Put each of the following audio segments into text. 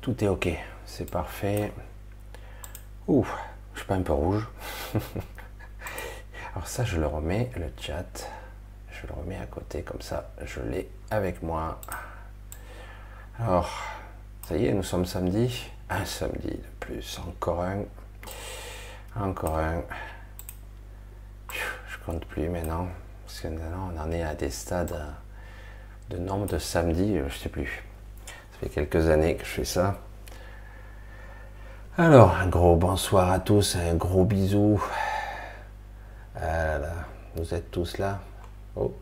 Tout est OK. C'est parfait. Ouh, je suis pas un peu rouge. Alors ça, je le remets, le chat. Je le remets à côté, comme ça, je l'ai avec moi. Alors, ça y est, nous sommes samedi. Un samedi de plus, encore un. Encore un. Je compte plus maintenant. Parce que maintenant, on en est à des stades de nombre de samedis, je sais plus. Fait quelques années que je fais ça. Alors, un gros bonsoir à tous, un gros bisou. Ah vous êtes tous là Oh,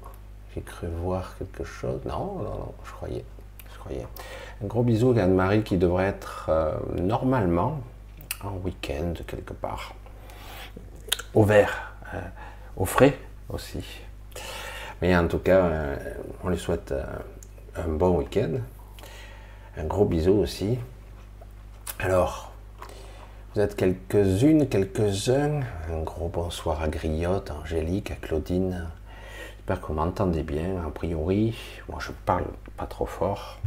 j'ai cru voir quelque chose. Non, non, non, je croyais. Je croyais. Un gros bisou à Anne-Marie qui devrait être euh, normalement en week-end quelque part. Au vert, euh, au frais aussi. Mais en tout cas, euh, on lui souhaite un bon week-end. Un gros bisou aussi. Alors, vous êtes quelques-unes, quelques-uns. Un gros bonsoir à Griotte, à Angélique, à Claudine. J'espère que vous m'entendez bien, a priori. Moi, je parle pas trop fort.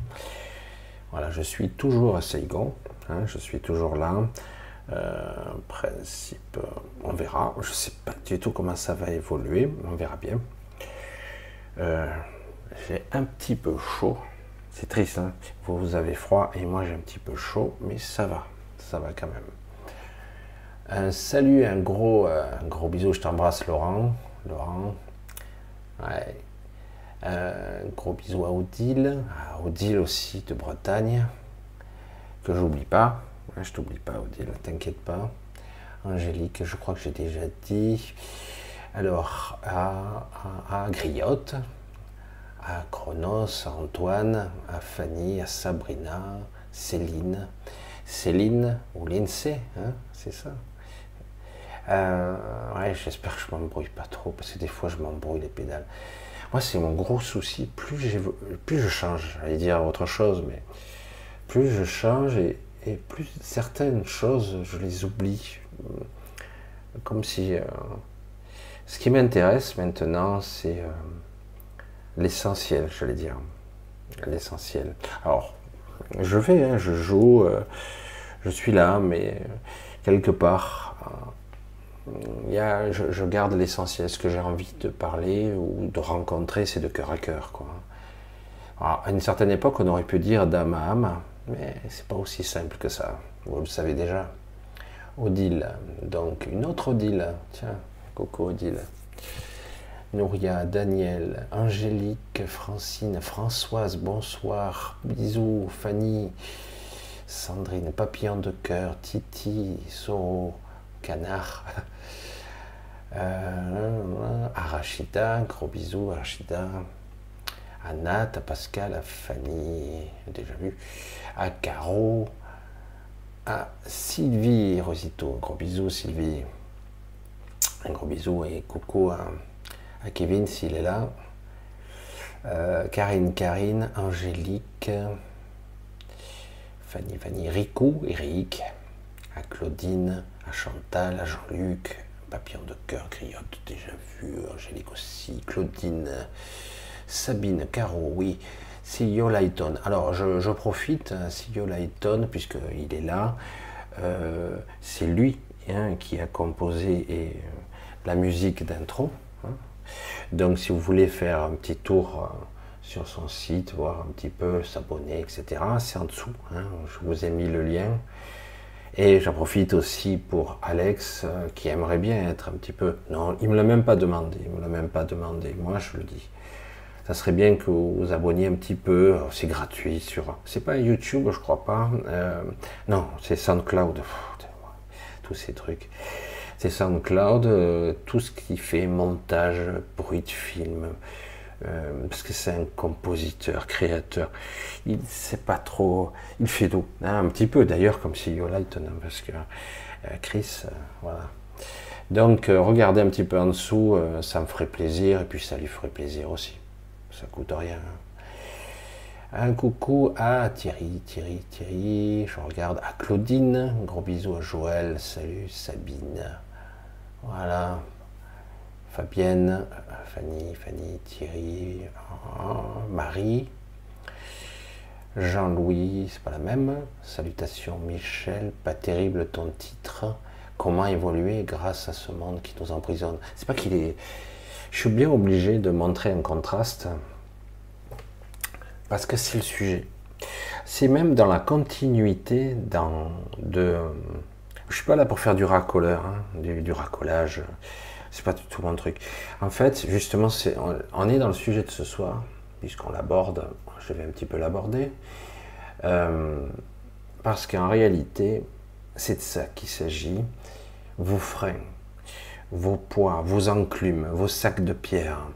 Voilà, je suis toujours à Saigon. hein, je suis toujours là. Euh, principe, on verra. Je sais pas du tout comment ça va évoluer. On verra bien. Euh, j'ai un petit peu chaud. C'est triste, hein vous, avez froid et moi j'ai un petit peu chaud, mais ça va, ça va quand même. Un salut, un gros, euh, gros bisou, je t'embrasse Laurent. Laurent. Un gros bisou à Odile, Odile aussi de Bretagne, que j'oublie pas. Je t'oublie pas Odile, t'inquiète pas. Angélique, je crois que j'ai déjà dit. Alors, à, à, à Griotte, à Chronos, à Antoine, à Fanny, à Sabrina, Céline, Céline ou Lindsay, hein, c'est ça. Euh, ouais, j'espère que je m'embrouille pas trop parce que des fois je m'embrouille les pédales. Moi, c'est mon gros souci. Plus, plus je change, j'allais dire autre chose, mais plus je change et, et plus certaines choses, je les oublie. Comme si. euh, ce qui m'intéresse maintenant, c'est euh, l'essentiel, j'allais dire. L'essentiel. Alors, je vais, hein, je joue, euh, je suis là, mais quelque part, euh, je, garde l'essentiel. Ce que j'ai envie de parler ou de rencontrer, c'est de cœur à cœur. Quoi. À une certaine époque, on aurait pu dire d'âme à âme, mais c'est pas aussi simple que ça. Vous le savez déjà. Odile, donc une autre Odile. Tiens, coucou Odile. Nouria, Daniel, Angélique, Francine, Françoise, bonsoir, bisous, Fanny, Sandrine, Papillon de cœur, Titi, Soro, Canard, euh, Arachida, gros bisous, Arachida, Nat, à Pascal, Fanny, déjà vu, à Caro, à Sylvie Rosito, gros bisous Sylvie, un gros bisou et coucou à, à Kevin s'il est là. Euh, Karine, Karine, Angélique, Fanny, Fanny, Ricou, Eric, à Claudine, à Chantal, à Jean-Luc, Papillon de cœur, Griotte, déjà vu, Angélique aussi, Claudine, Sabine, Caro, oui, CEO Lighton. Alors je, profite, hein, CEO Lighton, puisqu'il est là, euh, c'est lui hein, qui a composé euh, la musique d'intro. Donc si vous voulez faire un petit tour euh, sur son site, voir un petit peu, s'abonner, etc., c'est en dessous. hein. Je vous ai mis le lien. Et j'en profite aussi pour Alex, euh, qui aimerait bien être un petit peu... Non, il me l'a même pas demandé, il me l'a même pas demandé, moi je le dis. ça serait bien que vous vous abonniez un petit peu. C'est gratuit sur. C'est pas YouTube, je crois pas. Euh, non, c'est SoundCloud. tous ces trucs. C'est SoundCloud, euh, tout ce qui fait montage, bruit de film. Euh, parce que c'est un compositeur, créateur. Il sait pas trop. Il fait tout. Hein, un petit peu d'ailleurs, comme Lighton, hein, parce que Chris, voilà. Donc, regardez un petit peu en dessous, ça me ferait plaisir, et puis ça lui ferait plaisir aussi ça coûte rien. Un coucou à Thierry, Thierry, Thierry, je regarde à Claudine, gros bisous à Joël, salut Sabine, voilà, Fabienne, Fanny, Fanny, Thierry, Marie, Jean-Louis, c'est pas la même, salutations Michel, pas terrible ton titre, comment évoluer grâce à ce monde qui nous emprisonne? C'est pas qu'il est, je suis bien obligé de montrer un contraste parce que c'est le sujet. C'est même dans la continuité dans, de... Je suis pas là pour faire du racoleur, hein, du, racolage. C'est pas du tout mon truc. En fait, justement, on, est dans le sujet de ce soir, puisqu'on l'aborde. Je vais un petit peu l'aborder. Euh, parce qu'en réalité, c'est de ça qu'il s'agit. Vos freins, vos poids, vos enclumes, vos sacs de pierre,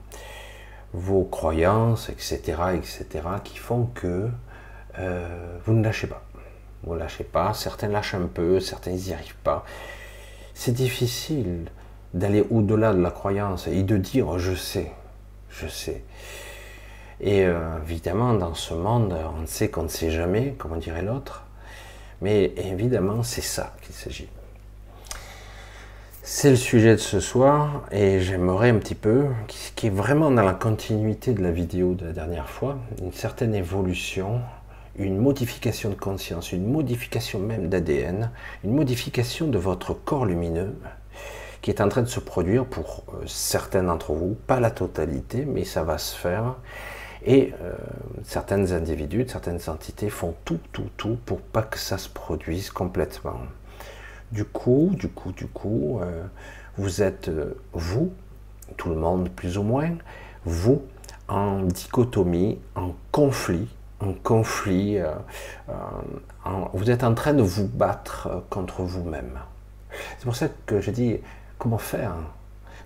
vos croyances, etc., etc., qui font que euh, vous ne lâchez pas. Vous ne lâchez pas, certains lâchent un peu, certains n'y arrivent pas. C'est difficile d'aller au-delà de la croyance et de dire je sais, je sais. Et euh, évidemment, dans ce monde, on sait qu'on ne sait jamais, comme dirait l'autre, mais évidemment, c'est ça qu'il s'agit. C'est le sujet de ce soir et j'aimerais un petit peu, qui est vraiment dans la continuité de la vidéo de la dernière fois, une certaine évolution, une modification de conscience, une modification même d'ADN, une modification de votre corps lumineux qui est en train de se produire pour euh, certains d'entre vous, pas la totalité, mais ça va se faire. Et euh, certains individus, certaines entités font tout, tout, tout pour pas que ça se produise complètement. Du coup, du coup, du coup, euh, vous êtes, euh, vous, tout le monde plus ou moins, vous, en dichotomie, en conflit, conflit, euh, vous êtes en train de vous battre contre vous-même. C'est pour ça que je dis, comment faire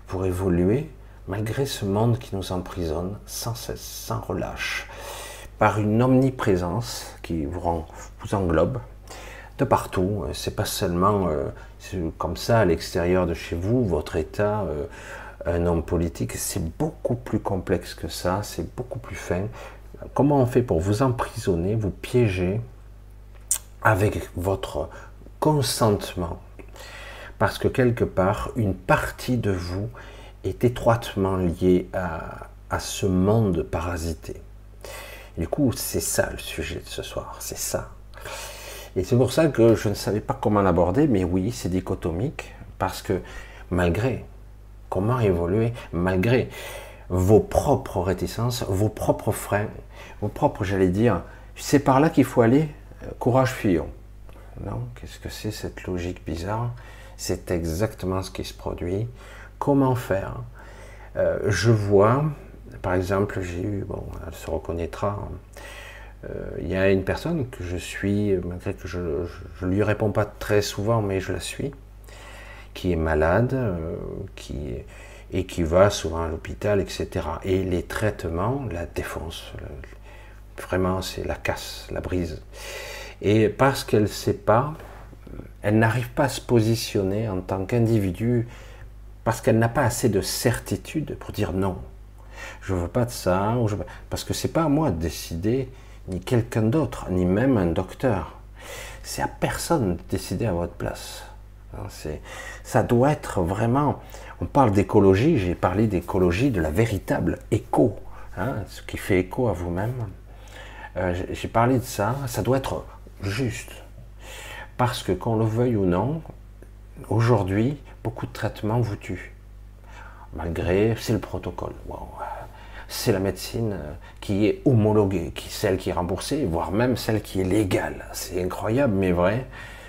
pour évoluer malgré ce monde qui nous emprisonne sans cesse, sans relâche, par une omniprésence qui vous, englobe, partout. Euh, c'est pas seulement euh, comme ça à l'extérieur de chez vous, votre état, euh, un homme politique. C'est beaucoup plus complexe que ça. C'est beaucoup plus fin. Comment on fait pour vous emprisonner, vous piéger avec votre consentement? Parce que quelque part, une partie de vous est étroitement liée à, ce monde parasité. du coup, c'est ça le sujet de ce soir. C'est ça. Et c'est pour ça que je ne savais pas comment l'aborder, mais oui, c'est dichotomique, parce que malgré comment évoluer, malgré vos propres réticences, vos propres freins, vos propres, j'allais dire, c'est par là qu'il faut aller, courage fuyons. Non, qu'est-ce que c'est cette logique bizarre? C'est exactement ce qui se produit. Comment faire? Euh, Je vois, par exemple, j'ai eu, bon, elle se reconnaîtra, euh, il y a une personne que je suis, malgré que je ne lui réponds pas très souvent, mais je la suis, qui est malade, euh, qui et qui va souvent à l'hôpital, etc. Et les traitements la défoncent. Vraiment, c'est la casse, la brise. Et parce qu'elle ne sait pas, elle n'arrive pas à se positionner en tant qu'individu, parce qu'elle n'a pas assez de certitude pour dire non. Je veux pas de ça, parce que c'est pas à moi de décider ni quelqu'un d'autre, ni même un docteur. C'est à personne de décider à votre place. Ça doit être vraiment. On parle d'écologie, j'ai parlé d'écologie, de la véritable écho, hein, ce qui fait écho à vous-même. Euh, j'ai parlé de ça, ça doit être juste. Parce que qu'on le veuille ou non, aujourd'hui, beaucoup de traitements vous tuent. Malgré, c'est le protocole c'est la médecine euh, qui est homologuée, qui, celle qui est remboursée, voire même celle qui est légale. C'est incroyable, mais vrai,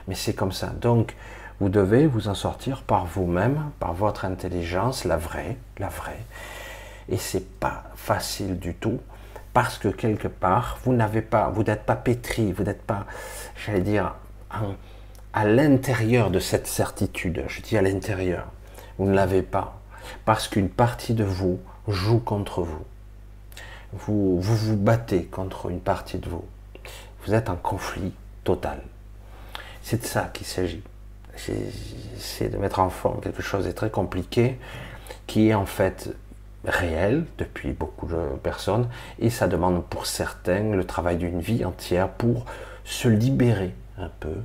mais c'est comme ça. Donc, vous devez vous en sortir par vous-même, par votre intelligence, la vraie, la vraie. Et c'est pas facile du tout parce que quelque part, vous n'avez pas, vous n'êtes pas pétri, vous n'êtes pas, j'allais dire, à l'intérieur de cette certitude. Je dis à l'intérieur. Vous ne l'avez pas parce qu'une partie de vous joue contre vous. vous. Vous vous battez contre une partie de vous. Vous êtes en conflit total. C'est de ça qu'il s'agit. C'est de mettre en forme quelque chose de très compliqué qui est en fait réel depuis beaucoup de personnes et ça demande pour certains le travail d'une vie entière pour se libérer un peu,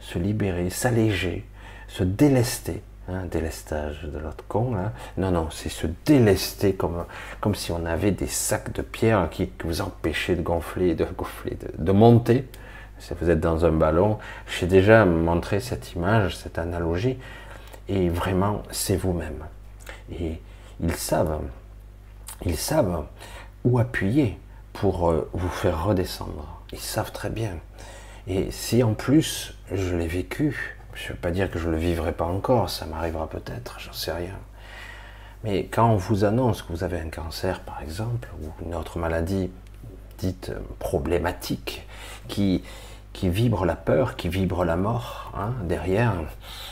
se libérer, s'alléger, se délester. Hein, délestage de l'autre con. Hein. Non, non, c'est se délester comme, comme si on avait des sacs de pierre qui, vous empêchaient de gonfler, de gonfler, de, de monter. Si vous êtes dans un ballon, j'ai déjà montré cette image, cette analogie, et vraiment, c'est vous-même. Et ils savent, ils savent où appuyer pour euh, vous faire redescendre. Ils savent très bien. Et si en plus je l'ai vécu, je ne veux pas dire que je ne le vivrai pas encore, ça m'arrivera peut-être, j'en sais rien. Mais quand on vous annonce que vous avez un cancer, par exemple, ou une autre maladie dite problématique, qui, qui vibre la peur, qui vibre la mort, hein, derrière,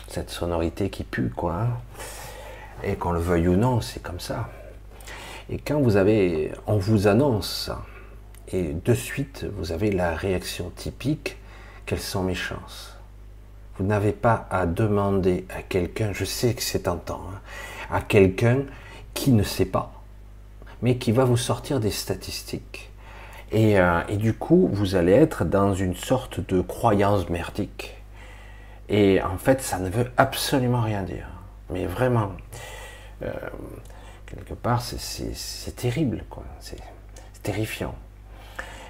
cette sonorité qui pue, quoi, hein, et qu'on le veuille ou non, c'est comme ça. Et quand vous avez, on vous annonce, et de suite, vous avez la réaction typique, quelles sont mes chances Vous n'avez pas à demander à quelqu'un, je sais que c'est tentant, hein, à quelqu'un qui ne sait pas, mais qui va vous sortir des statistiques. Et, euh, et, du coup, vous allez être dans une sorte de croyance merdique. Et en fait, ça ne veut absolument rien dire. Mais vraiment, euh, quelque part, c'est terrible, quoi. C'est terrifiant.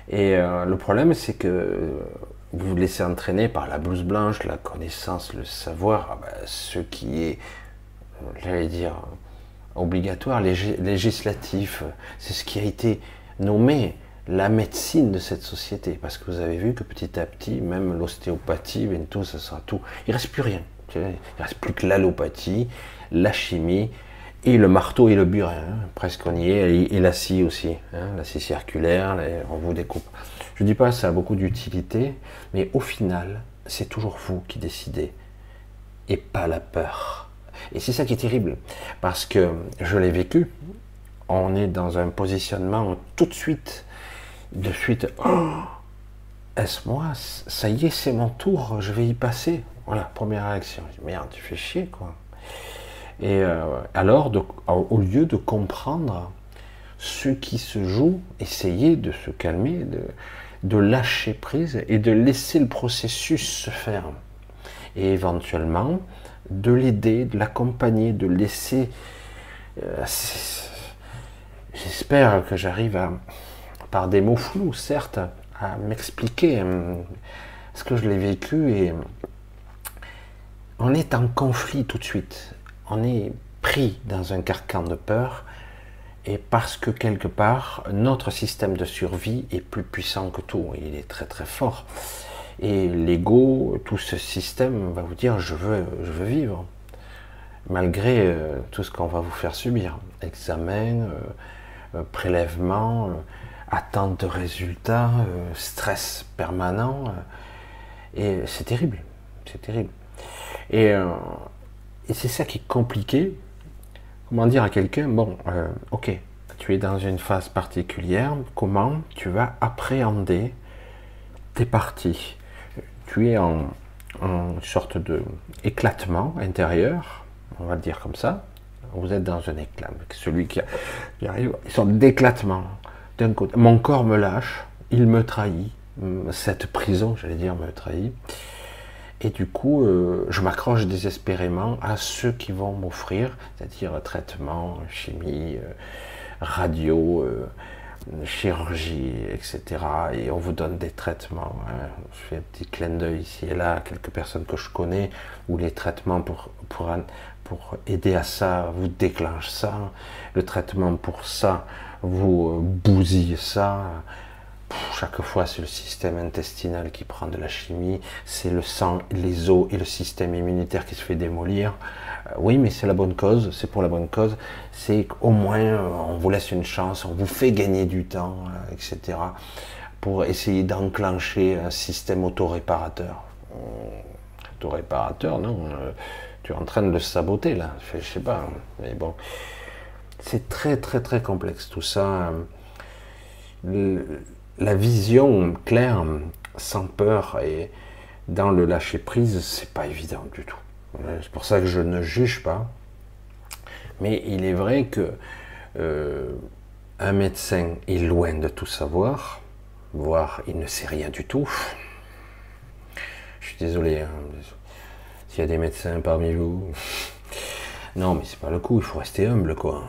Et euh, le problème, c'est que vous vous laissez entraîner par la blouse blanche, la connaissance, le savoir, ah ben, ce qui est, j'allais dire, obligatoire, législatif. C'est ce qui a été nommé la médecine de cette société. Parce que vous avez vu que petit à petit, même l'ostéopathie, tout, ça sera tout. Il reste plus rien. Il reste plus que l'allopathie, la chimie, et le marteau et le burin, hein. presque on y est, et, la scie aussi, hein, la scie circulaire, on vous découpe. Je ne dis pas ça a beaucoup d'utilité, mais au final, c'est toujours vous qui décidez, et pas la peur. Et c'est ça qui est terrible, parce que je l'ai vécu, on est dans un positionnement tout de suite, de suite, oh, est-ce moi? Ça y est, c'est mon tour, je vais y passer. Voilà, première réaction. Merde, tu fais chier, quoi. Et euh, alors, au lieu de comprendre ce qui se joue, essayer de se calmer, de, lâcher prise et de laisser le processus se faire. Et éventuellement, de l'aider, de l'accompagner, de laisser... Euh, j'espère que j'arrive à, par des mots flous, certes, à m'expliquer euh, ce que je l'ai vécu et on est en conflit tout de suite on est pris dans un carcan de peur et parce que quelque part notre système de survie est plus puissant que tout, il est très très fort. Et l'ego, tout ce système va vous dire je veux, vivre, malgré euh, tout ce qu'on va vous faire subir, examen, euh, euh, prélèvement, attente de résultats, stress permanent, et c'est terrible, c'est terrible. Et et c'est ça qui est compliqué. Comment dire à quelqu'un, bon, euh, ok, tu es dans une phase particulière, comment tu vas appréhender tes parties? Tu es en, sorte de éclatement intérieur, on va le dire comme ça. Vous êtes dans un éclat. Celui qui, arrive, une sorte d'éclatement. D'un côté, mon corps me lâche, il me trahit. Cette prison, j'allais dire, me trahit. Et du coup, euh, je m'accroche désespérément à ceux qui vont m'offrir, c'est-à-dire traitement, chimie, euh, radio, euh, chirurgie, etc. Et on vous donne des traitements. Hein. Je fais un petit clin d'œil ici et là à quelques personnes que je connais, où les traitements pour, pour, pour aider à ça vous déclenchent ça. Le traitement pour ça vous bousille ça. Chaque fois, c'est le système intestinal qui prend de la chimie, c'est le sang, les os et le système immunitaire qui se fait démolir. Euh, oui, mais c'est la bonne cause, c'est pour la bonne cause. C'est qu'au moins, euh, on vous laisse une chance, on vous fait gagner du temps, euh, etc. pour essayer d'enclencher un système autoréparateur. Autoréparateur, non Tu es en train de le saboter, là. Je, sais pas, mais bon. C'est très, très, très complexe, tout ça. La vision claire, sans peur et dans le lâcher prise, c'est pas évident du tout. C'est pour ça que je ne juge pas. Mais il est vrai que euh, un médecin est loin de tout savoir, voire il ne sait rien du tout. Je suis désolé hein, s'il y a des médecins parmi vous. Non, mais c'est pas le coup. Il faut rester humble, quoi.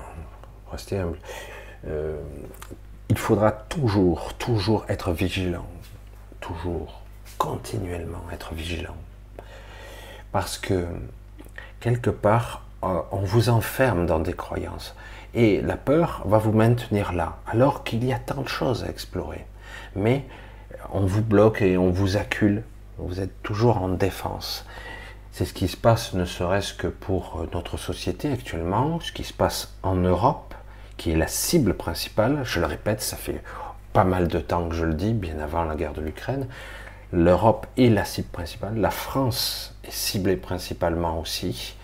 rester humble. Euh, il faudra toujours, toujours être vigilant. Toujours, continuellement être vigilant. Parce que, quelque part, euh, on vous enferme dans des croyances. Et la peur va vous maintenir là, alors qu'il y a tant de choses à explorer. Mais on vous bloque et on vous accule. Vous êtes toujours en défense. C'est ce qui se passe, ne serait-ce que pour notre société actuellement, ce qui se passe en Europe, qui est la cible principale. Je le répète, ça fait pas mal de temps que je le dis, bien avant la guerre de l'Ukraine. L'Europe est la cible principale. La France est ciblée principalement aussi,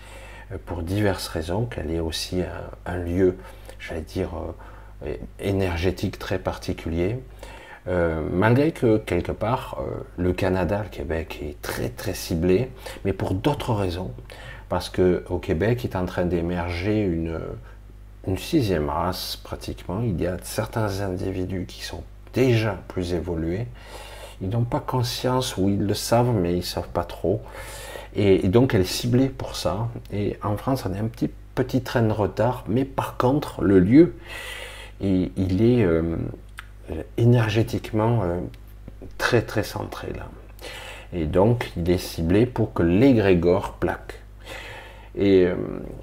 euh, pour diverses raisons, qu'elle est aussi un, lieu, j'allais dire, euh, énergétique très particulier. Euh, malgré que quelque part, le Canada, le Québec est très très ciblé, mais pour d'autres raisons. Parce qu'au Québec est en train d'émerger une, une sixième race pratiquement. Il y a certains individus qui sont déjà plus évolués. Ils n'ont pas conscience, ou ils le savent, mais ils ne savent pas trop. Et, donc elle est ciblée pour ça. Et en France, on est un petit, petit train de retard. Mais par contre, le lieu, il, est euh, énergétiquement euh, très très centré là. Et donc, il est ciblé pour que l'égrégore plaque. Et euh,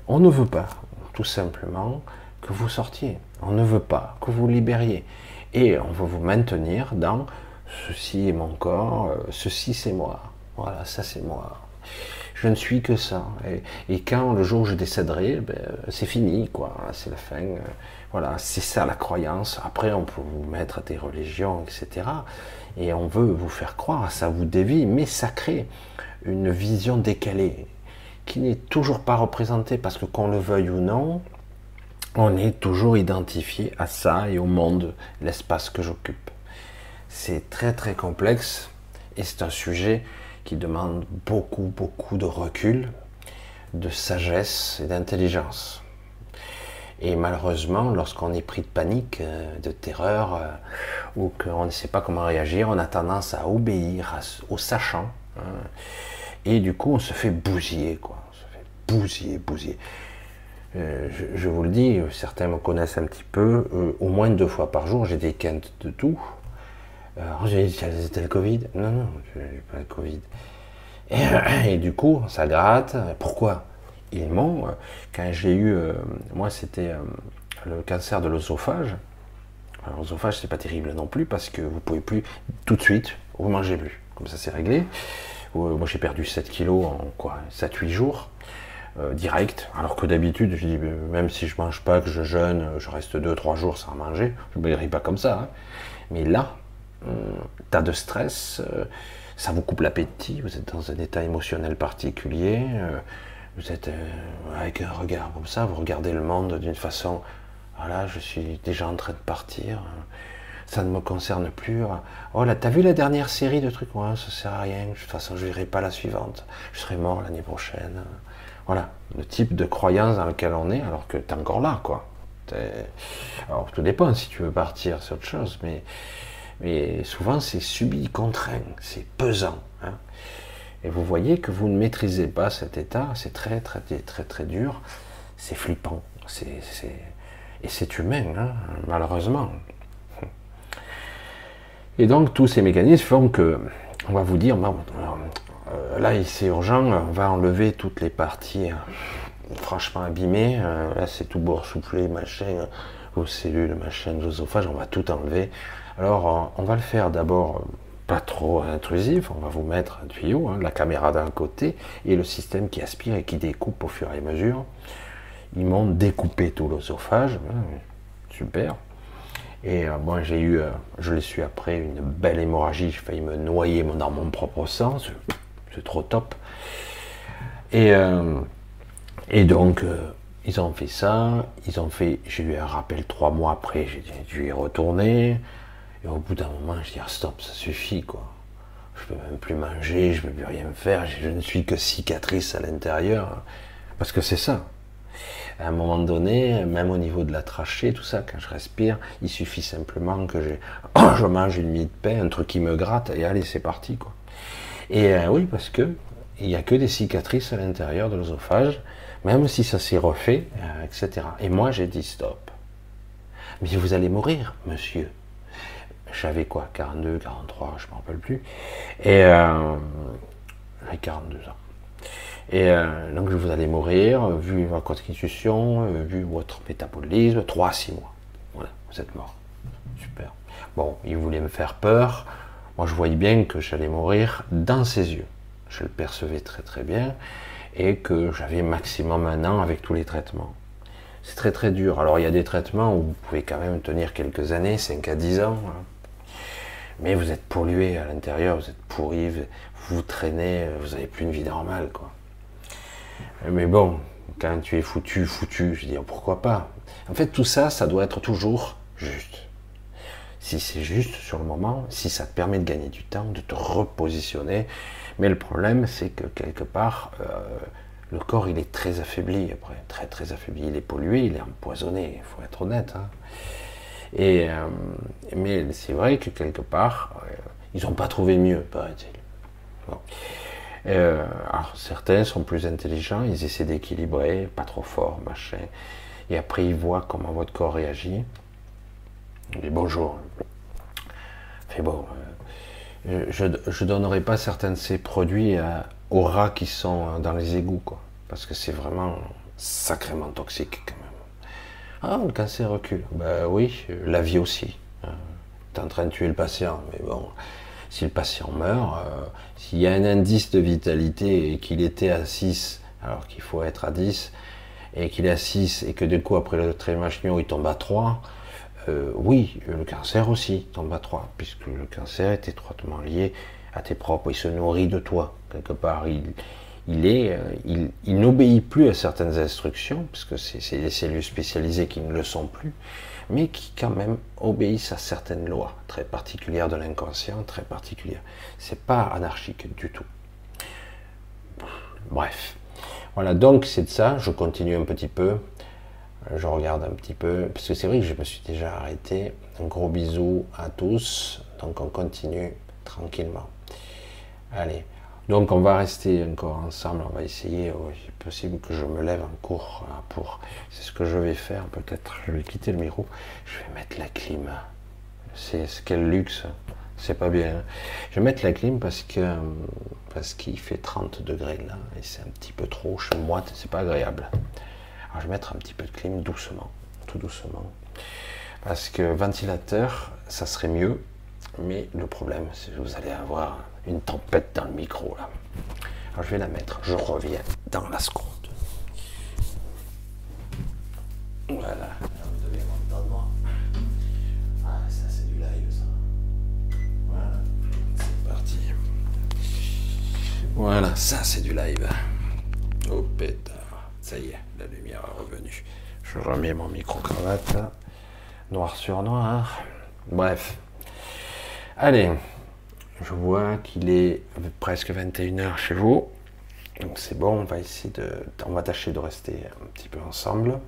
on ne veut pas tout simplement que vous sortiez. On ne veut pas que vous libériez. Et on veut vous maintenir dans ceci est mon corps, euh, ceci c'est moi. Voilà, ça c'est moi. Je ne suis que ça. Et, quand le jour je décéderai, ben, c'est fini, quoi. C'est la fin. Euh, voilà, c'est ça la croyance. Après, on peut vous mettre à des religions, etc. Et on veut vous faire croire, ça vous dévie, mais ça crée une vision décalée qui n'est toujours pas représenté parce que qu'on le veuille ou non, on est toujours identifié à ça et au monde, l'espace que j'occupe. C'est très très complexe et c'est un sujet qui demande beaucoup beaucoup de recul, de sagesse et d'intelligence. Et malheureusement, lorsqu'on est pris de panique, euh, de terreur, euh, ou qu'on ne sait pas comment réagir, on a tendance à obéir au sachant. Hein. Et du coup, on se fait bousiller, quoi. On se fait bousiller, bousiller. Euh, je, vous le dis, certains me connaissent un petit peu, euh, au moins deux fois par jour, j'ai des quintes de tout. Alors j'ai dit, c'était le Covid Non, non, j'ai pas le Covid. Et, du coup, ça gratte. Pourquoi? Ils m'ont, quand j'ai eu, euh, moi c'était le cancer de l'œsophage. L'œsophage, c'est pas terrible non plus parce que vous pouvez plus tout de suite, vous mangez plus. Comme ça, c'est réglé. Euh, moi j'ai perdu 7 kilos en quoi 7-8 jours. Euh, direct, alors que d'habitude, je dis, euh, même si je mange pas, que je jeûne, je reste 2-3 jours sans manger, je ne me pas comme ça. Hein. Mais là, tas de stress, ça vous coupe l'appétit, vous êtes dans un état émotionnel particulier, vous êtes avec un regard comme ça, vous regardez le monde d'une façon, voilà, je suis déjà en train de partir ça ne me concerne plus. Oh là, t'as vu la dernière série de trucs? Moi, ça sert à rien. De toute façon, je n'irai pas la suivante. Je serai mort l'année prochaine. Voilà, le type de croyance dans lequel on est, alors que tu es encore là, quoi. Alors, tout dépend si tu veux partir, c'est autre chose, mais, mais souvent c'est subi, contraint, c'est pesant. Hein. Et vous voyez que vous ne maîtrisez pas cet état, c'est très, très, très, très dur, c'est flippant, c'est, et c'est humain, hein, malheureusement. Et donc tous ces mécanismes font que, on va vous dire, euh, là c'est urgent, on va enlever toutes les parties euh, franchement abîmées, euh, là c'est tout soufflé, machin, vos cellules, machin, l'œsophage, on va tout enlever. Alors, on va le faire d'abord pas trop intrusif, on va vous mettre un tuyau, hein, la caméra d'un côté, et le système qui aspire et qui découpe au fur et à mesure. Ils m'ont découpé tout l'œsophage, super. Et moi, euh, j'ai eu, euh, je l'ai su après, une belle hémorragie, j'ai failli me noyer dans mon propre sang, c'est trop top. Et, euh, et donc, ils ont fait ça, ils ont fait, j'ai eu un rappel trois mois après, j'ai dû y retourner, et au bout d'un moment, je dis, ah, stop, ça suffit, quoi. Je peux même plus manger, je peux plus rien faire, je ne suis que cicatrice à l'intérieur. Parce que c'est ça. À un moment donné, même au niveau de la trachée, tout ça, quand je respire, il suffit simplement que je mange une mie de pain, un truc qui me gratte, et allez, c'est parti, quoi. Et euh, oui, parce que il n'y a que des cicatrices à l'intérieur de l'œsophage, même si ça s'est refait, euh, etc. Et moi, j'ai dit stop. Mais vous allez mourir, monsieur j'avais quoi 42, 43, je ne me rappelle plus. Et euh, 42 ans. Et euh, donc vous allez mourir, vu votre constitution, euh, vu votre métabolisme, 3 à 6 mois. Voilà, vous êtes mort. Super. Bon, il voulait me faire peur. Moi, je voyais bien que j'allais mourir dans ses yeux. Je le percevais très très bien et que j'avais maximum un an avec tous les traitements. C'est très très dur. Alors il y a des traitements où vous pouvez quand même tenir quelques années, 5 à 10 ans. Hein mais vous êtes pollué à l'intérieur, vous êtes pourri, vous, vous traînez, vous n'avez plus une vie normale, quoi. Mais bon, quand tu es foutu, foutu, je dis pourquoi pas? En fait, tout ça, ça doit être toujours juste. Si c'est juste sur le moment, si ça te permet de gagner du temps, de te repositionner. Mais le problème, c'est que quelque part, euh, le corps, il est très affaibli après, très très affaibli. Il est pollué, il est empoisonné, il faut être honnête. Hein. Et, euh, mais c'est vrai que quelque part, euh, ils n'ont pas trouvé mieux, paraît-il. Euh, alors certains sont plus intelligents, ils essaient d'équilibrer, pas trop fort, machin. Et après ils voient comment votre corps réagit. Ils bonjour. Fait bon, je ne donnerai pas certains de ces produits aux rats qui sont dans les égouts, quoi. Parce que c'est vraiment sacrément toxique quand même. Ah, le cancer recule. Ben oui, la vie aussi. Hein. Tu es en train de tuer le patient, mais bon, si le patient meurt, euh, s'il y a un indice de vitalité et qu'il était à 6, alors qu'il faut être à 10, et qu'il est à 6, et que du coup, après le trémachnion, il tombe à 3, euh, oui, le cancer aussi tombe à 3, puisque le cancer est étroitement lié à tes propres, il se nourrit de toi, quelque part. Il, il est, euh, il, n'obéit plus à certaines instructions, puisque c'est des cellules spécialisées qui ne le sont plus, mais qui quand même obéissent à certaines lois très particulières de l'inconscient, très particulières. C'est pas anarchique du tout. Bref. Voilà, donc c'est de ça, je continue un petit peu, je regarde un petit peu, parce que c'est vrai que je me suis déjà arrêté. Un gros bisou à tous, donc on continue tranquillement. Allez, donc on va rester encore ensemble, on va essayer, oh, il est possible que je me lève en cours hein, pour... C'est ce que je vais faire, peut-être je vais quitter le micro, je vais mettre la clim. C'est quel luxe, c'est pas bien. Je vais mettre la clim parce que parce qu'il fait 30 degrés là, et c'est un petit peu trop, je moite, c'est pas agréable. Je vais mettre un petit peu de clim doucement, tout doucement. Parce que ventilateur, ça serait mieux, mais le problème, c'est que vous allez avoir une tempête dans le micro là. Alors je vais la mettre, je reviens dans la seconde. Voilà, vous devez m'entendre. Ah, ça c'est du live ça. Voilà, c'est parti. Voilà, ça c'est du live. Oh pétard, ça y est, la lumière est revenue. Je remets mon micro-cravate noir sur noir. Bref. Allez, je vois qu'il est presque 21h chez vous. Donc c'est bon, on va essayer de. On va tâcher de rester un petit peu ensemble.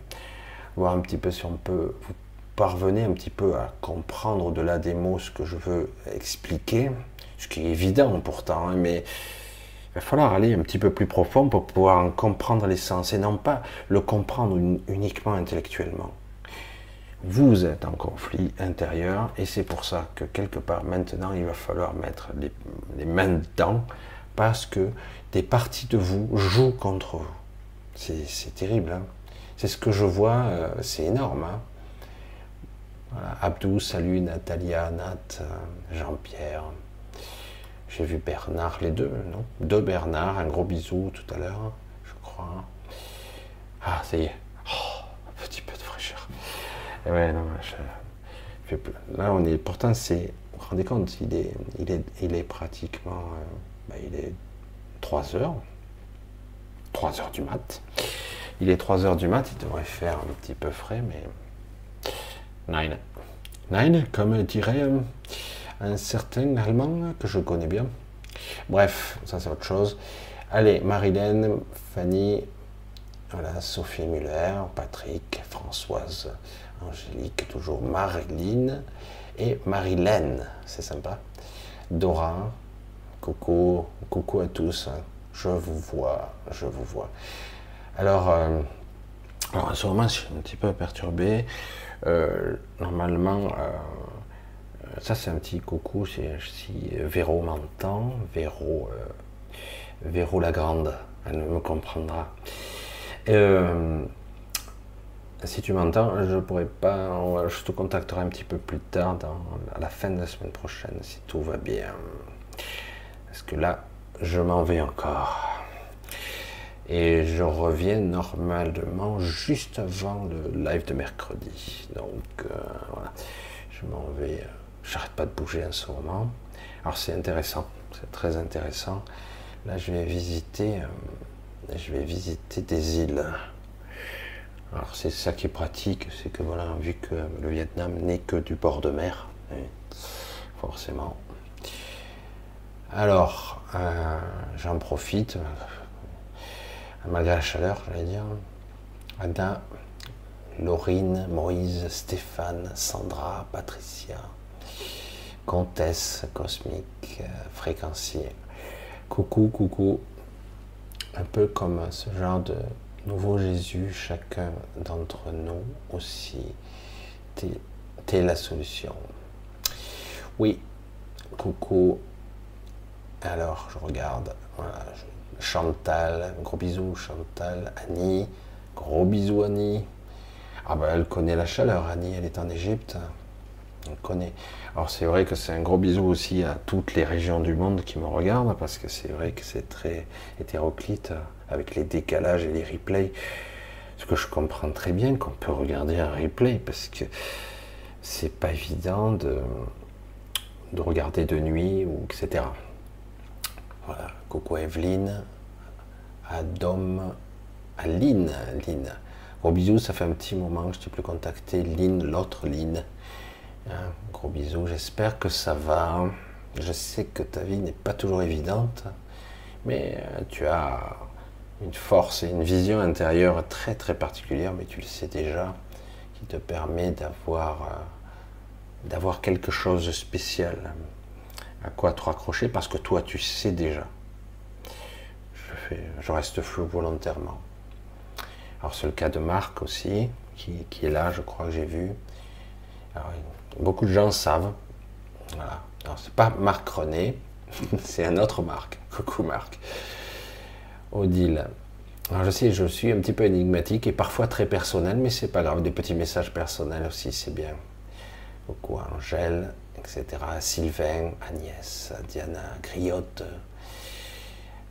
Voir un petit peu si on peut vous parvenir un petit peu à comprendre au-delà des mots ce que je veux expliquer. Ce qui est évident pourtant, hein, mais il va falloir aller un petit peu plus profond pour pouvoir en comprendre l'essence et non pas le comprendre uniquement intellectuellement vous êtes en conflit intérieur et c'est pour ça que quelque part maintenant il va falloir mettre les, mains dedans parce que des parties de vous jouent contre vous. C'est terrible. Hein. c'est ce que je vois, euh, c'est énorme. Hein. Abdou, salut Natalia, Nat, euh, Jean-Pierre. J'ai vu Bernard, les deux, non? Deux Bernard, un gros bisou tout à l'heure, je crois. Ah, ça y est. Oh, un petit peu de fraîcheur. Et ouais, non, je, là, on est. Pourtant, c'est. Vous vous rendez compte, il est, il est, il est pratiquement. Euh, bah, il est 3 heures. 3 heures du mat. Il est 3 heures du mat, il devrait faire un petit peu frais, mais. Nine. Nine, comme dirait euh, un certain Allemand que je connais bien. Bref, ça c'est autre chose. Allez, Marilène, Fanny, voilà, Sophie Muller, Patrick, Françoise, Angélique, toujours Marilyn et Marilène, c'est sympa. Dora, coucou, coucou à tous, je vous vois, je vous vois. Alors, euh, alors en ce moment, je suis un petit peu perturbé. Euh, normalement, euh, ça c'est un petit coucou si, si Véro m'entend, Véro, Véro la Grande, elle me comprendra. Si tu m'entends, je pourrais pas, je te contacterai un petit peu plus tard, à la fin de la semaine prochaine, si tout va bien. Parce que là, je m'en vais encore. Et je reviens normalement juste avant le live de mercredi. Donc euh, voilà, je m'en vais. Euh, j'arrête pas de bouger en ce moment. Alors c'est intéressant, c'est très intéressant. Là, je vais visiter, euh, je vais visiter des îles. Alors c'est ça qui est pratique, c'est que voilà, vu que le Vietnam n'est que du bord de mer, forcément. Alors, j'en profite malgré la chaleur, j'allais dire. Ada, Laurine, Moïse, Stéphane, Sandra, Patricia, Comtesse Cosmique, euh, Fréquencier. Coucou, coucou. Un peu comme ce genre de nouveau Jésus, chacun d'entre nous aussi. T'es la solution. Oui, coucou. Alors, je regarde. Voilà, Chantal, gros bisous Chantal, Annie, gros bisous Annie. Ah ben elle connaît la chaleur, Annie, elle est en Égypte. Elle connaît. Alors c'est vrai que c'est un gros bisou aussi à toutes les régions du monde qui me regardent, parce que c'est vrai que c'est très hétéroclite avec les décalages et les replays. Ce que je comprends très bien qu'on peut regarder un replay, parce que c'est pas évident de, de regarder de nuit, ou etc. Voilà, coucou Evelyne, à Dom, à Lynn, Lynn. Gros bisous, ça fait un petit moment que je t'ai plus contacté. Lynn, l'autre Lynn. Hein, gros bisous, j'espère que ça va. Je sais que ta vie n'est pas toujours évidente, mais euh, tu as une force et une vision intérieure très très particulière, mais tu le sais déjà, qui te permet d'avoir euh, d'avoir quelque chose de spécial à quoi te raccrocher parce que toi tu sais déjà. Je, reste flou volontairement. Alors c'est le cas de Marc aussi, qui, est là, je crois que j'ai vu. beaucoup de gens savent. Voilà. Alors c'est pas Marc René, c'est un autre Marc. Coucou Marc. Odile. Alors je sais, je suis un petit peu énigmatique et parfois très personnel, mais c'est pas grave. Des petits messages personnels aussi, c'est bien. Coucou Angèle etc. Sylvain, Agnès, Diana, Griotte,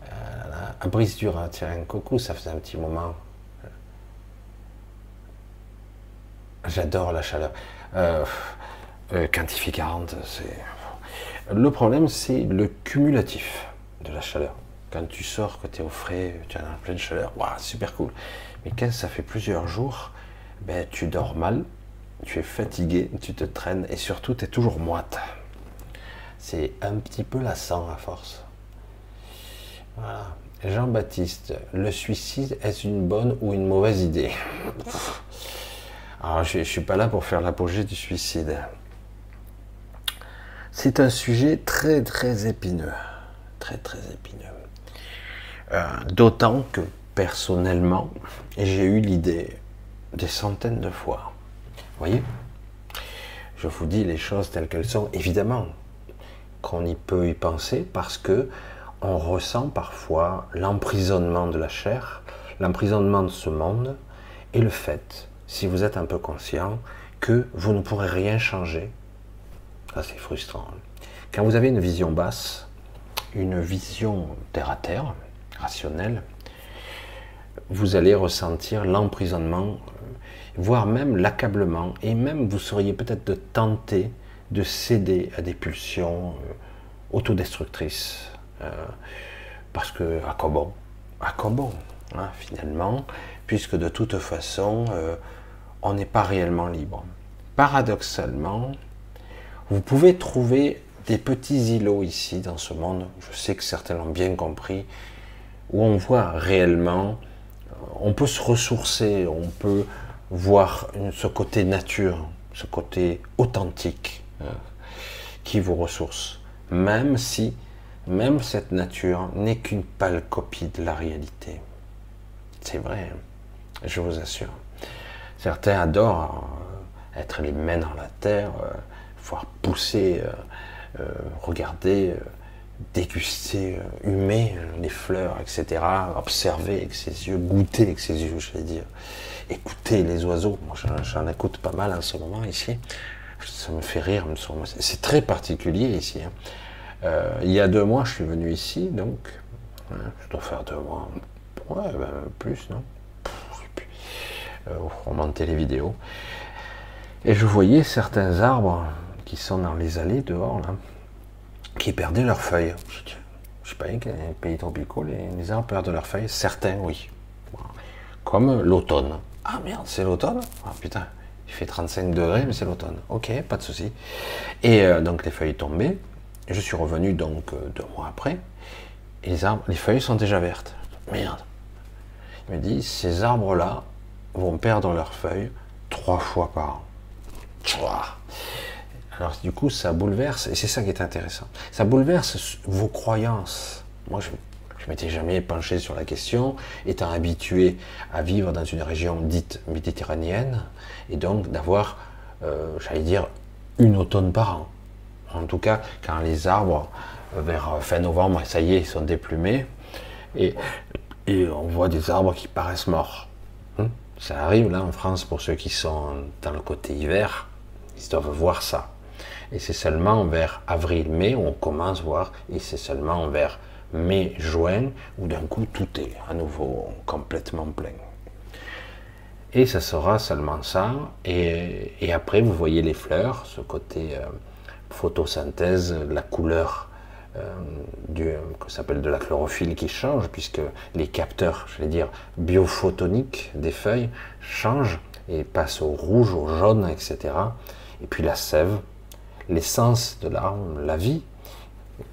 euh, Brice Dura, tiens, coucou, ça faisait un petit moment. J'adore la chaleur. Euh, euh, Quantifie 40, c'est. Le problème, c'est le cumulatif de la chaleur. Quand tu sors, que tu es au frais, tu es en pleine chaleur, waouh, super cool. Mais quand ça fait plusieurs jours, ben, tu dors mal, tu es fatigué, tu te traînes et surtout tu es toujours moite. C'est un petit peu lassant à force. Voilà. Jean-Baptiste, le suicide est une bonne ou une mauvaise idée? Alors je ne suis pas là pour faire l'apogée du suicide. C'est un sujet très très épineux. Très très épineux. Euh, d'autant que personnellement, j'ai eu l'idée des centaines de fois voyez? Je vous dis les choses telles qu'elles sont. Évidemment qu'on y peut y penser parce que on ressent parfois l'emprisonnement de la chair, l'emprisonnement de ce monde et le fait, si vous êtes un peu conscient, que vous ne pourrez rien changer. Ça, c'est frustrant. Quand vous avez une vision basse, une vision terre à terre, rationnelle, vous allez ressentir l'emprisonnement, voire même l'accablement, et même vous seriez peut-être de tenter de céder à des pulsions euh, autodestructrices. Euh, parce que, à quoi bon? À quoi bon, hein, finalement, puisque de toute façon, euh, on n'est pas réellement libre. Paradoxalement, vous pouvez trouver des petits îlots ici dans ce monde, je sais que certains l'ont bien compris, où on voit réellement, on peut se ressourcer, on peut voir ce côté nature, ce côté authentique euh, qui vous ressource, même si, même cette nature n'est qu'une pâle copie de la réalité. C'est vrai, hein, je vous assure. Certains adorent euh, être les mains dans la terre, euh, voir pousser, regarder, déguster, humer les fleurs, etc., observer avec ses yeux, goûter avec ses yeux, je vais dire, écouter les oiseaux. Moi, j'en écoute pas mal en ce moment ici ça me fait rire. C'est très particulier ici. Hein. Euh, il y a deux mois, je suis venu ici, donc hein, je dois faire deux mois, ouais, ben, plus, non? Euh, remonter les vidéos. Et je voyais certains arbres qui sont dans les allées dehors, là, qui perdaient leurs feuilles. Je, sais pas, les pays tropicaux, les, arbres perdent leurs feuilles. Certains, oui. Comme l'automne. Ah merde, c'est l'automne? Ah putain, il fait 35 degrés, mais c'est l'automne. Ok, pas de souci. Et euh, donc les feuilles tombaient. Je suis revenu donc euh, deux mois après. Les arbres, les feuilles sont déjà vertes. Merde. Il me dit, ces arbres-là vont perdre leurs feuilles trois fois par an. Alors du coup, ça bouleverse, et c'est ça qui est intéressant. Ça bouleverse vos croyances. Moi, je je m'étais jamais penché sur la question, étant habitué à vivre dans une région dite méditerranéenne, et donc d'avoir, euh, j'allais dire, une automne par an. En tout cas, quand les arbres, euh, vers fin novembre, ça y est, ils sont déplumés, et, et on voit des arbres qui paraissent morts. Hein? Ça arrive là en France pour ceux qui sont dans le côté hiver, ils doivent voir ça. Et c'est seulement vers avril-mai on commence à voir, et c'est seulement vers mai, juin, où d'un coup tout est à nouveau complètement plein. Et ça sera seulement ça. Et, après, vous voyez les fleurs, ce côté euh, photosynthèse, la couleur euh, du, que s'appelle de la chlorophylle qui change, puisque les capteurs, je vais dire, biophotoniques des feuilles changent et passent au rouge, au jaune, etc. Et puis la sève, l'essence de l'arbre, la vie,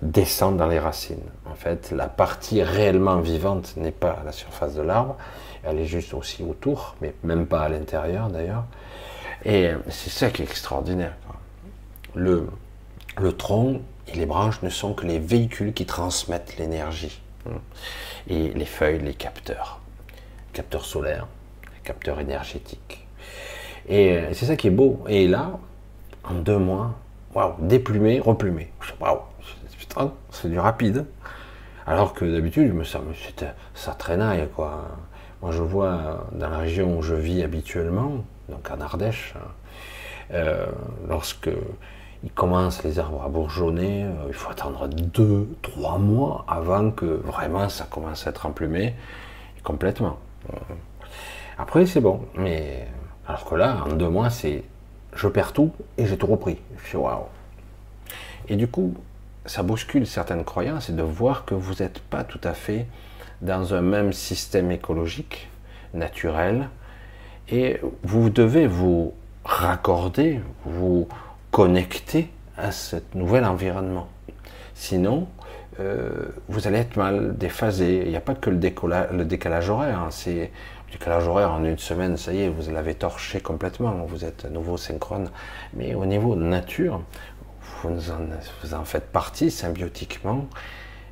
descend dans les racines. En fait, la partie réellement vivante n'est pas à la surface de l'arbre, elle est juste aussi autour, mais même pas à l'intérieur d'ailleurs. Et c'est ça qui est extraordinaire. Le, le tronc et les branches ne sont que les véhicules qui transmettent l'énergie. Et les feuilles, les capteurs. Capteurs solaires, capteurs énergétiques. Et c'est ça qui est beau. Et là, en deux mois, waouh, déplumé, replumé. Waouh, c'est du rapide. Alors que d'habitude, sens, ça traînaille, quoi. Moi, je vois dans la région où je vis habituellement, donc en Ardèche, euh, lorsque il commence les arbres à bourgeonner, euh, il faut attendre deux, trois mois avant que vraiment ça commence à être emplumé complètement. Après, c'est bon, mais alors que là, en deux mois, c'est je perds tout et j'ai tout repris. Je suis waouh. Et du coup, ça bouscule certaines croyances et de voir que vous n'êtes pas tout à fait dans un même système écologique, naturel, et vous devez vous raccorder, vous connecter à ce nouvel environnement. Sinon, euh, vous allez être mal déphasé. Il n'y a pas que le, décalage horaire. Hein. Décalage horaire en une semaine, ça y est, vous l'avez torché complètement. Vous êtes à nouveau synchrone. Mais au niveau de nature, vous en, faites partie symbiotiquement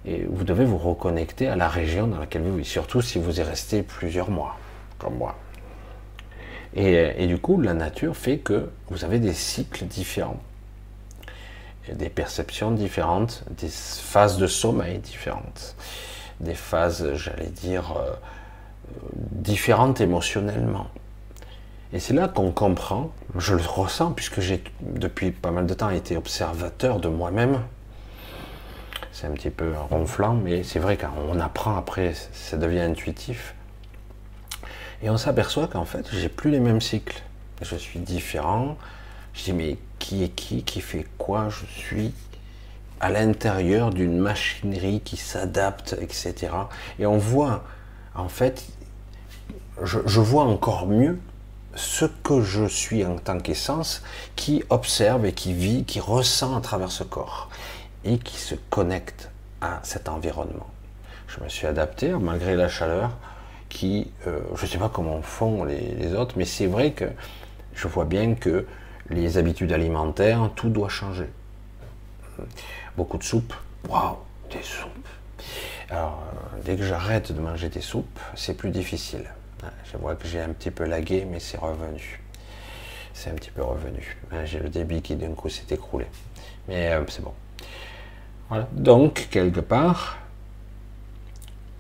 et vous devez vous reconnecter à la région dans laquelle vous vivez, surtout si vous y restez plusieurs mois, comme moi. Et, du coup, la nature fait que vous avez des cycles différents, des perceptions différentes, des phases de sommeil différentes, des phases, j'allais dire, euh, différentes émotionnellement. Et c'est là qu'on comprend, je le ressens puisque j'ai depuis pas mal de temps été observateur de moi-même. C'est un petit peu ronflant, mais c'est vrai qu'on apprend après, ça devient intuitif. Et on s'aperçoit qu'en fait, j'ai plus les mêmes cycles. Je suis différent. Je dis, mais qui est qui? Qui fait quoi? Je suis à l'intérieur d'une machinerie qui s'adapte, etc. Et on voit, en fait, je, vois encore mieux ce que je suis en tant qu'essence qui observe et qui vit, qui ressent à travers ce corps et qui se connecte à cet environnement. Je me suis adapté malgré la chaleur qui, euh, je ne sais pas comment font les, les autres, mais c'est vrai que je vois bien que les habitudes alimentaires, tout doit changer. Beaucoup de soupes, waouh, des soupes. Alors, euh, dès que j'arrête de manger des soupes, c'est plus difficile. Je vois que j'ai un petit peu lagué, mais c'est revenu. C'est un petit peu revenu. J'ai le débit qui d'un coup s'est écroulé. Mais euh, c'est bon. Donc, quelque part,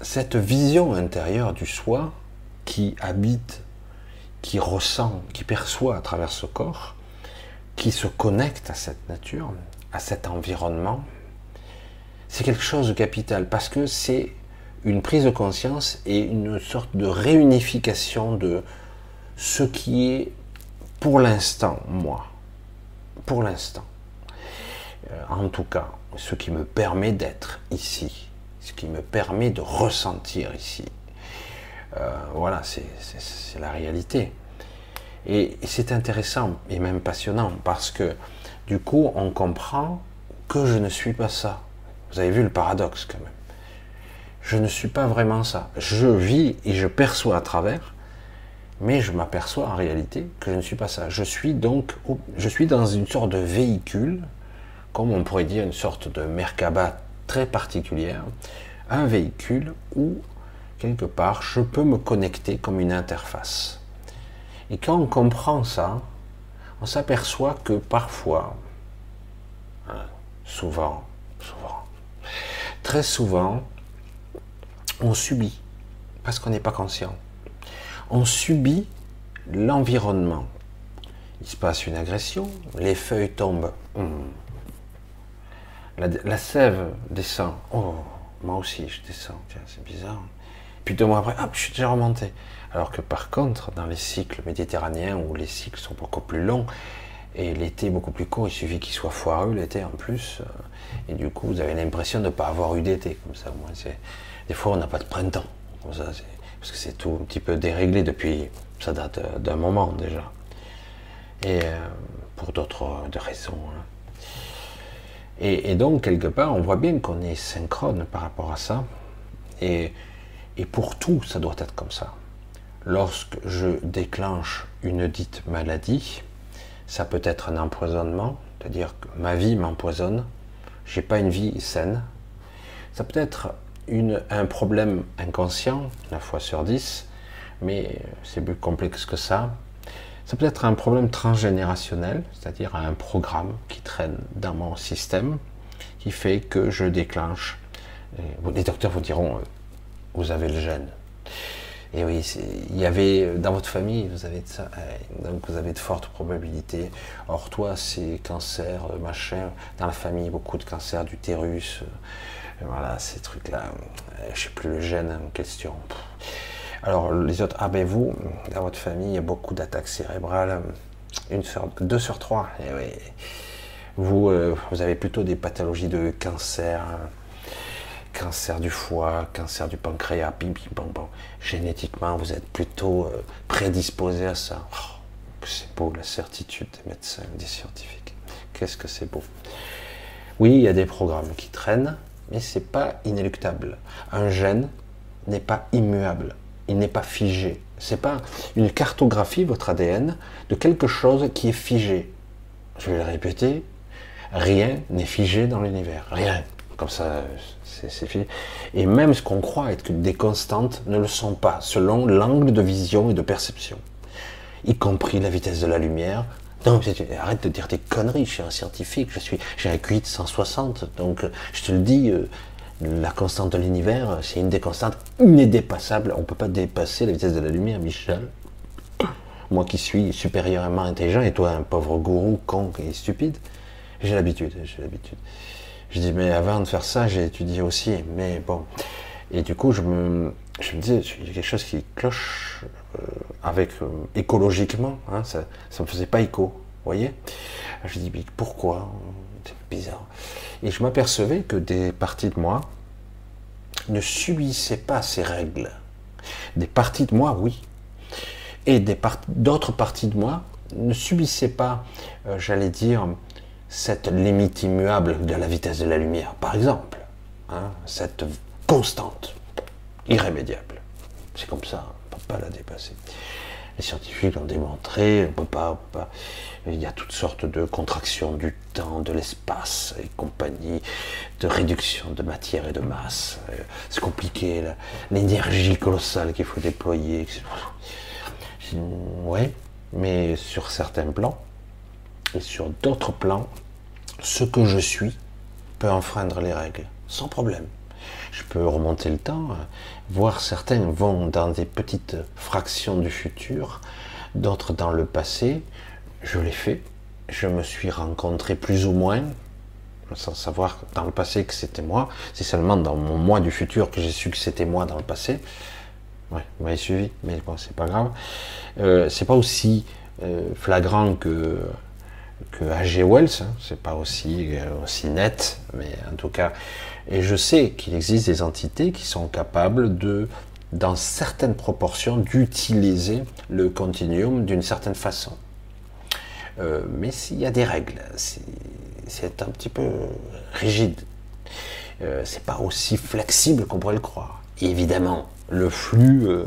cette vision intérieure du soi qui habite, qui ressent, qui perçoit à travers ce corps, qui se connecte à cette nature, à cet environnement, c'est quelque chose de capital parce que c'est une prise de conscience et une sorte de réunification de ce qui est pour l'instant moi. Pour l'instant. Euh, en tout cas, ce qui me permet d'être ici, ce qui me permet de ressentir ici. Euh, voilà, c'est la réalité. Et c'est intéressant et même passionnant parce que du coup, on comprend que je ne suis pas ça. Vous avez vu le paradoxe quand même je ne suis pas vraiment ça. Je vis et je perçois à travers, mais je m'aperçois en réalité que je ne suis pas ça. Je suis donc, je suis dans une sorte de véhicule, comme on pourrait dire une sorte de Merkaba très particulière, un véhicule où quelque part je peux me connecter comme une interface. Et quand on comprend ça, on s'aperçoit que parfois, hein, souvent, souvent, très souvent, on subit, parce qu'on n'est pas conscient. On subit l'environnement. Il se passe une agression, les feuilles tombent. Hmm. La, sève descend. Oh, moi aussi je descends. c'est bizarre. Puis deux mois après, hop, je suis déjà remonté. Alors que par contre, dans les cycles méditerranéens, où les cycles sont beaucoup plus longs, et l'été beaucoup plus court, il suffit qu'il soit foireux l'été en plus, euh, et du coup vous avez l'impression de ne pas avoir eu d'été, comme ça, moi, c'est des fois, on n'a pas de printemps. Parce que c'est tout un petit peu déréglé depuis. Ça date d'un moment déjà. Et euh, pour d'autres raisons. Hein. Et, donc, quelque part, on voit bien qu'on est synchrone par rapport à ça. Et, et pour tout, ça doit être comme ça. Lorsque je déclenche une dite maladie, ça peut être un empoisonnement, c'est-à-dire que ma vie m'empoisonne, j'ai pas une vie saine. Ça peut être un problème inconscient, la fois sur 10, mais c'est plus complexe que ça. Ça peut être un problème transgénérationnel, c'est-à-dire un programme qui traîne dans mon système, qui fait que je déclenche. Les docteurs vous diront, euh, vous avez le gène. Et oui, il y avait dans votre famille, vous avez de ça, donc vous avez de fortes probabilités. Or toi, c'est cancer, machin, dans la famille, beaucoup de cancer d'utérus, voilà, ces trucs-là, euh, je sais plus le gène en question. Alors les autres, ah ben vous, dans votre famille, il y a beaucoup d'attaques cérébrales, une sur, deux sur trois. Eh. Vous, euh, vous avez plutôt des pathologies de cancer, cancer du foie, cancer du pancréas, bim, bon, bon. Génétiquement, vous êtes plutôt euh, prédisposé à ça. Oh, c'est beau la certitude des médecins, des scientifiques. Qu'est-ce que c'est beau. Oui, il y a des programmes qui traînent, mais c'est pas inéluctable. Un gène n'est pas immuable, il n'est pas figé. C'est pas une cartographie, votre ADN, de quelque chose qui est figé. Je vais le répéter, rien n'est figé dans l'univers. Rien. Comme ça, c'est figé. Et même ce qu'on croit être des constantes ne le sont pas, selon l'angle de vision et de perception. Y compris la vitesse de la lumière, non, arrête de dire des conneries, je suis un scientifique, je suis, j'ai un QI de 160, donc je te le dis, euh, la constante de l'univers, c'est une des constantes indépassables, on ne peut pas dépasser la vitesse de la lumière, Michel. moi qui suis supérieurement intelligent et toi un pauvre gourou con et stupide. J'ai l'habitude, j'ai l'habitude. Je dis, mais avant de faire ça, j'ai étudié aussi, mais bon. Et du coup, je me, je me disais, il y a quelque chose qui cloche euh, avec euh, écologiquement, hein, ça ne me faisait pas écho, voyez Je dis, pourquoi C'est bizarre. Et je m'apercevais que des parties de moi ne subissaient pas ces règles. Des parties de moi, oui. Et d'autres parties de moi ne subissaient pas, euh, j'allais dire, cette limite immuable de la vitesse de la lumière, par exemple. Hein, cette constante, irrémédiable. C'est comme ça, la dépasser. Les scientifiques l'ont démontré, on peut pas, il y a toutes sortes de contractions du temps, de l'espace et compagnie, de réduction de matière et de masse. C'est compliqué, l'énergie colossale qu'il faut déployer. Oui, mais sur certains plans et sur d'autres plans, ce que je suis peut enfreindre les règles, sans problème. Je peux remonter le temps, voir certains vont dans des petites fractions du futur, d'autres dans le passé. Je l'ai fait. Je me suis rencontré plus ou moins, sans savoir dans le passé que c'était moi. C'est seulement dans mon moi du futur que j'ai su que c'était moi dans le passé. Ouais, vous m'avez suivi, mais bon, c'est pas grave. Euh, c'est pas aussi euh, flagrant que que H.G. Wells, hein. c'est pas aussi, euh, aussi net, mais en tout cas, et je sais qu'il existe des entités qui sont capables de, dans certaines proportions, d'utiliser le continuum d'une certaine façon. Euh, mais s'il y a des règles, c'est un petit peu rigide. Euh, c'est pas aussi flexible qu'on pourrait le croire. évidemment, le flux, euh,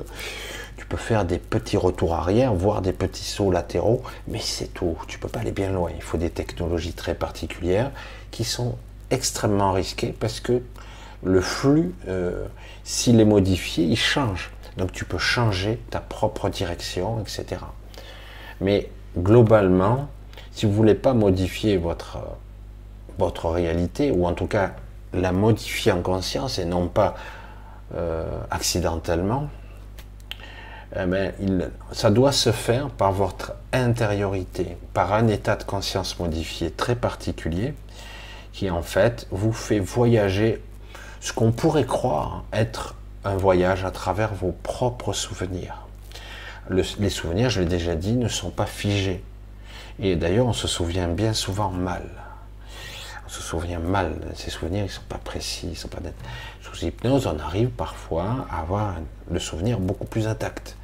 tu peux faire des petits retours arrière, voire des petits sauts latéraux, mais c'est tout. Tu peux pas aller bien loin. Il faut des technologies très particulières qui sont extrêmement risquées parce que le flux, euh, s'il est modifié, il change. Donc tu peux changer ta propre direction, etc. Mais globalement, si vous voulez pas modifier votre, votre réalité, ou en tout cas la modifier en conscience et non pas euh, accidentellement, eh ben, ça doit se faire par votre intériorité, par un état de conscience modifié très particulier, qui en fait vous fait voyager ce qu'on pourrait croire être un voyage à travers vos propres souvenirs. les souvenirs, je l'ai déjà dit, ne sont pas figés. Et d'ailleurs, on se souvient bien souvent mal. On se souvient mal. Ces souvenirs, ils ne sont pas précis, ils sont pas nets. Sous hypnose, on arrive parfois à avoir le souvenir beaucoup plus intact.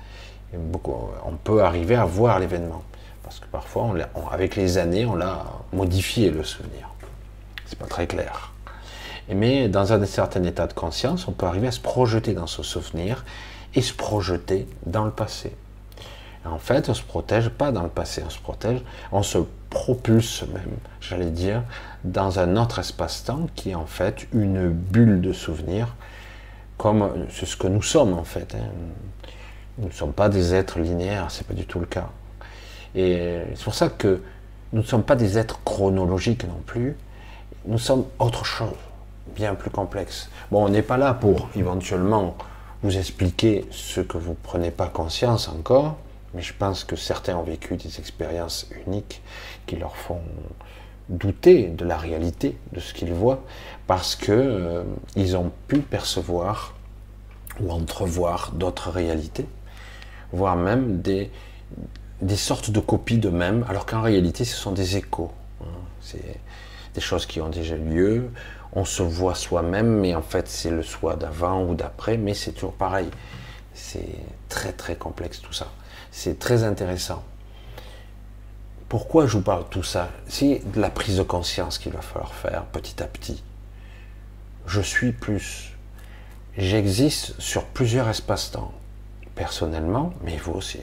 on peut arriver à voir l'événement. Parce que parfois, avec les années, on l'a modifié le souvenir. C'est pas très clair. Mais dans un certain état de conscience, on peut arriver à se projeter dans ce souvenir et se projeter dans le passé. en fait, on ne se protège pas dans le passé, on se protège, on se propulse même, j'allais dire, dans un autre espace-temps qui est en fait une bulle de souvenirs, comme c'est ce que nous sommes en fait. Hein. Nous ne sommes pas des êtres linéaires, c'est pas du tout le cas. Et c'est pour ça que nous ne sommes pas des êtres chronologiques non plus, nous sommes autre chose, bien plus complexe. Bon, on n'est pas là pour éventuellement vous expliquer ce que vous ne prenez pas conscience encore, mais je pense que certains ont vécu des expériences uniques qui leur font douter de la réalité de ce qu'ils voient, parce que euh, ils ont pu percevoir ou entrevoir d'autres réalités, voire même des, des sortes de copies d'eux-mêmes, alors qu'en réalité ce sont des échos. Hein. Des choses qui ont déjà lieu, on se voit soi-même, mais en fait c'est le soi d'avant ou d'après, mais c'est toujours pareil. C'est très très complexe tout ça. C'est très intéressant. Pourquoi je vous parle de tout ça? C'est de la prise de conscience qu'il va falloir faire petit à petit. Je suis plus. J'existe sur plusieurs espaces-temps, personnellement, mais vous aussi.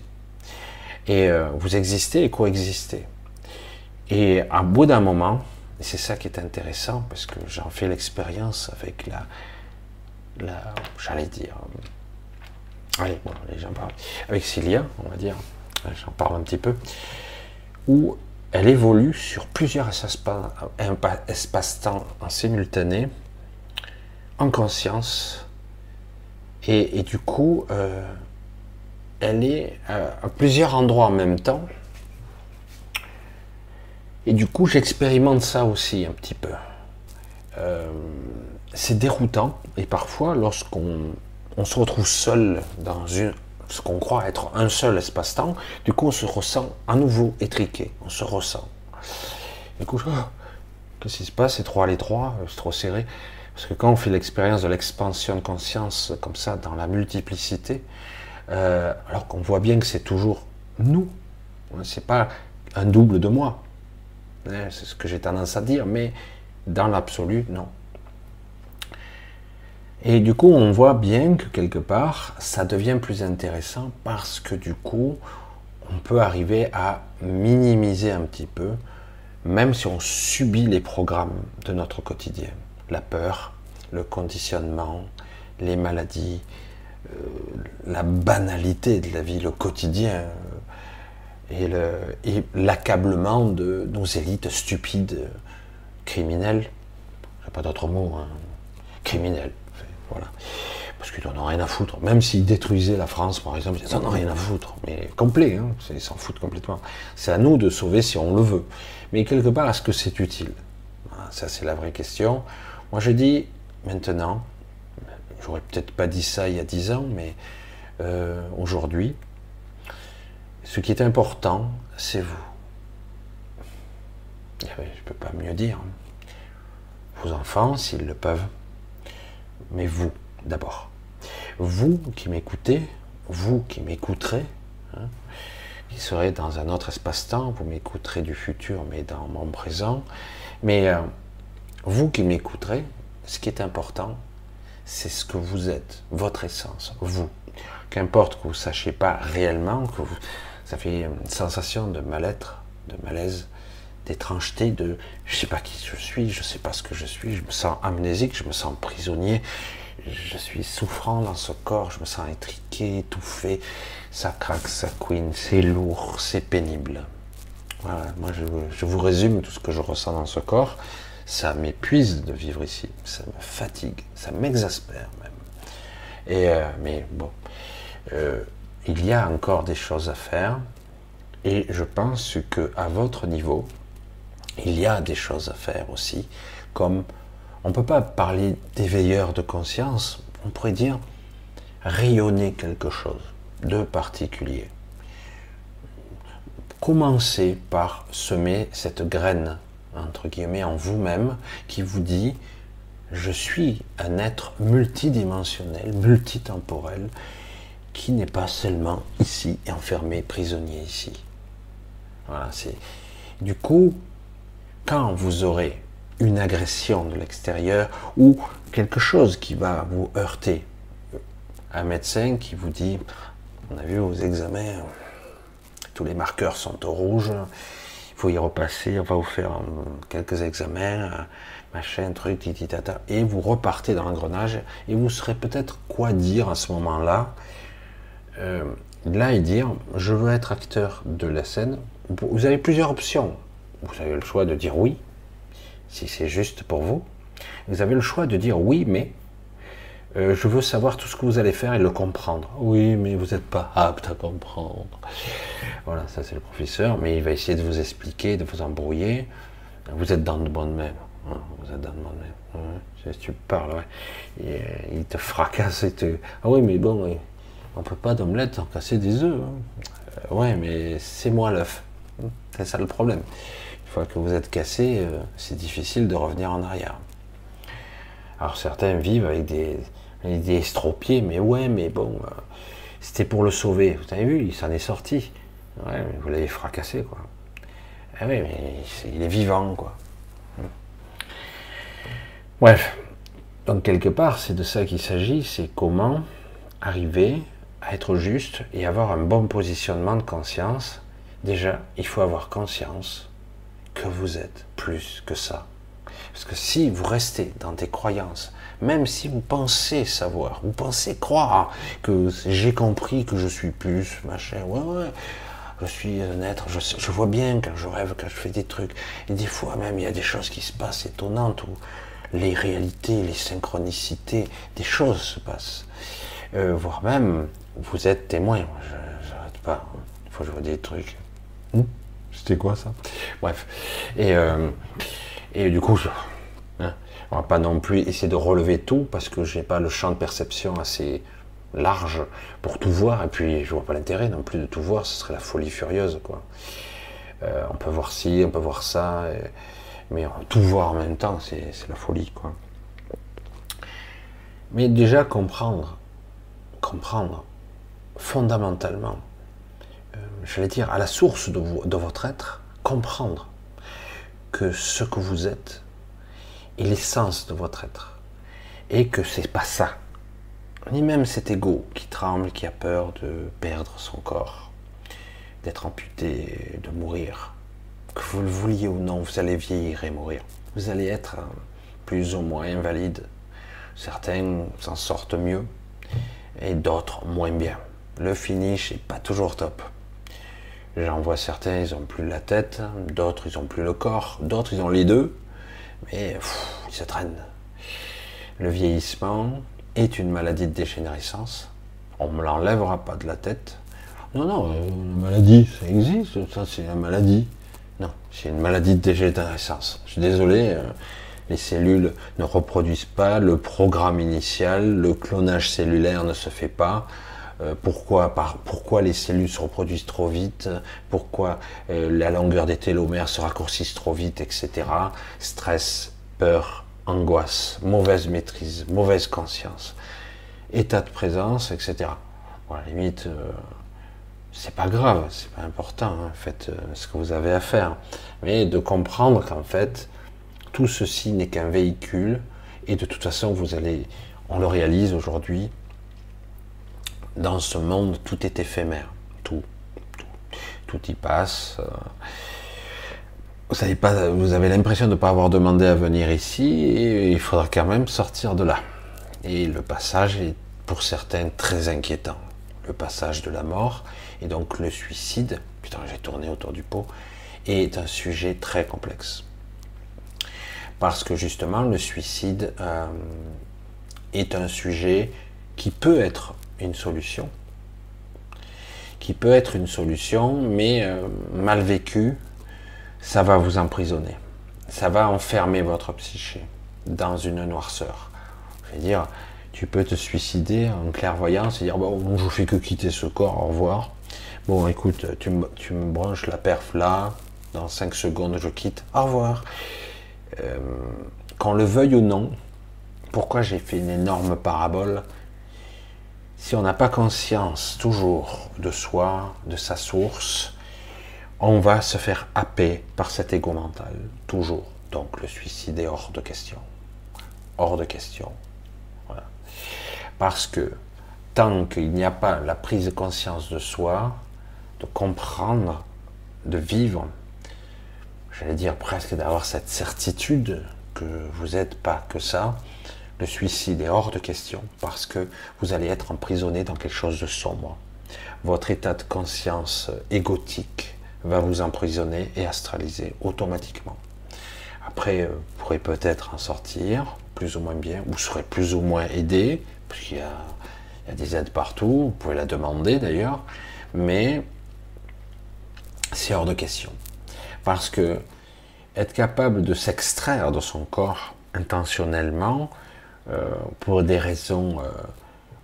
Et euh, vous existez et coexistez. Et à bout d'un moment, et c'est ça qui est intéressant parce que j'en fais l'expérience avec la, la j'allais dire, allez, bon, les gens parlent, avec Cilia, on va dire, j'en parle un petit peu, où elle évolue sur plusieurs espaces-temps en simultané, en conscience, et, du coup, euh, elle est euh, à plusieurs endroits en même temps. Et du coup, j'expérimente ça aussi un petit peu. Euh, c'est déroutant. Et parfois, lorsqu'on on se retrouve seul dans une, ce qu'on croit être un seul espace-temps, du coup, on se ressent à nouveau étriqué. On se ressent. Du coup, qu'est-ce qui se passe? C'est trop à l'étroit, c'est trop serré. Parce que quand on fait l'expérience de l'expansion de conscience comme ça, dans la multiplicité, euh, alors qu'on voit bien que c'est toujours nous, c'est pas un double de moi. Hein, c'est ce que j'ai tendance à dire, mais dans l'absolu, non. Et du coup, on voit bien que quelque part, ça devient plus intéressant parce que du coup, on peut arriver à minimiser un petit peu, même si on subit les programmes de notre quotidien. La peur, le conditionnement, les maladies, euh, la banalité de la vie, le quotidien, et l'accablement de nos élites stupides, criminelles, j'ai pas d'autre mot, hein, criminels, voilà. Parce qu'ils n'en ont rien à foutre. Même s'ils détruisaient la France, par exemple, ils n'en ont rien à foutre. Mais complet, hein, ils s'en foutent complètement. C'est à nous de sauver si on le veut. Mais quelque part, est-ce que c'est utile? Ça, c'est la vraie question. Moi, je dis, maintenant, j'aurais peut-être pas dit ça il y a dix ans, mais euh, aujourd'hui, ce qui est important, c'est vous. Eh je ne peux pas mieux dire. Vos enfants, s'ils le peuvent, mais vous d'abord. Vous qui m'écoutez, vous qui m'écouterez, hein, qui serez dans un autre espace-temps, vous m'écouterez du futur, mais dans mon présent, mais euh, vous qui m'écouterez, ce qui est important, c'est ce que vous êtes, votre essence, vous. Qu'importe que vous ne sachiez pas réellement, que vous, ça fait une sensation de mal-être, de malaise, d'étrangeté, de je sais pas qui je suis, je sais pas ce que je suis, je me sens amnésique, je me sens prisonnier, je suis souffrant dans ce corps, je me sens étriqué, étouffé, ça craque, ça couine, c'est lourd, c'est pénible. Voilà, moi je, je, vous résume tout ce que je ressens dans ce corps ça m'épuise de vivre ici, ça me fatigue, ça m'exaspère même. Et euh, mais bon, euh, il y a encore des choses à faire, et je pense que à votre niveau, il y a des choses à faire aussi, comme on ne peut pas parler d'éveilleurs de conscience, on pourrait dire rayonner quelque chose de particulier. Commencez par semer cette graine entre guillemets, en vous-même, qui vous dit je suis un être multidimensionnel, multitemporel, qui n'est pas seulement ici, enfermé, prisonnier ici. Voilà, c'est. Du coup, quand vous aurez une agression de l'extérieur ou quelque chose qui va vous heurter, un médecin qui vous dit, on a vu vos examens, tous les marqueurs sont au rouge, il faut y repasser, on va vous faire euh, quelques examens, euh, machin, truc, tititata, et vous repartez dans l'engrenage, et vous saurez peut-être quoi dire à ce moment-là. Euh, là, et dire, je veux être acteur de la scène. Vous avez plusieurs options. Vous avez le choix de dire oui, si c'est juste pour vous. Vous avez le choix de dire oui, mais euh, je veux savoir tout ce que vous allez faire et le comprendre. Oui, mais vous n'êtes pas apte à comprendre. Voilà, ça c'est le professeur, mais il va essayer de vous expliquer, de vous embrouiller. Vous êtes dans de bonnes mains. Hein, vous êtes dans de bonnes mains. tu parles. Euh, il te fracasse et te. Ah oui, mais bon, on ne peut pas d'omelette sans casser des œufs. Hein. Euh, ouais, mais c'est moi l'œuf. C'est ça le problème. Une fois que vous êtes cassé, c'est difficile de revenir en arrière. Alors certains vivent avec des, il est estropié, mais ouais, mais bon, euh, c'était pour le sauver. Vous avez vu, il s'en est sorti. Ouais, mais vous l'avez fracassé, quoi. Ah oui, mais il est vivant, quoi. Bref. Donc, quelque part, c'est de ça qu'il s'agit, c'est comment arriver être juste et avoir un bon positionnement de conscience. Déjà, il faut avoir conscience que vous êtes plus que ça. Parce que si vous restez dans des croyances, même si vous pensez savoir, vous pensez croire que j'ai compris que je suis plus, machin, ouais, ouais, je suis un être, je, vois bien quand je rêve, quand je fais des trucs, et des fois même il y a des choses qui se passent étonnantes, où les réalités, les synchronicités, des choses se passent. Euh, voire même, vous êtes témoin. pas. Il faut que je vois des trucs. Hmm C'était quoi ça? Bref. Et, euh, et du coup, je, hein, on va pas non plus essayer de relever tout parce que j'ai pas le champ de perception assez large pour tout voir. Et puis, je vois pas l'intérêt non plus de tout voir. Ce serait la folie furieuse, quoi. Euh, on peut voir ci, on peut voir ça, mais tout voir en même temps, c'est la folie, quoi. Mais déjà comprendre, comprendre fondamentalement, euh, je vais dire à la source de, votre être, comprendre que ce que vous êtes est l'essence de votre être et que c'est pas ça, ni même cet ego qui tremble, qui a peur de perdre son corps, d'être amputé, de mourir. Que vous le vouliez ou non, vous allez vieillir et mourir. Vous allez être plus ou moins invalide. Certains s'en sortent mieux et d'autres moins bien. Le finish n'est pas toujours top. J'en vois certains, ils n'ont plus la tête, d'autres, ils n'ont plus le corps, d'autres, ils ont les deux, mais ils se traînent. Le vieillissement est une maladie de dégénérescence. On ne me l'enlèvera pas de la tête. Non, non, euh, la maladie, ça existe, ça c'est la maladie. Non, c'est une maladie de dégénérescence. Je suis désolé, euh, les cellules ne reproduisent pas le programme initial, le clonage cellulaire ne se fait pas. Euh, pourquoi, par, pourquoi les cellules se reproduisent trop vite, pourquoi euh, la longueur des télomères se raccourcissent trop vite, etc. Stress, peur, angoisse, mauvaise maîtrise, mauvaise conscience, état de présence, etc. Bon, à la limite, euh, c'est pas grave, c'est pas important, hein, faites ce que vous avez à faire. Mais de comprendre qu'en fait, tout ceci n'est qu'un véhicule, et de toute façon, vous allez, on le réalise aujourd'hui, dans ce monde, tout est éphémère. Tout. Tout, y passe. Euh. Vous savez pas, vous avez l'impression de ne pas avoir demandé à venir ici et il faudra quand même sortir de là. Et le passage est pour certains très inquiétant. Le passage de la mort et donc le suicide, putain j'ai tourné autour du pot, est un sujet très complexe. Parce que justement le suicide euh, est un sujet qui peut être une solution, qui peut être une solution, mais euh, mal vécue, ça va vous emprisonner. Ça va enfermer votre psyché dans une noirceur. Je veux dire, tu peux te suicider en clairvoyance et dire bon, je fais que quitter ce corps, au revoir. Bon, écoute, tu me, tu me branches la perf là, dans 5 secondes je quitte, au revoir. Euh, qu'on le veuille ou non, pourquoi j'ai fait une énorme parabole si on n'a pas conscience toujours de soi, de sa source, on va se faire happer par cet ego mental, toujours. Donc le suicide est hors de question. Hors de question. Parce que tant qu'il n'y a pas la prise de conscience de soi, de comprendre, de vivre, j'allais dire presque d'avoir cette certitude que vous n'êtes pas que ça, le suicide est hors de question parce que vous allez être emprisonné dans quelque chose de sombre. Votre état de conscience égotique va vous emprisonner et astraliser automatiquement. Après, euh, vous pourrez peut-être en sortir, plus ou moins bien, vous serez plus ou moins aidé, puisqu'il y a, il y a des aides partout, vous pouvez la demander d'ailleurs, mais c'est hors de question. Parce que être capable de s'extraire de son corps intentionnellement, pour des raisons euh,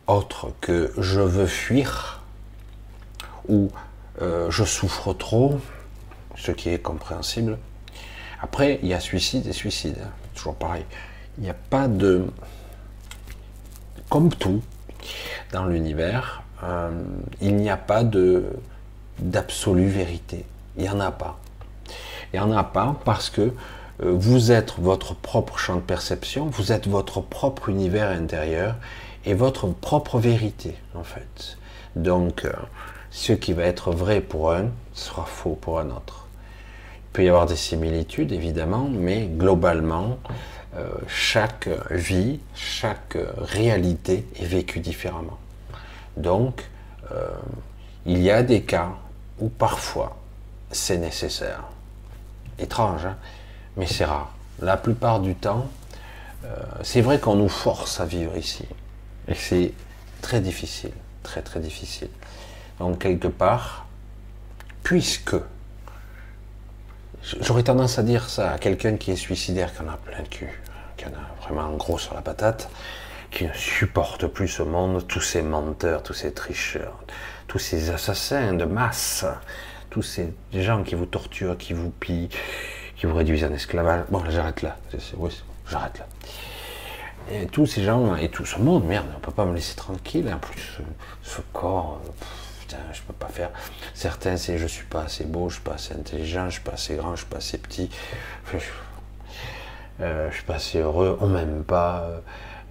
autres que je veux fuir ou euh, je souffre trop, ce qui est compréhensible. Après, il y a suicide et suicide, toujours pareil. Il n'y a pas de... Comme tout dans l'univers, il n'y a pas de d'absolue vérité. Il n'y en a pas. Il n'y en a pas parce que euh, vous êtes votre propre champ de perception, vous êtes votre propre univers intérieur et votre propre vérité, en fait. Donc, euh, ce qui va être vrai pour un sera faux pour un autre. Il peut y avoir des similitudes, évidemment, mais globalement, euh, chaque vie, chaque réalité est vécue différemment. Donc, il y a des cas où parfois c'est nécessaire. Étrange, hein? Mais c'est rare. La plupart du temps, euh, c'est vrai qu'on nous force à vivre ici. Et c'est très difficile, très très difficile. Donc quelque part, puisque j'aurais tendance à dire ça à quelqu'un qui est suicidaire, qui en a plein le cul, qui en a vraiment gros sur la patate, qui ne supporte plus ce monde, tous ces menteurs, tous ces tricheurs, tous ces assassins de masse, tous ces gens qui vous torturent, qui vous pillent, qui vous réduisent en esclavage. Bon, j'arrête là. Oui, j'arrête là. Et tous ces gens et tout ce monde, merde, on peut pas me laisser tranquille. En plus, ce, corps, putain, je peux pas faire. Certains, c'est je suis pas assez beau, je suis pas assez intelligent, je suis pas assez grand, je suis pas assez petit. je, euh, suis pas assez heureux, on m'aime pas. Euh,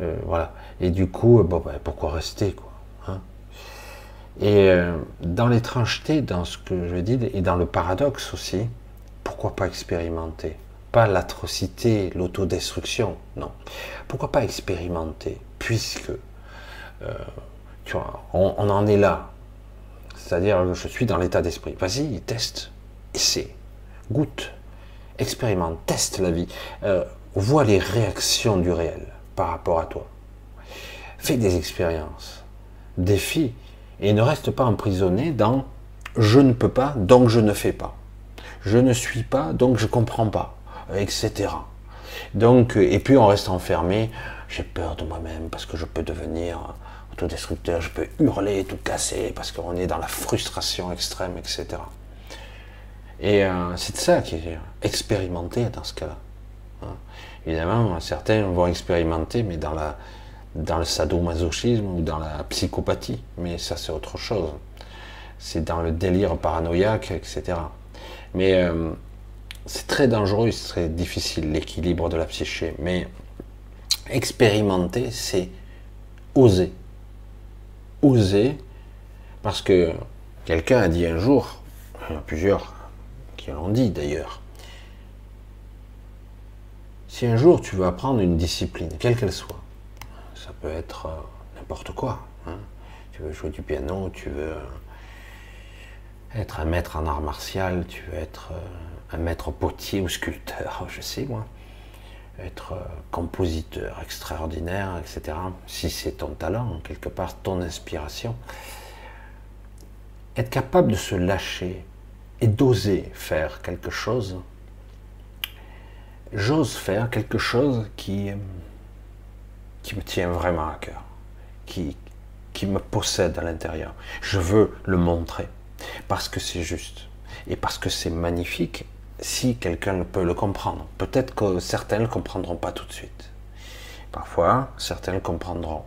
euh, voilà. Et du coup, bon, ben, pourquoi rester, quoi hein Et dans l'étrangeté, dans ce que je dis, et dans le paradoxe aussi, pourquoi pas expérimenter? Pas l'atrocité, l'autodestruction, non. Pourquoi pas expérimenter Puisque, euh, tu vois, on, en est là. C'est-à-dire, je suis dans l'état d'esprit. Vas-y, teste, essaie, goûte, expérimente, teste la vie, euh, vois les réactions du réel par rapport à toi. Fais des expériences, défie, et ne reste pas emprisonné dans je ne peux pas, donc je ne fais pas je ne suis pas, donc je comprends pas, etc. Donc, et puis on reste enfermé, j'ai peur de moi-même parce que je peux devenir autodestructeur, je peux hurler, tout casser, parce qu'on est dans la frustration extrême, etc. Et euh, c'est ça qui est expérimenté dans ce cas-là. Hein. Évidemment, certains vont expérimenter, mais dans le sadomasochisme ou dans la psychopathie, mais ça c'est autre chose. C'est dans le délire paranoïaque, etc. Mais euh, c'est très dangereux, c'est très difficile l'équilibre de la psyché. Mais expérimenter, c'est oser. Oser, parce que quelqu'un a dit un jour, il y en a plusieurs qui l'ont dit d'ailleurs, si un jour tu veux apprendre une discipline, quelle qu'elle soit, ça peut être euh, n'importe quoi. Hein. Tu veux jouer du piano, tu veux être un maître en art martial, tu veux être euh, un maître potier ou sculpteur, je sais moi, être euh, compositeur extraordinaire, etc. Si c'est ton talent, quelque part ton inspiration, être capable de se lâcher et d'oser faire quelque chose, j'ose faire quelque chose qui, qui me tient vraiment à cœur, qui me possède à l'intérieur. Je veux le montrer parce que c'est juste et parce que c'est magnifique si quelqu'un peut le comprendre. Peut-être que certains ne le comprendront pas tout de suite. Parfois, certains le comprendront.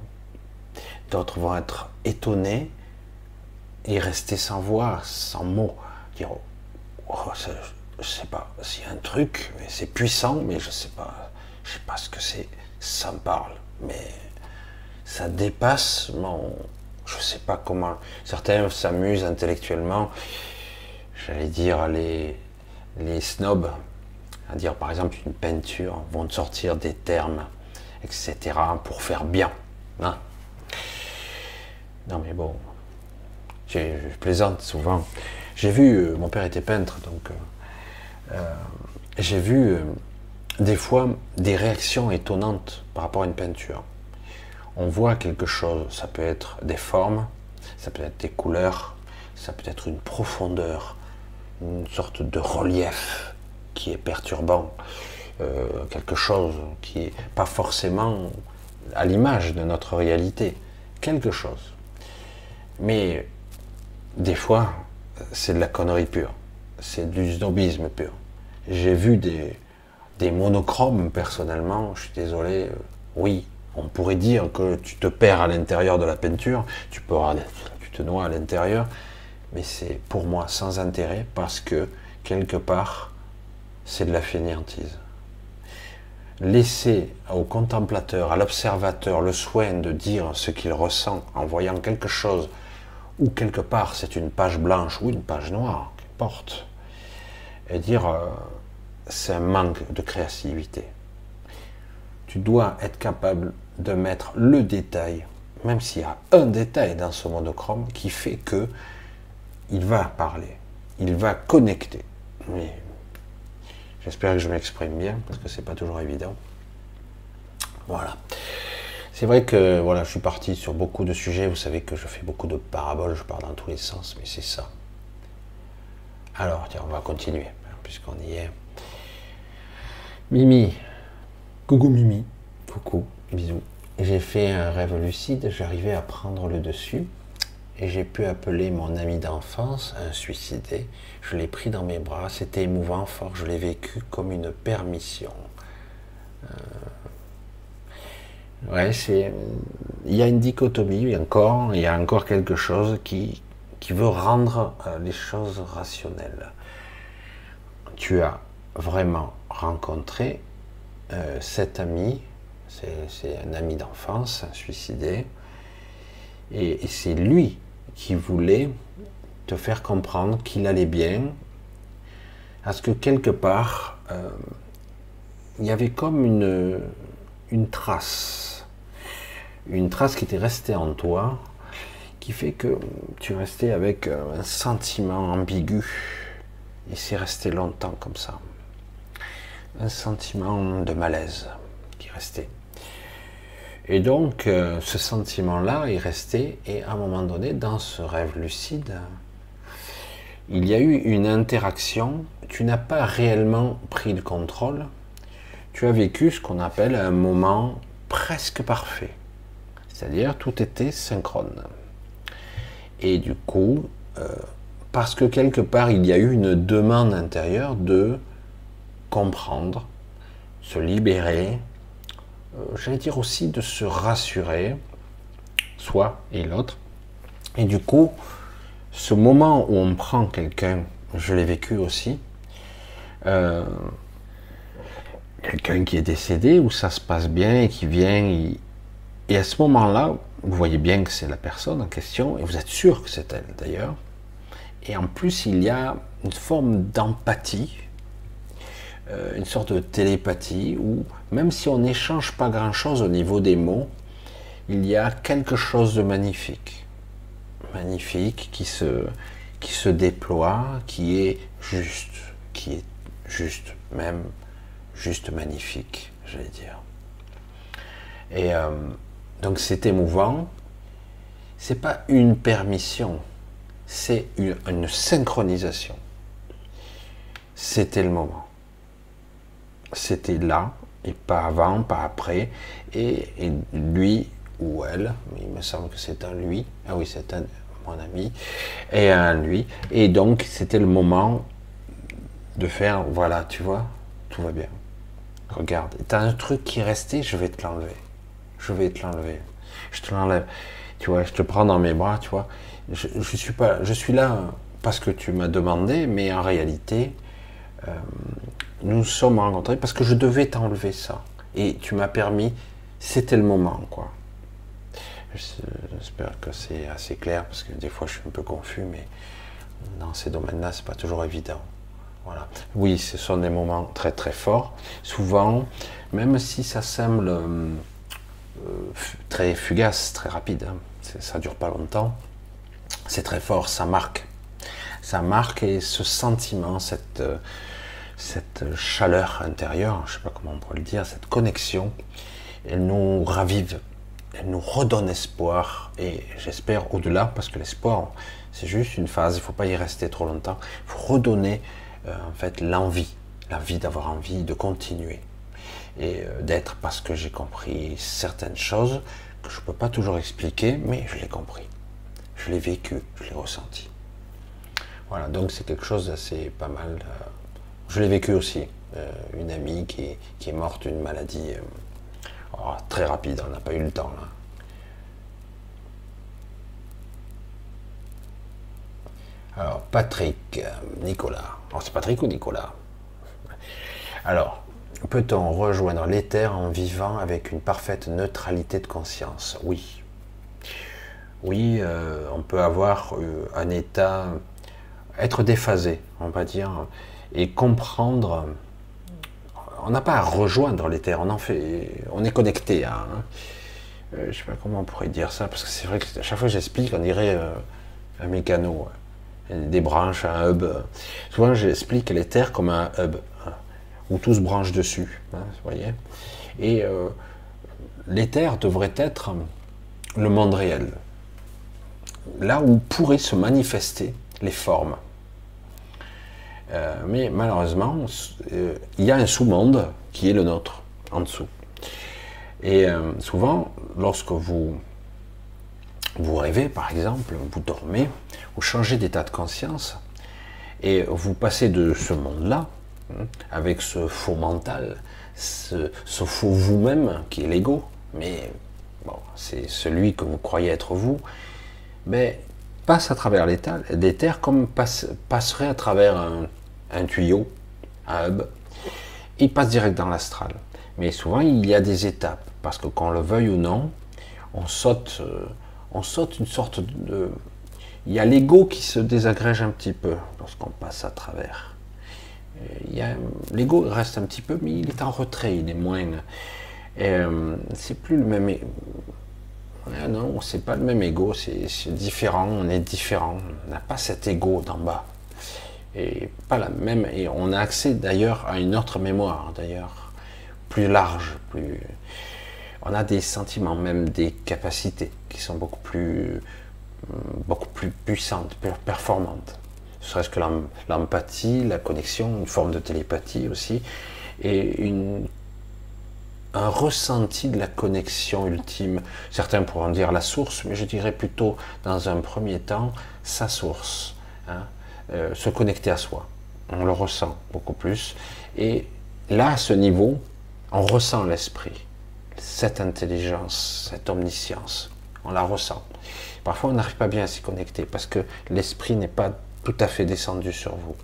D'autres vont être étonnés et rester sans voix, sans mots. Dire, oh, oh sais pas, a un truc, mais c'est puissant, mais je sais pas, je sais pas ce que c'est. Ça me parle, mais ça dépasse mon, je ne sais pas comment. Certains s'amusent intellectuellement, j'allais dire les, les snobs, à dire par exemple une peinture, vont sortir des termes, etc., pour faire bien. Hein. non mais bon, je plaisante souvent. J'ai vu, euh, mon père était peintre, donc euh, euh, j'ai vu des fois des réactions étonnantes par rapport à une peinture on voit quelque chose. Ça peut être des formes, ça peut être des couleurs, ça peut être une profondeur, une sorte de relief qui est perturbant, euh, quelque chose qui n'est pas forcément à l'image de notre réalité, quelque chose. Mais des fois, c'est de la connerie pure, c'est du snobisme pur. J'ai vu des, des monochromes personnellement, je suis désolé, euh, oui, on pourrait dire que tu te perds à l'intérieur de la peinture, tu, peux, tu te noies à l'intérieur, mais c'est pour moi sans intérêt parce que quelque part, c'est de la fainéantise. Laisser au contemplateur, à l'observateur, le soin de dire ce qu'il ressent en voyant quelque chose, ou quelque part c'est une page blanche ou une page noire, qu'importe, et dire euh, c'est un manque de créativité. Tu dois être capable de mettre le détail, même s'il y a un détail dans ce monochrome qui fait que il va parler, il va connecter. Mais j'espère que je m'exprime bien parce que c'est pas toujours évident. Voilà. C'est vrai que voilà, je suis parti sur beaucoup de sujets. Vous savez que je fais beaucoup de paraboles, je parle dans tous les sens, mais c'est ça. Alors, tiens, on va continuer, puisqu'on y est. Mimi. Coucou Mimi. Coucou, bisous. J'ai fait un rêve lucide, j'arrivais à prendre le dessus et j'ai pu appeler mon ami d'enfance, un suicidé. Je l'ai pris dans mes bras, c'était émouvant, fort, je l'ai vécu comme une permission. Euh, Ouais, c'est. Il y a une dichotomie encore, il y a encore quelque chose qui, qui veut rendre euh, les choses rationnelles. Tu as vraiment rencontré euh, cet ami, c'est un ami d'enfance, suicidé, et, c'est lui qui voulait te faire comprendre qu'il allait bien, parce que quelque part, euh, il y avait comme une, trace une trace qui était restée en toi, qui fait que tu restais avec un sentiment ambigu. Et c'est resté longtemps comme ça. Un sentiment de malaise qui restait. Et donc, euh, ce sentiment-là est resté, et à un moment donné, dans ce rêve lucide, il y a eu une interaction. Tu n'as pas réellement pris le contrôle. Tu as vécu ce qu'on appelle un moment presque parfait. C'est-à-dire tout était synchrone. Et du coup, euh, parce que quelque part il y a eu une demande intérieure de comprendre, se libérer, j'allais dire aussi de se rassurer, soi et l'autre. Et du coup, ce moment où on prend quelqu'un, je l'ai vécu aussi, euh, quelqu'un qui est décédé, où ça se passe bien et qui vient, et à ce moment-là, vous voyez bien que c'est la personne en question, et vous êtes sûr que c'est elle d'ailleurs. Et en plus, il y a une forme d'empathie, euh, une sorte de télépathie, où même si on n'échange pas grand-chose au niveau des mots, il y a quelque chose de magnifique. Magnifique qui se, déploie, qui est juste, qui est juste, même juste magnifique, j'allais dire. Et euh, donc c'est émouvant. C'est pas une permission, c'est une, synchronisation. C'était le moment. C'était là, et pas avant, pas après. Et, lui ou elle, il me semble que c'est un lui, ah oui, c'est un mon ami, et un lui. Et donc c'était le moment de faire, voilà, tu vois, tout va bien. Regarde, tu as un truc qui est resté, je vais te l'enlever je vais te l'enlever. Je te l'enlève. Tu vois, je te prends dans mes bras, tu vois. Je, suis pas, je suis là parce que tu m'as demandé, mais en réalité, euh, nous nous sommes rencontrés parce que je devais t'enlever ça. Et tu m'as permis, c'était le moment, quoi. J'espère que c'est assez clair parce que des fois je suis un peu confus, mais dans ces domaines-là, c'est pas toujours évident. Voilà. Oui, ce sont des moments très très forts. Souvent, même si ça semble euh, très fugace, très rapide. Hein. Ça dure pas longtemps. C'est très fort, ça marque. Ça marque et ce sentiment, cette, euh, cette chaleur intérieure, je sais pas comment on pourrait le dire, cette connexion, elle nous ravive, elle nous redonne espoir et j'espère au-delà, parce que l'espoir, c'est juste une phase, il ne faut pas y rester trop longtemps. Il faut redonner euh, en fait l'envie, l'envie d'avoir envie de continuer et euh, d'être parce que j'ai compris certaines choses que je ne peux pas toujours expliquer, mais je l'ai compris. Je l'ai vécu, je l'ai ressenti. Voilà, donc c'est quelque chose d'assez pas mal. Euh, je l'ai vécu aussi. Euh, une amie qui, est morte d'une maladie oh, très rapide, on n'a pas eu le temps là. Alors, Patrick, Nicolas. Alors, c'est Patrick ou Nicolas? Alors, Peut-on rejoindre l'éther en vivant avec une parfaite neutralité de conscience? Oui. Oui, euh, on peut avoir euh, un état, être déphasé, on va dire, et comprendre. On n'a pas à rejoindre l'éther, on en fait, on est connecté à. Hein. Euh, je sais pas comment on pourrait dire ça, parce que c'est vrai que à chaque fois que j'explique, on dirait un mécano, des branches, un hub. Souvent, j'explique l'éther comme un hub où tout se branche dessus. Hein, vous voyez Et euh, devrait être le monde réel, là où pourraient se manifester les formes. Euh, mais malheureusement, euh, il y a un sous-monde qui est le nôtre, en dessous. Et euh, souvent, lorsque vous, vous rêvez, par exemple, vous dormez, vous changez d'état de conscience, et vous passez de ce monde-là, hein, avec ce faux mental, ce, faux vous-même qui est l'ego, mais bon, c'est celui que vous croyez être vous, mais passe à travers des terres comme passerait à travers un, un tuyau, un hub, il passe direct dans l'astral. Mais souvent, il y a des étapes, parce que qu'on le veuille ou non, on saute, euh, on saute une sorte de... Il y a l'ego qui se désagrège un petit peu lorsqu'on passe à travers. L'ego reste un petit peu, mais il est en retrait, il est moins... Euh, c'est plus le même... Ouais, non, c'est pas le même ego, c'est différent, on est différent. On n'a pas cet ego d'en bas et pas la même. Et on a accès d'ailleurs à une autre mémoire, d'ailleurs, plus large, plus. On a des sentiments, même des capacités qui sont beaucoup plus, beaucoup plus puissantes, plus performantes. Ce serait-ce que l'empathie, la connexion, une forme de télépathie aussi, et une, un ressenti de la connexion ultime. Certains pourront dire la source, mais je dirais plutôt, dans un premier temps, sa source. Hein. Euh, se connecter à soi. On le ressent beaucoup plus. Et là, à ce niveau, on ressent l'esprit, cette intelligence, cette omniscience. On la ressent. Parfois, on n'arrive pas bien à s'y connecter parce que l'esprit n'est pas tout à fait descendu sur vous.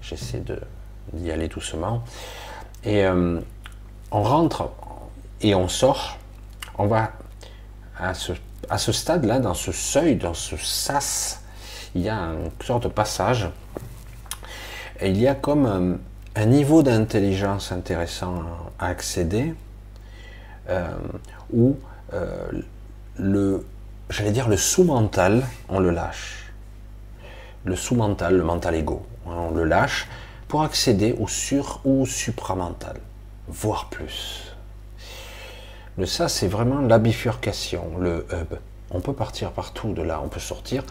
J'essaie d'y aller doucement. Et euh, on rentre et on sort. On va à ce, à ce stade-là, dans ce seuil, dans ce sas il y a une sorte de passage. Et il y a comme euh, un, niveau d'intelligence intéressant à accéder, euh, où euh, le, j'allais dire le sous-mental, on le lâche. Le sous-mental, le mental égo, hein, on le lâche pour accéder au sur ou supramental, voire plus. Le ça, c'est vraiment la bifurcation, le hub. On peut partir partout de là, on peut sortir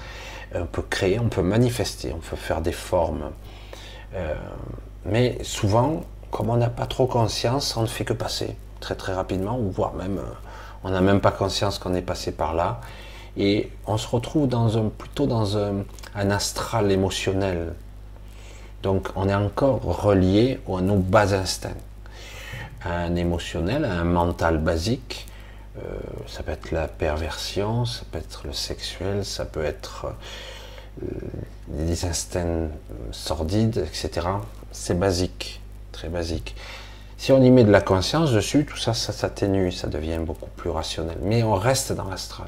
on peut créer, on peut manifester, on peut faire des formes. Euh, mais souvent, comme on n'a pas trop conscience, on ne fait que passer très très rapidement, ou voire même, euh, on n'a même pas conscience qu'on est passé par là. Et on se retrouve dans un, plutôt dans un, astral émotionnel. Donc on est encore relié à nos bas instincts. Un émotionnel, un mental basique, euh, ça peut être la perversion, ça peut être le sexuel, ça peut être euh, des instincts sordides, etc. C'est basique, très basique. Si on y met de la conscience dessus, tout ça, ça s'atténue, ça devient beaucoup plus rationnel. Mais on reste dans l'astral.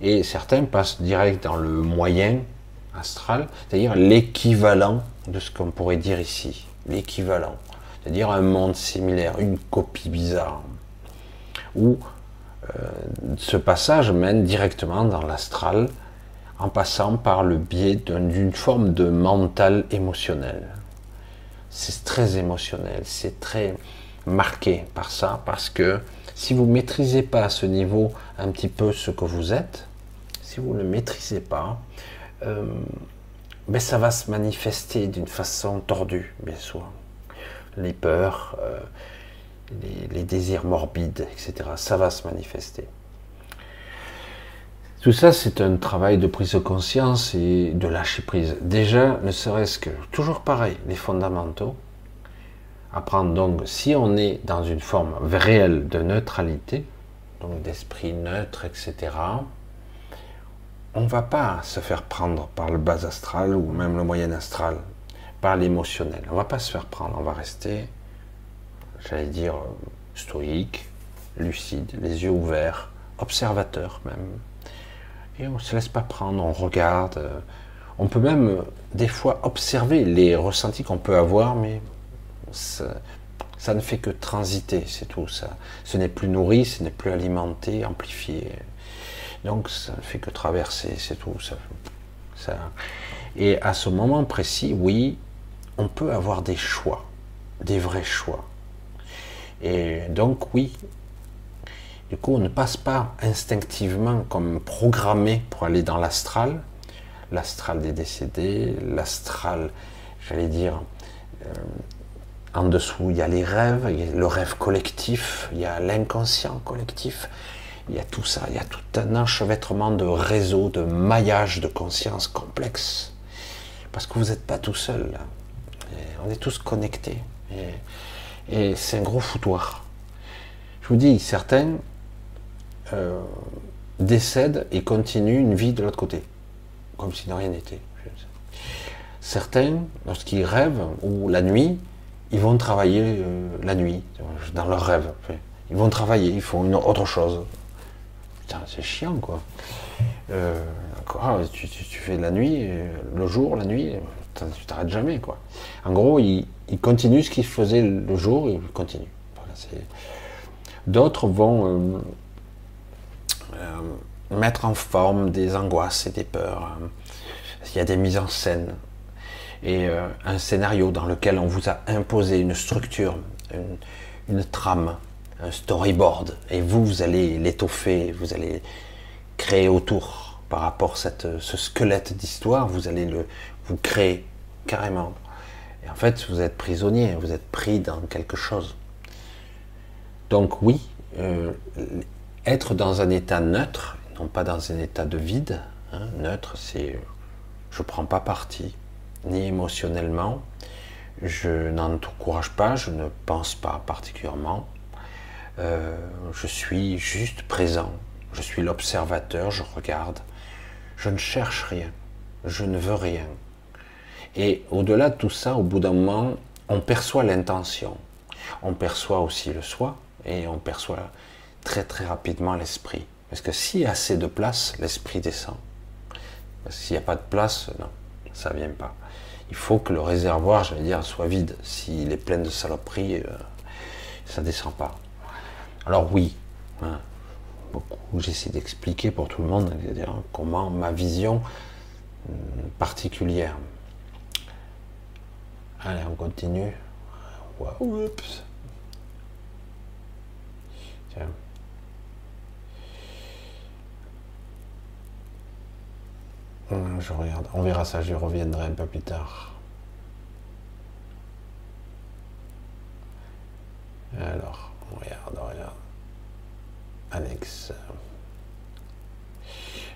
Et certains passent direct dans le moyen astral, c'est-à-dire l'équivalent de ce qu'on pourrait dire ici. L'équivalent. C'est-à-dire un monde similaire, une copie bizarre. Euh, ce passage mène directement dans l'astral en passant par le biais d'une forme de mental émotionnel. C'est très émotionnel, c'est très marqué par ça, parce que si vous ne maîtrisez pas à ce niveau un petit peu ce que vous êtes, si vous ne maîtrisez pas, euh, ben ça va se manifester d'une façon tordue, bien sûr. Les peurs, euh, les, désirs morbides, etc. Ça va se manifester. Tout ça, c'est un travail de prise de conscience et de lâcher prise. Déjà, ne serait-ce que, toujours pareil, les fondamentaux. Apprendre donc, si on est dans une forme réelle de neutralité, donc d'esprit neutre, etc., on ne va pas se faire prendre par le bas astral ou même le moyen astral, par l'émotionnel. On ne va pas se faire prendre, on va rester j'allais dire, stoïque, lucide, les yeux ouverts, observateur même. Et on ne se laisse pas prendre, on regarde. Euh, on peut même, euh, des fois, observer les ressentis qu'on peut avoir, mais ça, ne fait que transiter, c'est tout. Ça, ce n'est plus nourri, ce n'est plus alimenté, amplifié. Donc, ça ne fait que traverser, c'est tout. Et à ce moment précis, oui, on peut avoir des choix, des vrais choix. Et donc oui, Du coup, on ne passe pas instinctivement comme programmé pour aller dans l'astral, l'astral des décédés, l'astral, j'allais dire, euh, en dessous, il y a les rêves, il y a le rêve collectif, il y a l'inconscient collectif, il y a tout ça, il y a tout un enchevêtrement de réseaux, de maillage de conscience complexe. Parce que vous n'êtes pas tout seul. On est tous connectés. C'est un gros foutoir. Je vous dis, certains euh, décèdent et continuent une vie de l'autre côté, comme si de rien n'était. Certains, lorsqu'ils rêvent, ou la nuit, ils vont travailler euh, la nuit, dans leur rêve. Ils vont travailler, ils font une autre chose. Putain, c'est chiant, quoi. Euh, tu, fais la nuit, le jour, la nuit, tu t'arrêtes jamais, quoi. En gros, ils, continuent ce qu'ils faisaient le jour, ils continuent. D'autres vont euh, mettre en forme des angoisses et des peurs. Il y a des mises en scène et euh, un scénario dans lequel on vous a imposé une structure, une, trame, un storyboard, et vous, vous allez l'étoffer, vous allez créer autour par rapport à ce squelette d'histoire, vous allez le vous créer carrément. En fait, vous êtes prisonnier, vous êtes pris dans quelque chose. Donc oui, euh, être dans un état neutre, non pas dans un état de vide, hein, neutre, c'est je prends pas parti, ni émotionnellement. Je n'encourage pas, je ne pense pas particulièrement. Euh, je suis juste présent. Je suis l'observateur, je regarde. Je ne cherche rien. Je ne veux rien. Et au-delà de tout ça, au bout d'un moment, on perçoit l'intention. On perçoit aussi le soi et on perçoit très très rapidement l'esprit. Parce que s'il y a assez de place, l'esprit descend. S'il n'y a pas de place, non, ça ne vient pas il faut que le réservoir, j'allais dire, soit vide. S'il est plein de saloperies, euh, ça ne descend pas. Alors oui, hein, beaucoup, j'essaie d'expliquer pour tout le monde comment ma vision hum, particulière. Allez, on continue. Oups. Tiens. Je regarde. On verra ça, je reviendrai un peu plus tard. Alors, on regarde, on regarde. Alex.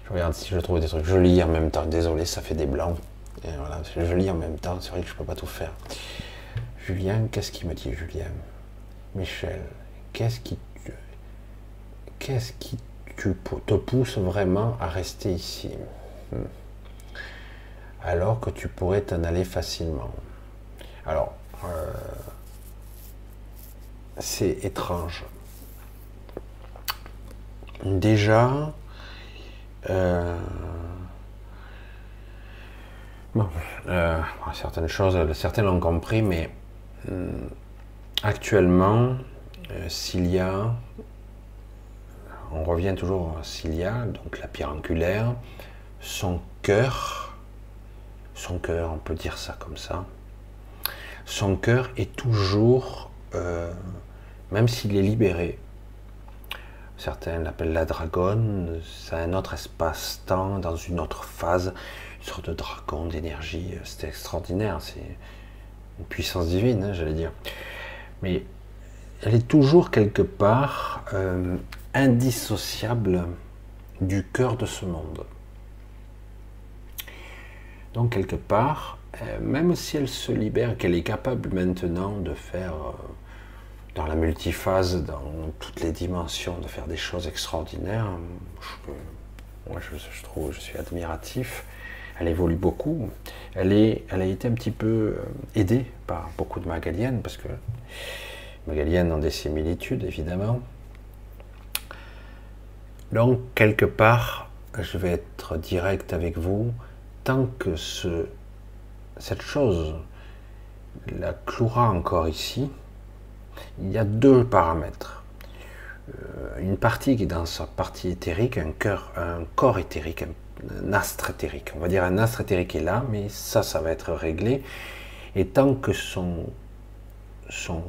Je regarde si je trouve des trucs. Je lis en même temps. Désolé, ça fait des blancs. Voilà, je lis en même temps. C'est vrai que je ne peux pas tout faire. Julien, qu'est-ce qu'il me dit, Julien? Michel, qu'est-ce qui, qu'est-ce qui te pousse vraiment à rester ici? Hmm alors que tu pourrais t'en aller facilement. Alors, euh, c'est étrange. Déjà, euh, bon, euh, certaines choses, certains l'ont compris, mais actuellement, s'il y a, on revient toujours à s'il y a, donc la pierre angulaire, son cœur, son cœur, on peut dire ça comme ça, son cœur est toujours, euh, même s'il est libéré, certains l'appellent la dragonne, c'est un autre espace-temps, dans une autre phase, une sorte de dragon d'énergie, c'est extraordinaire, c'est une puissance divine, hein, j'allais dire. Mais elle est toujours quelque part euh, indissociable du cœur de ce monde. Donc quelque part, euh, même si elle se libère, qu'elle est capable maintenant de faire euh, dans la multiphase, dans toutes les dimensions, de faire des choses extraordinaires, moi je, trouve, je suis admiratif. Elle évolue beaucoup. Elle, est, elle a été un petit peu euh, aidée par beaucoup de Magaliennes, parce que Magaliennes ont des similitudes, évidemment. Donc, quelque part, je vais être direct avec vous, tant que ce, cette chose la clouera encore ici, il y a deux paramètres. Euh, une partie qui est dans sa partie éthérique, un, cœur, un corps éthérique, astre éthérique. On va dire un astre éthérique est là, mais ça, ça va être réglé. Et tant que son, son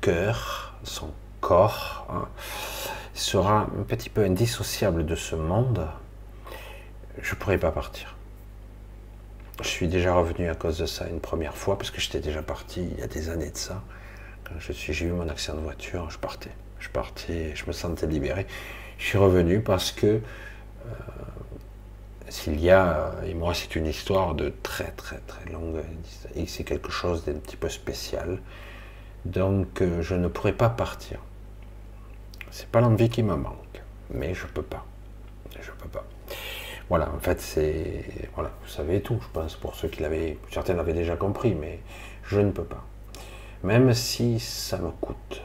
cœur, son corps, hein, sera un petit peu indissociable de ce monde, je ne pourrai pas partir. Je suis déjà revenu à cause de ça une première fois, parce que j'étais déjà parti il y a des années de ça. Quand j'ai eu mon accident de voiture, je partais. Je partais, je me sentais libéré. Je suis revenu parce que euh, s'il y a, et moi c'est une histoire de très très très longue, et c'est quelque chose d'un petit peu spécial, donc euh, je ne pourrais pas partir. C'est pas l'envie qui me manque, mais je peux pas. Je peux pas. Voilà, en fait, c'est. Voilà, vous savez tout, je pense, pour ceux qui l'avaient. Certains l'avaient déjà compris, mais je ne peux pas. Même si ça me coûte.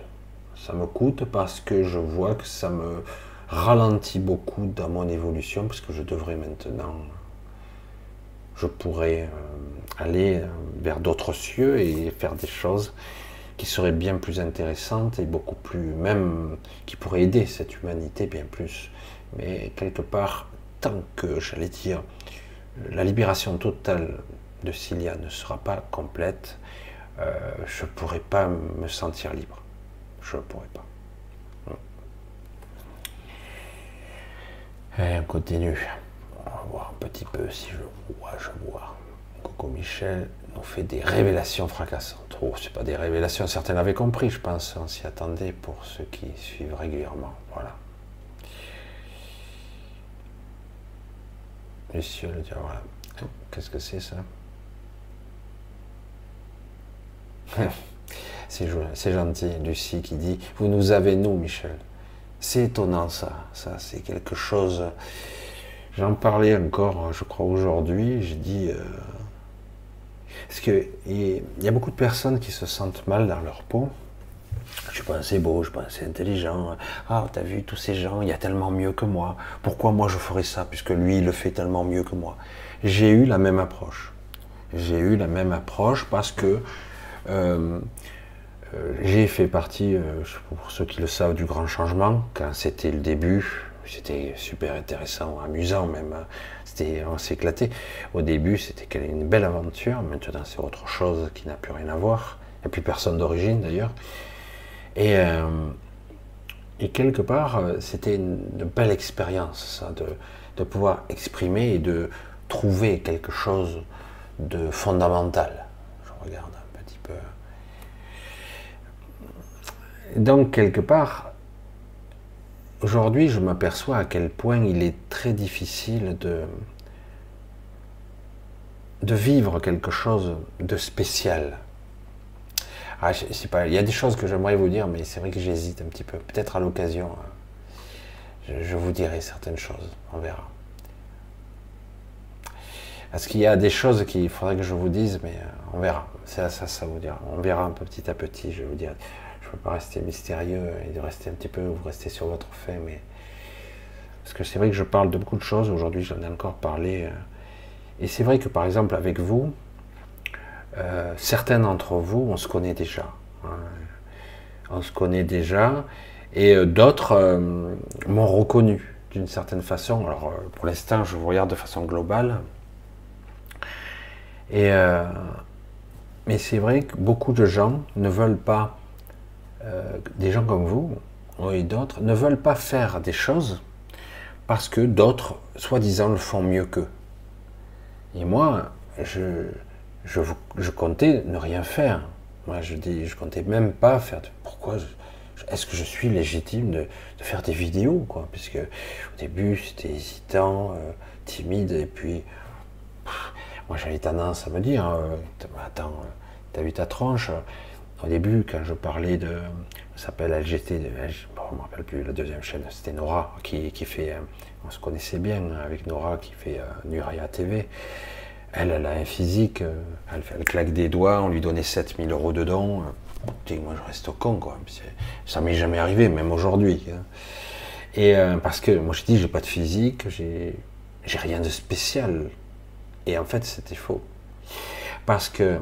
Ça me coûte parce que je vois que ça me ralentit beaucoup dans mon évolution, parce que je devrais maintenant. Je pourrais euh, aller euh, vers d'autres cieux et faire des choses qui seraient bien plus intéressantes et beaucoup plus, même qui pourraient aider cette humanité bien plus. Mais quelque part, tant que, j'allais dire, la libération totale de Cilia ne sera pas complète, euh, je ne pourrai pas me sentir libre. Je ne pourrai pas. Et on continue. On va voir un petit peu si je vois, je vois. Coco Michel nous fait des révélations fracassantes. Oh, c'est pas des révélations, certains l'avaient compris, je pense, on s'y attendait pour ceux qui suivent régulièrement. Voilà. Monsieur le diable. Qu'est-ce que c'est ça? C'est gentil, Lucie qui dit Vous nous avez, nous, Michel. C'est étonnant, ça. Ça, c'est quelque chose. J'en parlais encore, je crois, aujourd'hui. J'ai dit. Euh, parce qu'il y a beaucoup de personnes qui se sentent mal dans leur peau. Je suis pas assez beau, je suis pas assez intelligent. Ah, t'as vu tous ces gens, il y a tellement mieux que moi. Pourquoi moi je ferais ça puisque lui il le fait tellement mieux que moi? J'ai eu la même approche. J'ai eu la même approche parce que euh, euh, j'ai fait partie, euh, pour ceux qui le savent, du grand changement quand c'était le début. C'était super intéressant, amusant même. Hein. C'était, on. Au début, c'était une belle aventure. Maintenant, c'est autre chose qui n'a plus rien à voir. Il n'y a plus personne d'origine d'ailleurs. Et, euh, quelque part, c'était une, belle expérience, ça, de, de, pouvoir exprimer et de trouver quelque chose de fondamental. Je regarde un petit peu. Donc, quelque part, aujourd'hui, je m'aperçois à quel point il est très difficile de, de vivre quelque chose de spécial ah, je, il y a des choses que j'aimerais vous dire, mais c'est vrai que j'hésite un petit peu. Peut-être à l'occasion, euh, je, vous dirai certaines choses. On verra. Parce qu'il y a des choses qu'il faudrait que je vous dise, mais euh, on verra. Ça, ça, ça vous dira. On verra un peu petit à petit. Je vous dire. Je ne veux pas rester mystérieux et de rester un petit peu, vous restez sur votre fait, mais parce que c'est vrai que je parle de beaucoup de choses. Aujourd'hui, j'en ai encore parlé. Euh, et c'est vrai que par exemple avec vous, euh, certains d'entre vous, on se connaît déjà. Hein. On se connaît déjà. Et euh, d'autres m'ont reconnu d'une certaine façon. Alors, pour l'instant, je vous regarde de façon globale. Et, mais c'est vrai que beaucoup de gens ne veulent pas, des gens comme vous et d'autres, ne veulent pas faire des choses parce que d'autres, soi-disant, le font mieux qu'eux. Et moi, je, je, comptais ne rien faire. Moi, je dis, je comptais même pas faire. pourquoi Est-ce que je suis légitime de, faire des vidéos, Puisque au début, c'était hésitant, euh, timide, et puis moi, j'avais tendance à me dire, euh, attends, t'as vu ta tranche Au début, quand je parlais de, ça s'appelle LGT, bon, je me rappelle plus la deuxième chaîne, c'était Nora qui, qui fait, euh, on se connaissait bien avec Nora qui fait Nuria TV. Elle, elle a un physique, euh, elle, claque des doigts, on lui donnait 7000 euros dedans. Euh, moi, je reste au con, quoi. Ça m'est jamais arrivé, même aujourd'hui. Hein. Et euh, parce que moi, je dis, j'ai pas de physique, j'ai rien de spécial. Et en fait, c'était faux. Parce que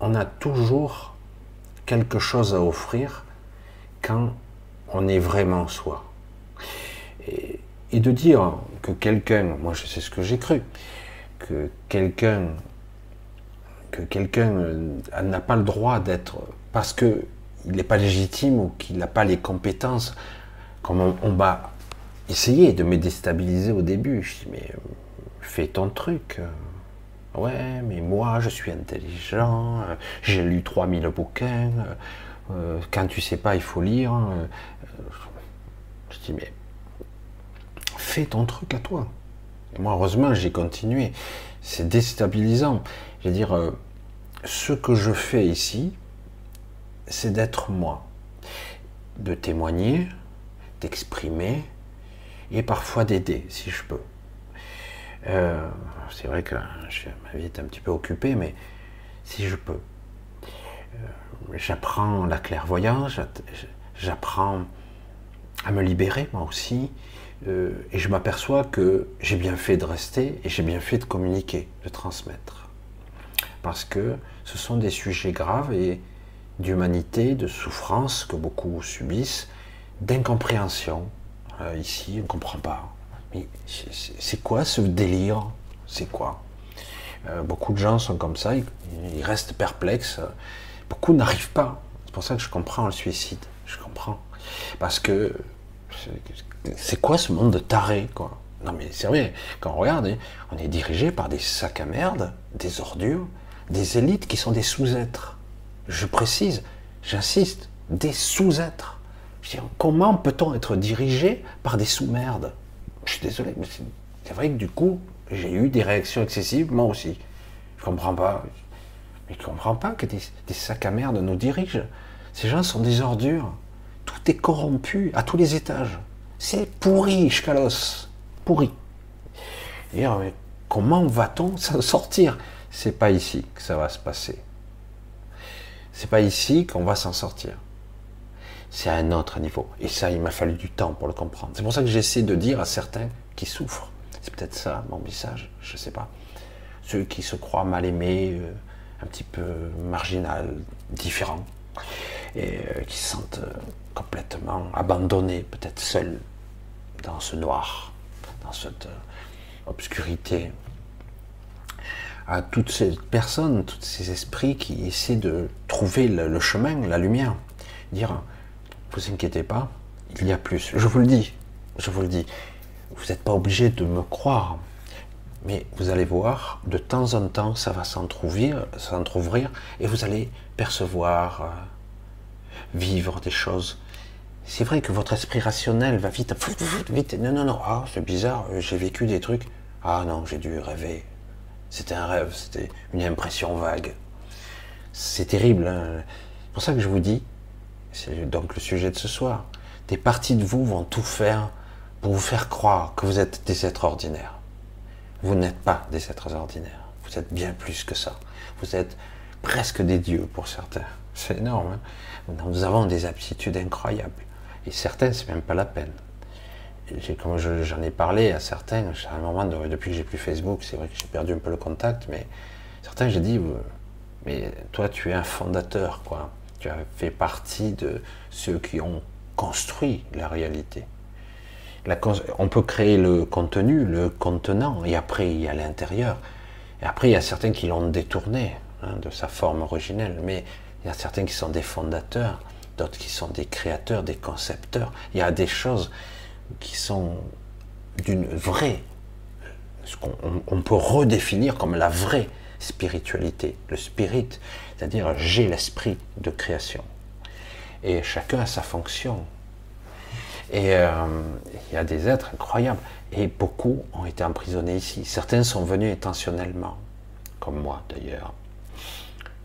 on a toujours quelque chose à offrir quand on est vraiment soi. Et, de dire que quelqu'un, moi je sais ce que j'ai cru, que quelqu'un que quelqu'un euh, n'a pas le droit d'être parce que il n'est pas légitime ou qu'il n'a pas les compétences comme on, m'a essayé de me déstabiliser au début. Je dis, mais fais ton truc. Ouais, mais moi, je suis intelligent, j'ai lu 3000 bouquins, quand tu sais pas, il faut lire. Je dis, mais fais ton truc à toi. Moi, heureusement, j'ai continué. C'est déstabilisant. Je veux dire, euh, ce que je fais ici, c'est d'être moi. De témoigner, d'exprimer et parfois d'aider, si je peux. Euh, c'est vrai que ma vie est un petit peu occupée, mais si je peux. Euh, j'apprends la clairvoyance, j'apprends à me libérer moi aussi, euh, et je m'aperçois que j'ai bien fait de rester et j'ai bien fait de communiquer, de transmettre. Parce que ce sont des sujets graves et d'humanité, de souffrance que beaucoup subissent, d'incompréhension. Ici, on ne comprend pas. C'est quoi ce délire? C'est quoi? Euh, Beaucoup de gens sont comme ça, ils, restent perplexes. Beaucoup n'arrivent pas. C'est pour ça que je comprends le suicide. Je comprends. Parce que c'est quoi ce monde de tarés, Non mais c'est vrai, quand on regarde, hein, on est dirigé par des sacs à merde, des ordures, des élites qui sont des sous-êtres. Je précise, j'insiste, des sous-êtres. comment peut-on être dirigé par des sous-merdes? Je suis désolé, mais c'est vrai que du coup, j'ai eu des réactions excessives, moi aussi. Je comprends pas. Mais je comprends pas que des, sacs à merde nous dirigent. Ces gens sont des ordures. Tout est corrompu à tous les étages. C'est pourri, Shkalos. Pourri. Et comment va-t-on s'en sortir? C'est pas ici que ça va se passer. C'est pas ici qu'on va s'en sortir. C'est à un autre niveau. Et ça, il m'a fallu du temps pour le comprendre. C'est pour ça que j'essaie de dire à certains qui souffrent. C'est peut-être ça mon message, je sais pas. Ceux qui se croient mal aimés, euh, un petit peu marginal, différents, et euh, qui se sentent euh, complètement abandonnés, peut-être seuls dans ce noir, dans cette obscurité. À toutes ces personnes, tous ces esprits qui essaient de trouver le, chemin, la lumière, dire vous inquiétez pas, il y a plus. Je vous le dis, je vous le dis. Vous n'êtes pas obligé de me croire, mais vous allez voir, de temps en temps, ça va s'entrouvrir, s'entrouvrir, et vous allez percevoir, euh, vivre des choses c'est vrai que votre esprit rationnel va vite, vite, non, non, non, ah, c'est bizarre, euh, j'ai vécu des trucs, ah non, j'ai dû rêver, c'était un rêve, c'était une impression vague. C'est terrible, hein. c'est pour ça que je vous dis, c'est donc le sujet de ce soir, des parties de vous vont tout faire pour vous faire croire que vous êtes des êtres ordinaires. Vous n'êtes pas des êtres ordinaires, vous êtes bien plus que ça, vous êtes presque des dieux pour certains, c'est énorme. Hein. Nous avons des aptitudes incroyables. Et certains, c'est même pas la peine. Comme j'en ai parlé à certains, à un moment, depuis que j'ai plus Facebook, c'est vrai que j'ai perdu un peu le contact, mais certains, j'ai dit, mais toi, tu es un fondateur, quoi. Tu as fait partie de ceux qui ont construit la réalité. on peut créer le contenu, le contenant, et après, il y a l'intérieur. Et après, il y a certains qui l'ont détourné hein, de sa forme originelle, mais il y a certains qui sont des fondateurs d'autres qui sont des créateurs, des concepteurs. Il y a des choses qui sont d'une vraie, ce qu'on peut redéfinir comme la vraie spiritualité, le spirit, c'est-à-dire j'ai l'esprit de création. Et chacun a sa fonction. Et euh, il y a des êtres incroyables. Et beaucoup ont été emprisonnés ici. Certains sont venus intentionnellement, comme moi d'ailleurs.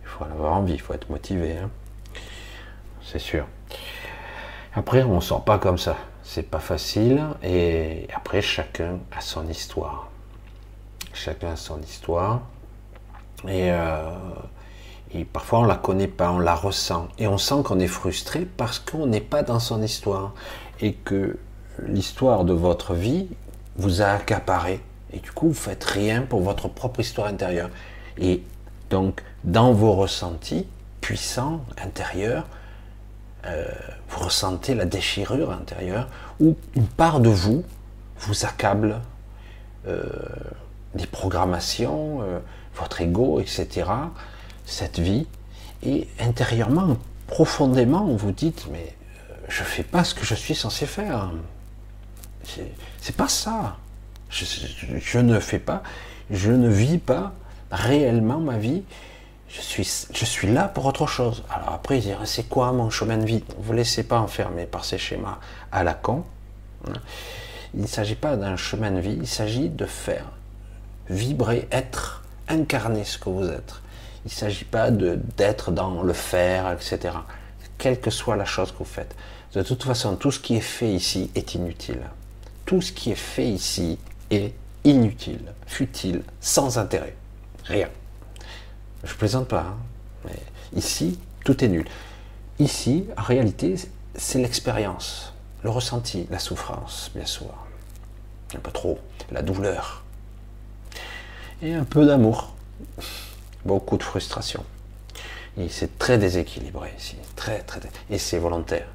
Il faut avoir envie, il faut être motivé. Hein c'est sûr. Après, on ne sort pas comme ça. C'est pas facile. Et après, chacun a son histoire. Chacun a son histoire. Et, euh, et parfois, on la connaît pas, on la ressent. Et on sent qu'on est frustré parce qu'on n'est pas dans son histoire. Et que l'histoire de votre vie vous a accaparé. Et du coup, vous faites rien pour votre propre histoire intérieure. Et donc, dans vos ressentis puissants, intérieurs, euh, vous ressentez la déchirure intérieure, ou une part de vous vous accable, euh, des programmations, euh, votre ego, etc., cette vie, et intérieurement, profondément, vous dites, mais je fais pas ce que je suis censé faire. C'est pas ça. Je, ne fais pas, je ne vis pas réellement ma vie. Je suis, là pour autre chose. Alors après, dire c'est quoi mon chemin de vie? Vous ne laissez pas enfermer par ces schémas à la con. Hein. Il ne s'agit pas d'un chemin de vie, il s'agit de faire vibrer, être, incarner ce que vous êtes. Il ne s'agit pas d'être dans le faire, etc. Quelle que soit la chose que vous faites. De toute façon, tout ce qui est fait ici est inutile. Tout ce qui est fait ici est inutile, futile, sans intérêt. Rien. Je plaisante pas. Hein. mais ici, tout est nul. Ici, en réalité, c'est l'expérience, le ressenti, la souffrance, bien sûr. Un peu trop, la douleur. Et un peu d'amour. Beaucoup de frustration. Et c'est très déséquilibré ici. Très, très, et c'est volontaire.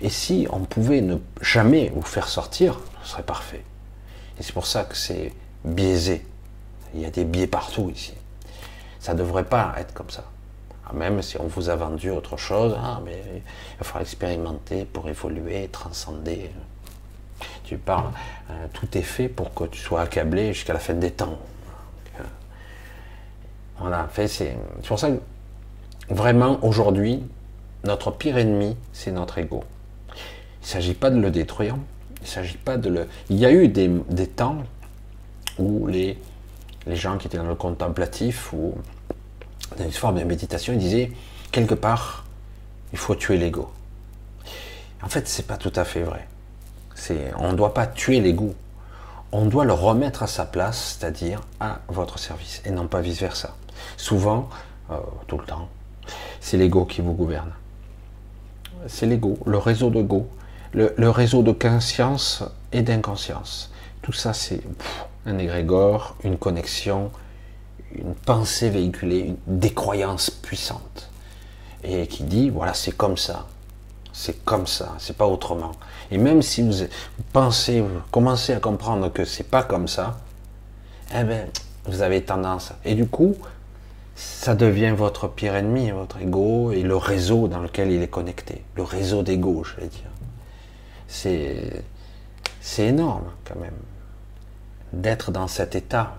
Et si on pouvait ne jamais vous faire sortir, ce serait parfait. Et c'est pour ça que c'est biaisé. Il y a des biais partout ici. Ça ne devrait pas être comme ça. Ah, même si on vous a vendu autre chose, ah, mais il va expérimenter pour évoluer, transcender. Tu parles, euh, tout est fait pour que tu sois accablé jusqu'à la fin des temps. Voilà, c'est pour ça que vraiment aujourd'hui, notre pire ennemi, c'est notre ego. Il ne s'agit pas de le détruire, il s'agit pas de le. Il y a eu des, temps où les, gens qui étaient dans le contemplatif ou dans une forme de méditation, ils disaient quelque part, il faut tuer l'ego. En fait, c'est pas tout à fait vrai. On ne doit pas tuer l'ego. On doit le remettre à sa place, c'est-à-dire à votre service, et non pas vice versa. Souvent, euh, tout le temps, c'est l'ego qui vous gouverne. C'est l'ego, le réseau de go, le, réseau de conscience et d'inconscience. Tout ça, c'est un égrégore, une connexion, une pensée véhiculée, des croyances puissantes. Et qui dit, voilà, c'est comme ça. C'est comme ça, c'est pas autrement. Et même si vous pensez, commencez à comprendre que c'est pas comme ça, eh bien, vous avez tendance. Et du coup, ça devient votre pire ennemi, votre ego et le réseau dans lequel il est connecté. Le réseau d'ego, je vais dire. C'est, énorme quand même d'être dans cet état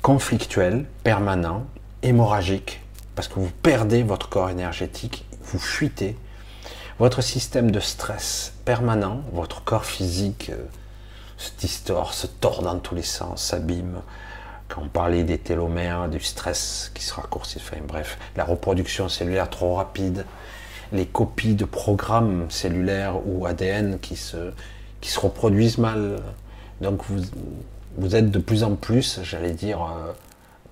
conflictuel, permanent, hémorragique, parce que vous perdez votre corps énergétique, vous fuitez, votre système de stress permanent, votre corps physique euh, se distord, se tord dans tous les sens, s'abîme. Quand on parlait des télomères, du stress qui se raccourcit, enfin bref, la reproduction cellulaire trop rapide, les copies de programmes cellulaires ou ADN qui se, qui se reproduisent mal. Donc vous, vous êtes de plus en plus, j'allais dire, euh,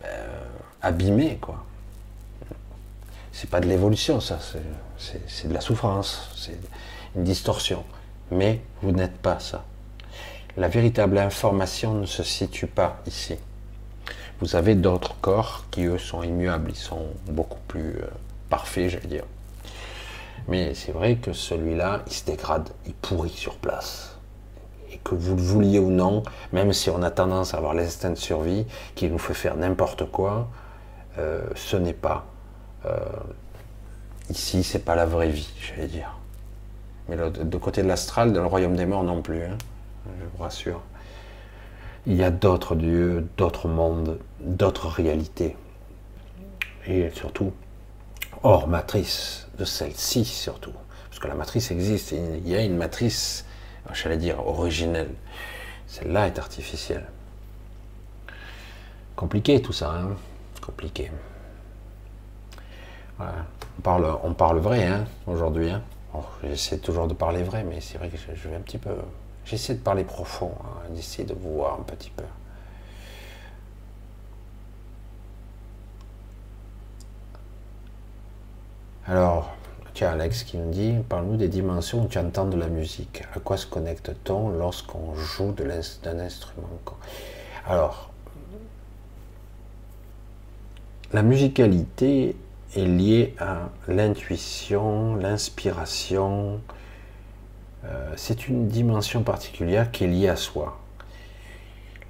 euh, abîmé, quoi. C'est pas de l'évolution, ça, c'est de la souffrance, c'est une distorsion. Mais vous n'êtes pas ça. La véritable information ne se situe pas ici. Vous avez d'autres corps qui, eux, sont immuables, ils sont beaucoup plus euh, parfaits, j'allais dire. Mais c'est vrai que celui-là, il se dégrade, il pourrit sur place que vous le vouliez ou non, même si on a tendance à avoir l'instinct de survie qui nous fait faire n'importe quoi, euh, ce n'est pas. Euh, ici, c'est pas la vraie vie, j'allais dire. Mais de côté de l'astral, dans le royaume des morts non plus, hein, je vous rassure. Il y a d'autres dieux, d'autres mondes, d'autres réalités. Et surtout, hors matrice de celle-ci surtout. Parce que la matrice existe, il y a une matrice j'allais dire originelle. Celle-là est artificielle. Compliqué tout ça, hein compliqué. On, parle, on parle vrai hein, aujourd'hui. Hein J'essaie toujours de parler vrai, mais c'est vrai que je, vais un petit peu. J'essaie de parler profond, hein, d'essayer de vous voir un petit peu. Alors, Tiens, Alex qui me dit, parle-nous des dimensions où tu entends de la musique. À quoi se connecte-t-on lorsqu'on joue d'un instrument Alors, la musicalité est liée à l'intuition, l'inspiration. Euh, c'est une dimension particulière qui est liée à soi.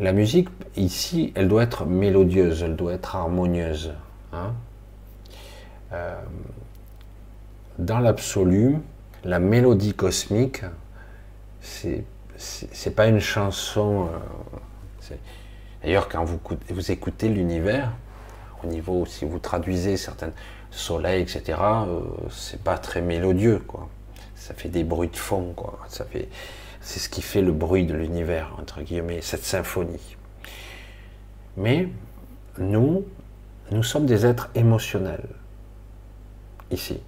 La musique, ici, elle doit être mélodieuse, elle doit être harmonieuse. Hein. Euh, dans l'absolu, la mélodie cosmique, c'est c'est pas une chanson. Euh, d'ailleurs, quand vous, écoutez l'univers, au niveau, si vous traduisez certains soleils, etc., euh, c'est pas très mélodieux, quoi. Ça fait des bruits de fond, quoi. Ça fait, c'est ce qui fait le bruit de l'univers, entre guillemets, cette symphonie. Mais nous, nous sommes des êtres émotionnels, ici.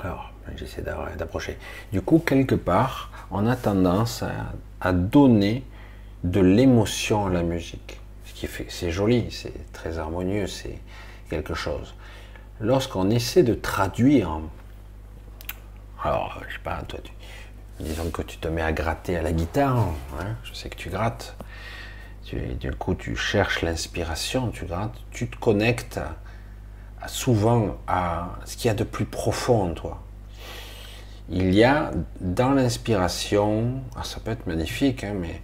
Alors, j'essaie d'approcher. Du coup, quelque part, on a tendance à, donner de l'émotion à la musique. Ce qui fait c'est joli, c'est très harmonieux, c'est quelque chose. Lorsqu'on essaie de traduire, alors, je sais pas, toi, disons que tu te mets à gratter à la guitare, hein, je sais que tu grattes, du coup tu cherches l'inspiration, tu grattes, tu te connectes souvent à ce qu'il y a de plus profond en toi il y a dans l'inspiration, ah, ça peut être magnifique, hein, mais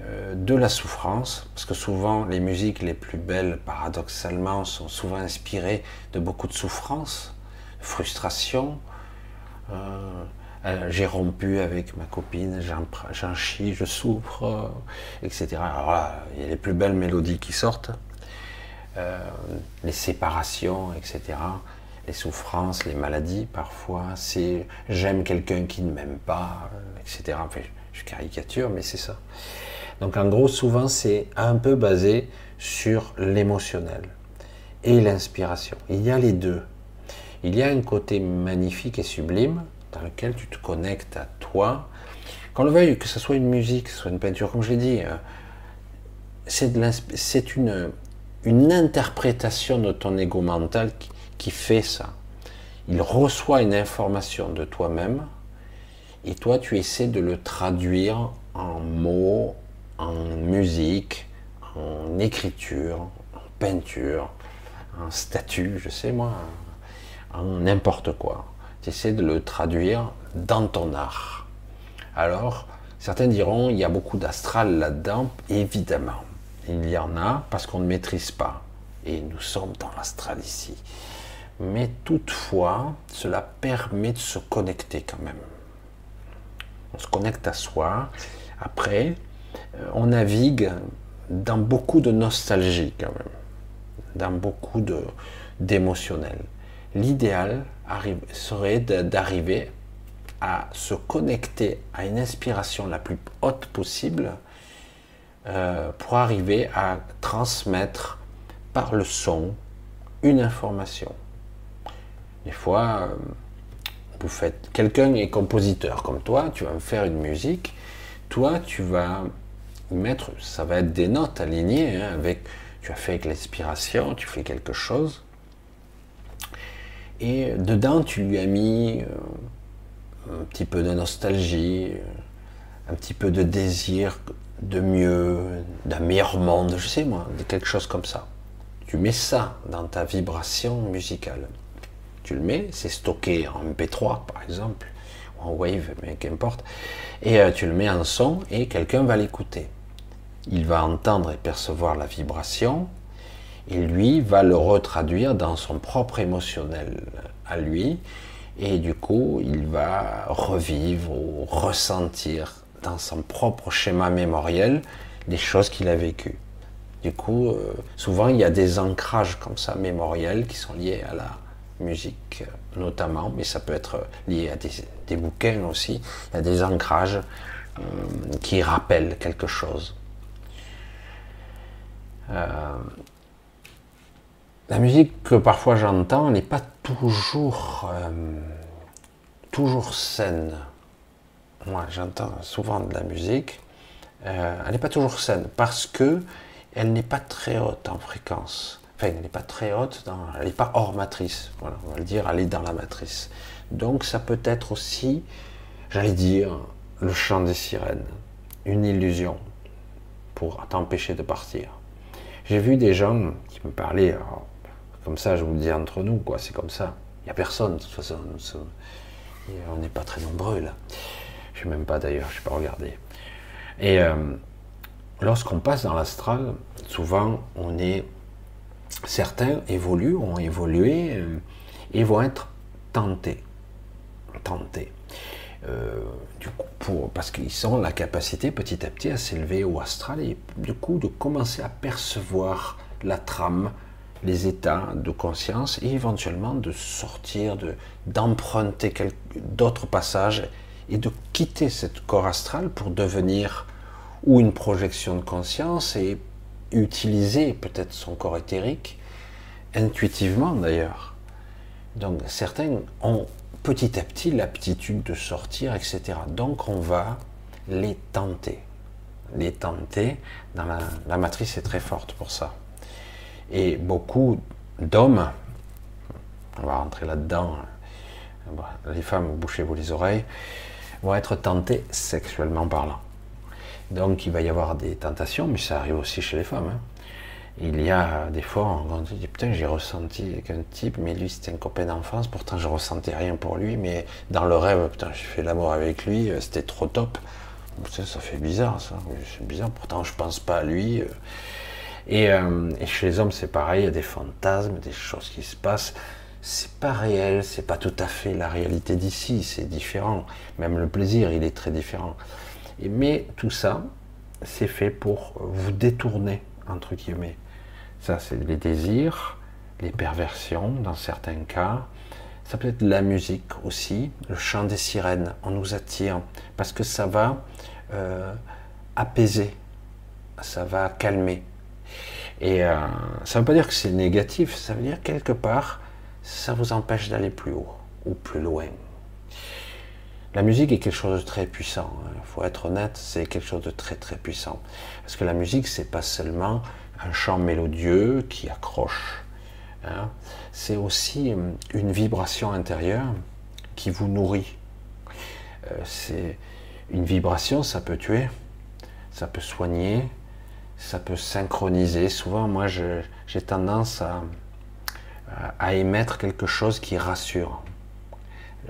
euh, de la souffrance, parce que souvent les musiques les plus belles, paradoxalement, sont souvent inspirées de beaucoup de souffrance, frustration. Euh, j'ai rompu avec ma copine, j'en chie, je souffre, etc. Alors là, il y a les plus belles mélodies qui sortent, euh, les séparations, etc les souffrances, les maladies parfois, c'est j'aime quelqu'un qui ne m'aime pas, euh, etc. Enfin, je caricature, mais c'est ça. Donc en gros, souvent, c'est un peu basé sur l'émotionnel et l'inspiration. Il y a les deux. Il y a un côté magnifique et sublime dans lequel tu te connectes à toi. Quand le veuille, que ce soit une musique, que ce soit une peinture, comme je l'ai dit, euh, c'est une, interprétation de ton ego mental qui, qui fait ça. Il reçoit une information de toi-même et toi tu essaies de le traduire en mots, en musique, en écriture, en peinture, en statue, je sais moi, n'importe quoi. Tu essaies de le traduire dans ton art. Alors, certains diront, il y a beaucoup d'astral là-dedans. Évidemment, il y en a parce qu'on ne maîtrise pas. Et nous sommes dans l'astral ici mais toutefois, cela permet de se connecter quand même. On se connecte à soi. Après, euh, on navigue dans beaucoup de nostalgie quand même, dans beaucoup d'émotionnel. L'idéal serait d'arriver à se connecter à une inspiration la plus haute possible euh, pour arriver à transmettre par le son une information. Des fois, euh, vous faites. Quelqu'un est compositeur comme toi, tu vas me faire une musique. Toi, tu vas mettre. Ça va être des notes alignées hein, avec. Tu as fait avec l'inspiration, tu fais quelque chose. Et dedans, tu lui as mis euh, un petit peu de nostalgie, euh, un petit peu de désir de mieux, d'un meilleur monde, je sais moi, de quelque chose comme ça. Tu mets ça dans ta vibration musicale tu le mets, c'est stocké en MP3 par exemple, ou en Wave, mais qu'importe, et euh, tu le mets en son et quelqu'un va l'écouter. Il va entendre et percevoir la vibration, et lui va le retraduire dans son propre émotionnel à lui, et du coup il va revivre ou ressentir dans son propre schéma mémoriel les choses qu'il a vécues. Du coup, euh, souvent il y a des ancrages comme ça mémoriels qui sont liés à la, musique notamment, mais ça peut être lié à des, bouquins aussi, il y a des ancrages euh, qui rappellent quelque chose. Euh, la musique que parfois j'entends n'est pas toujours, euh, toujours saine. Moi, j'entends souvent de la musique, elle n'est pas toujours saine parce que elle n'est pas très haute en fréquence elle n'est pas très haute, elle n'est pas hors matrice, voilà, on va le dire, elle est dans la matrice. Donc ça peut être aussi, j'allais dire, le chant des sirènes, une illusion pour t'empêcher de partir. J'ai vu des gens qui me parlaient, comme ça je vous le dis entre nous, quoi, c'est comme ça. Il n'y a personne, de toute façon, on n'est pas très nombreux là. Je ne sais même pas d'ailleurs, je n'ai pas regardé. Et euh, lorsqu'on passe dans l'astral, souvent on est certains évoluent, ont évolué euh, et vont être tentés. tenter. Euh, du coup, parce qu'ils ont la capacité petit à petit à s'élever au astral et du coup de commencer à percevoir la trame, les états de conscience et éventuellement de sortir, de, d'emprunter d'autres passages et de quitter cette corps astral pour devenir ou une projection de conscience et utiliser peut-être son corps éthérique intuitivement d'ailleurs. Donc certains ont petit à petit l'aptitude de sortir, etc. Donc on va les tenter. Les tenter, dans la, matrice est très forte pour ça. Et beaucoup d'hommes, on va rentrer là-dedans, les femmes, bouchez-vous les oreilles, vont être tentés sexuellement parlant. Donc il va y avoir des tentations, mais ça arrive aussi chez les femmes. Hein il y a des fois, on se dit putain, j'ai ressenti qu'un type, mais lui c'était un copain d'enfance, pourtant je ressentais rien pour lui, mais dans le rêve, putain, j'ai fait l'amour avec lui, euh, c'était trop top. ça fait bizarre ça, c'est bizarre, pourtant je pense pas à lui. Euh. Et, chez les hommes, c'est pareil, il y a des fantasmes, des choses qui se passent. C'est pas réel, c'est pas tout à fait la réalité d'ici, c'est différent. Même le plaisir, il est très différent. mais tout ça, c'est fait pour vous détourner, entre guillemets ça, c'est les désirs, les perversions dans certains cas. Ça peut être la musique aussi, le chant des sirènes. On nous attire parce que ça va euh, apaiser, ça va calmer. Et euh, ça ne veut pas dire que c'est négatif, ça veut dire quelque part, ça vous empêche d'aller plus haut ou plus loin. La musique est quelque chose de très puissant. Il hein. faut être honnête, c'est quelque chose de très très puissant. Parce que la musique, c'est pas seulement un chant mélodieux qui accroche. Hein. C'est aussi euh, une vibration intérieure qui vous nourrit. Euh, c'est une vibration, ça peut tuer, ça peut soigner, ça peut synchroniser. Souvent, moi, j'ai tendance à, à émettre quelque chose qui rassure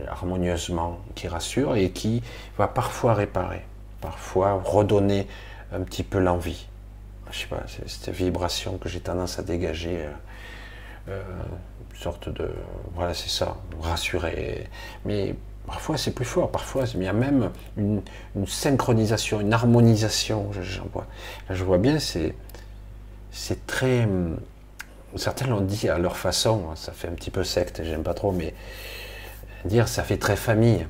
harmonieusement, qui rassure et qui va parfois réparer, parfois redonner un petit peu l'envie je sais pas, c'est cette vibration que j'ai tendance à dégager, euh, euh, une sorte de, voilà, c'est ça, rassurer. Mais parfois c'est plus fort, parfois il y a même une, synchronisation, une harmonisation. Je, vois, je vois bien, c'est, c'est très, certains l'ont dit à leur façon, ça fait un petit peu secte, j'aime pas trop, mais dire ça fait très famille.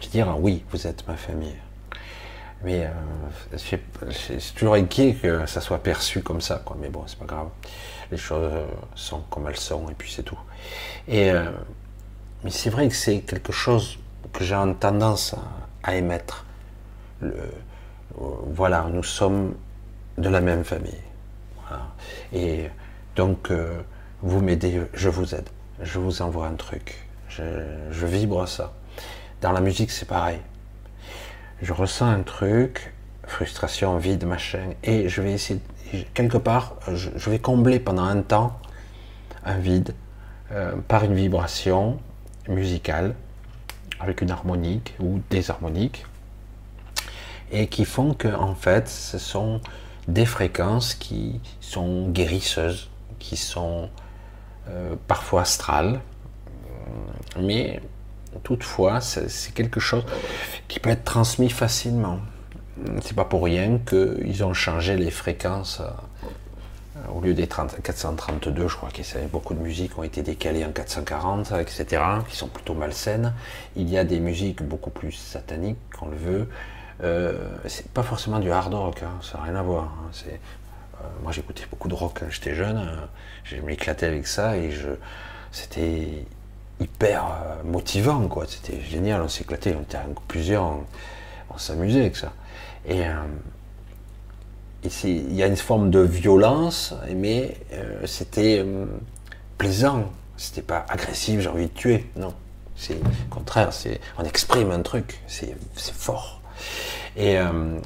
Je dire oui, vous êtes ma famille. Mais euh, c'est toujours inquiet que ça soit perçu comme ça, quoi. Mais bon, c'est pas grave. Les choses euh, sont comme elles sont, et puis c'est tout. Et, euh, mais c'est vrai que c'est quelque chose que j'ai tendance à, émettre. Le, voilà, nous sommes de la même famille. Et donc, vous m'aidez, je vous aide. Je vous envoie un truc. Je, je vibre ça. Dans la musique, c'est pareil je ressens un truc, frustration, vide, machin, et je vais essayer, quelque part, je, vais combler pendant un temps un vide euh, par une vibration musicale avec une harmonique ou des harmoniques et qui font que en fait ce sont des fréquences qui sont guérisseuses, qui sont euh, parfois astrales, mais Toutefois, c'est quelque chose qui peut être transmis facilement. C'est pas pour rien qu'ils ont changé les fréquences. Euh, au lieu des 432, je crois que beaucoup de musiques ont été décalées en 440, etc., qui sont plutôt malsaines. Il y a des musiques beaucoup plus sataniques, qu'on le veut. Euh, c'est pas forcément du hard rock, hein, ça n'a rien à voir. Hein. Euh, moi j'écoutais beaucoup de rock quand j'étais jeune, j'ai m'éclatais avec ça et je, c'était hyper euh, motivant, quoi. C'était génial, on s'éclatait, on était plusieurs, on, s'amusait avec ça. Euh, il y a une forme de violence, mais euh, c'était plaisant. C'était pas agressif, j'ai envie de tuer. Non, c'est contraire, on exprime un truc, c'est fort. Et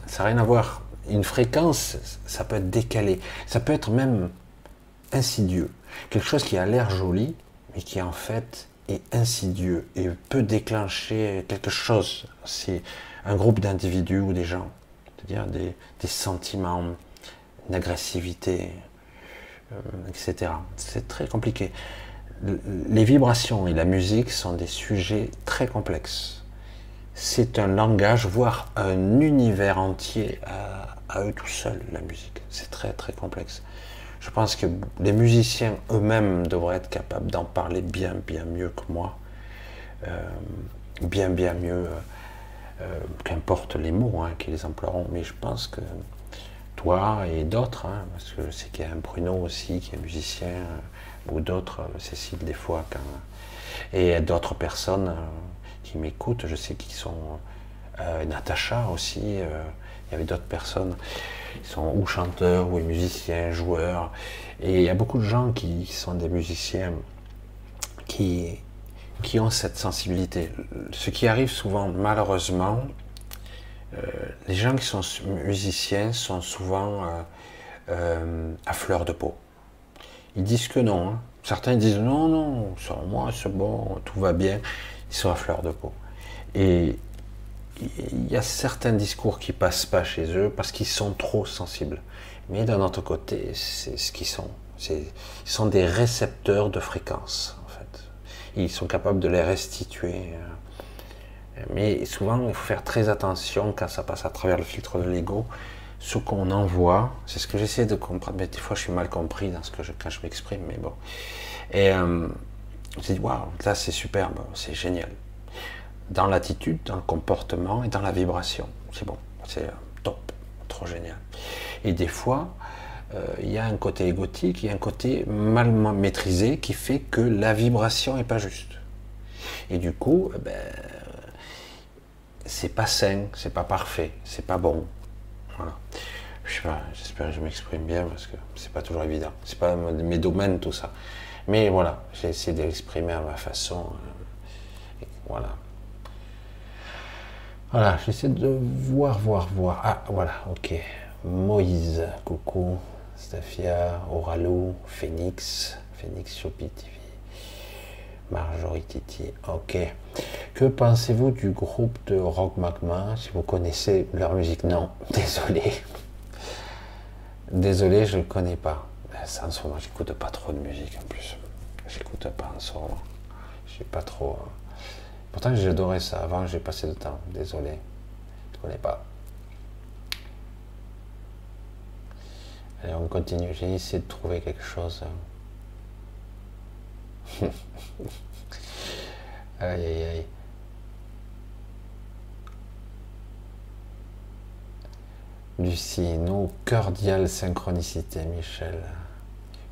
ça n'a rien à voir. Une fréquence, ça peut être décalé, ça peut être même insidieux. Quelque chose qui a l'air joli, mais qui en fait insidieux et peut déclencher quelque chose. C'est un groupe d'individus ou des gens, c'est-à-dire des, sentiments d'agressivité, euh, etc. C'est très compliqué. les vibrations et la musique sont des sujets très complexes. C'est un langage, voire un univers entier à, eux tout seuls, la musique. C'est très très complexe. Je pense que les musiciens eux-mêmes devraient être capables d'en parler bien bien mieux que moi. Euh, bien bien mieux, euh, euh, qu'importe les mots hein, qu'ils emploieront, mais je pense que toi et d'autres, hein, parce que je sais qu'il y a un Bruno aussi qui est musicien, ou d'autres, Cécile des fois, et d'autres personnes qui m'écoutent, je sais qu'ils sont, Natacha aussi, il y avait d'autres personnes, ils sont ou chanteurs, ou musiciens, joueurs, et il y a beaucoup de gens qui sont des musiciens qui, qui ont cette sensibilité. Ce qui arrive souvent, malheureusement, euh, les gens qui sont musiciens sont souvent euh, euh, à fleur de peau. Ils disent que non. Hein. Certains disent non, non, moi c'est bon, tout va bien. Ils sont à fleur de peau. Et il y a certains discours qui passent pas chez eux parce qu'ils sont trop sensibles. Mais d'un autre côté, c'est ce qu'ils sont. Ils sont des récepteurs de fréquences ils sont capables de les restituer. Mais souvent, il faut faire très attention quand ça passe à travers le filtre de l'ego. Ce qu'on envoie, c'est ce que j'essaie de comprendre, mais des fois je suis mal compris dans ce que quand je m'exprime, mais bon. Et euh, je dis, waouh, là c'est superbe, c'est génial. Dans l'attitude, dans le comportement et dans la vibration. C'est bon, c'est euh, top, trop génial. Et des fois, il y a un côté égotique, il y a un côté mal maîtrisé qui fait que la vibration n'est pas juste. Et du coup, eh ben, c'est pas sain, c'est pas parfait, c'est pas bon. Voilà. Je sais pas, j'espère que je m'exprime bien parce que c'est pas toujours évident. C'est pas mes domaines tout ça. Mais voilà, j'ai essayé de l'exprimer à ma façon. Euh, voilà. Voilà, j'essaie de voir, voir, voir. Ah, voilà, ok. Moïse, coucou. Stafia, Oralo, Phoenix, Phoenix Shopi TV, Marjorie Titi, ok. Que pensez-vous du groupe de Rock Magma? Si vous connaissez leur musique, non, désolé. Désolé, je ne connais pas. Ça, en ce moment, j'écoute pas trop de musique en plus. J'écoute pas en ce moment. J'ai pas trop. Hein. Pourtant, j'adorais ça. Avant, j'ai passé le temps. Désolé. Je connais pas. Allez, on continue. J'ai essayé de trouver quelque chose. aïe, aïe, aïe. Lucie, nos cordiales synchronicités, Michel.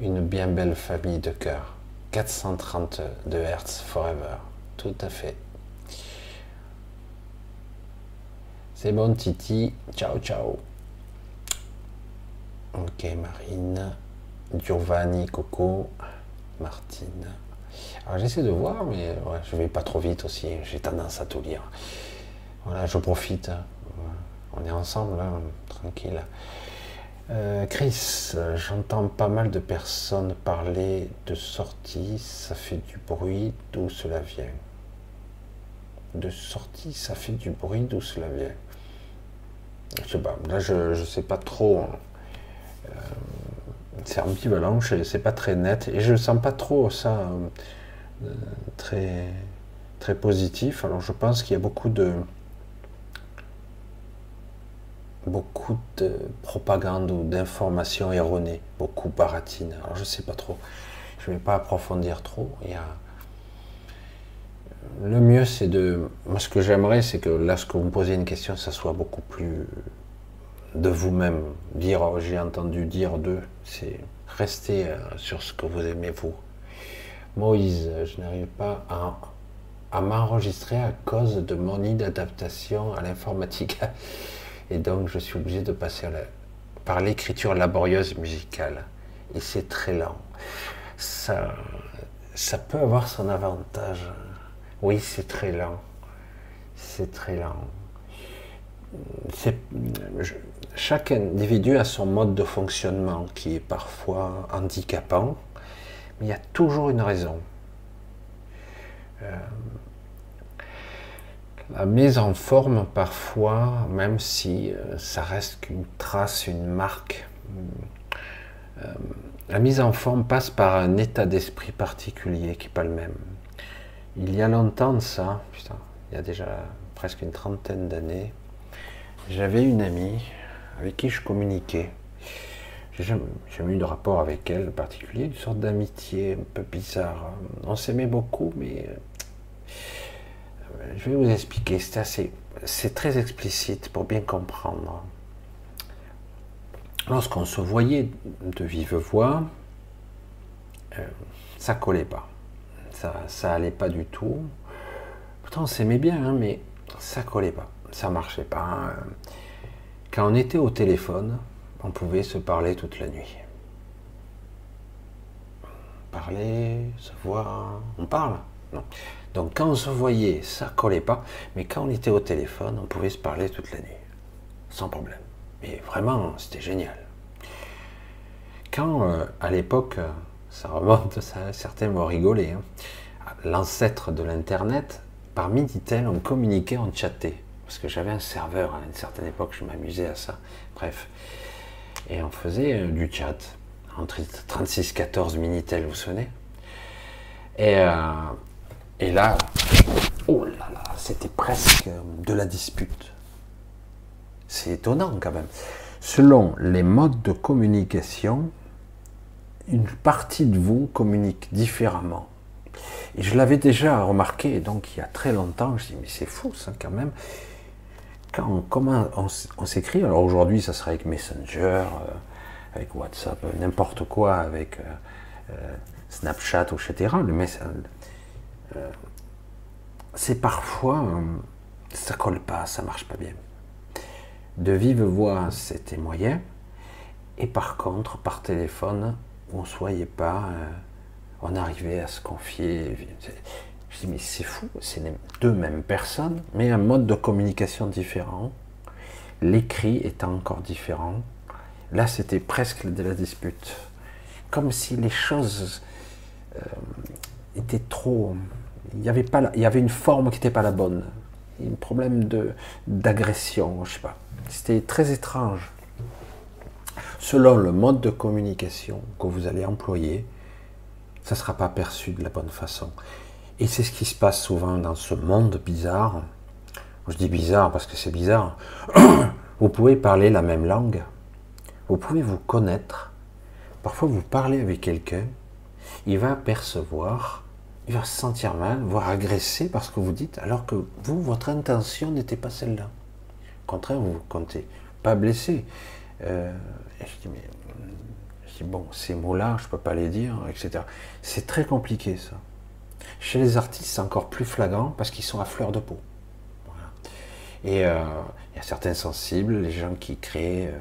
Une bien belle famille de cœurs. 430 de Hertz forever. Tout à fait. C'est bon, Titi. Ciao, ciao. Ok, Marine, Giovanni, Coco, Martine. Alors j'essaie de voir, mais je vais pas trop vite aussi. J'ai tendance à tout lire. Voilà, je profite. On est ensemble, hein, tranquille. Euh, Chris, j'entends pas mal de personnes parler de sortie, ça fait du bruit, d'où cela vient? De sortie, ça fait du bruit, d'où cela vient? Je sais pas, là je, je sais pas trop. Hein. Euh, c'est ambivalent, c'est pas très net et je sens pas trop ça euh, très, très positif. Alors je pense qu'il y a beaucoup de beaucoup de propagande ou d'informations erronées, beaucoup baratines. Alors je sais pas trop. Je vais pas approfondir trop. Il y a... Le mieux c'est de. Moi ce que j'aimerais c'est que lorsque vous me posez une question, ça soit beaucoup plus de vous-même. Dire j'ai entendu dire d'eux, c'est rester euh, sur ce que vous aimez vous. Moïse, je n'arrive pas à, m'enregistrer à cause de mon inadaptation à l'informatique. Et donc je suis obligé de passer par l'écriture laborieuse musicale. Et c'est très lent. Ça, ça peut avoir son avantage. Oui, c'est très lent. C'est très lent chaque individu a son mode de fonctionnement qui est parfois handicapant, mais il y a toujours une raison. Euh, la mise en forme, parfois, même si euh, ça reste qu'une trace, une marque, euh, la mise en forme passe par un état d'esprit particulier qui n'est pas le même. Il y a longtemps de ça, putain, il y a déjà presque une trentaine d'années, j'avais une amie avec qui je communiquais. J'ai jamais, jamais eu de rapport avec elle particulier, une sorte d'amitié un peu bizarre. On s'aimait beaucoup, mais euh, je vais vous expliquer. C'est assez, c'est très explicite pour bien comprendre. Lorsqu'on se voyait de vive voix, euh, ça collait pas. Ça, ça allait pas du tout. Pourtant, on s'aimait bien, hein, mais ça collait pas. Ça marchait pas. Quand on était au téléphone, on pouvait se parler toute la nuit. Parler, se voir, on parle. Non. Donc quand on se voyait, ça collait pas, mais quand on était au téléphone, on pouvait se parler toute la nuit, sans problème. Mais vraiment, c'était génial. Quand, euh, à l'époque, ça remonte, ça, certains vont rigoler, hein, l'ancêtre de l'Internet, par Minitel, on communiquait, on chattait. Parce que j'avais un serveur à une certaine époque, je m'amusais à ça. Bref. Et on faisait euh, du chat. Entre 36-14 Minitel, vous souvenez? Et, euh, et là, oh là là, c'était presque de la dispute. C'est étonnant quand même. Selon les modes de communication, une partie de vous communique différemment. Et je l'avais déjà remarqué, donc il y a très longtemps, je dis mais c'est fou ça quand même. Comment on, s'écrit, alors aujourd'hui ça serait avec Messenger, euh, avec WhatsApp, n'importe quoi, avec euh, euh, Snapchat, etc. Le c'est parfois, ça colle pas, ça marche pas bien. De vive voix, c'était moyen. Et par contre, par téléphone, on ne soyait pas, euh, on arrivait à se confier. Je dis, mais c'est fou, c'est les deux mêmes personnes, mais un mode de communication différent. L'écrit était encore différent. Là, c'était presque de la dispute. Comme si les choses euh, étaient trop. Il y avait, pas il y avait une forme qui n'était pas la bonne. Un problème d'agression, je sais pas. C'était très étrange selon le mode de communication que vous allez employer, ça ne sera pas perçu de la bonne façon. Et c'est ce qui se passe souvent dans ce monde bizarre. Je dis bizarre parce que c'est bizarre. Vous pouvez parler la même langue. Vous pouvez vous connaître. Parfois, vous parlez avec quelqu'un. Il va percevoir, il va se sentir mal, voire agressé parce que vous dites, alors que vous, votre intention n'était pas celle-là. Au contraire, vous vous comptez pas blessé. Euh, je dis, mais je dis, bon, ces mots-là, je ne peux pas les dire, etc. C'est très compliqué, ça. Chez les artistes, c'est encore plus flagrant parce qu'ils sont à fleur de peau. Et euh, il y a certains sensibles, les gens qui créent, euh,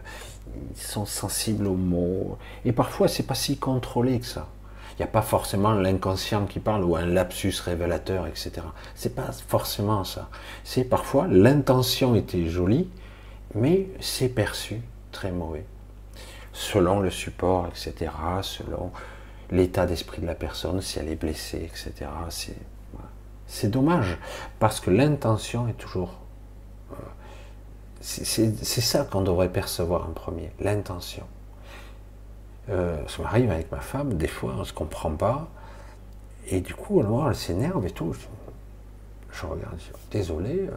ils sont sensibles aux mots. Et parfois, c'est pas si contrôlé que ça. Il n'y a pas forcément l'inconscient qui parle ou un lapsus révélateur, etc. C'est pas forcément ça. C'est parfois l'intention était jolie, mais c'est perçu très mauvais selon le support, etc., selon l'état d'esprit de la personne, si elle est blessée, etc. C'est dommage, parce que l'intention est toujours... Euh, c'est ça qu'on devrait percevoir en premier, l'intention. Euh, ça m'arrive avec ma femme, des fois on ne se comprend pas, et du coup elle s'énerve et tout. Je, regarde, désolé, euh,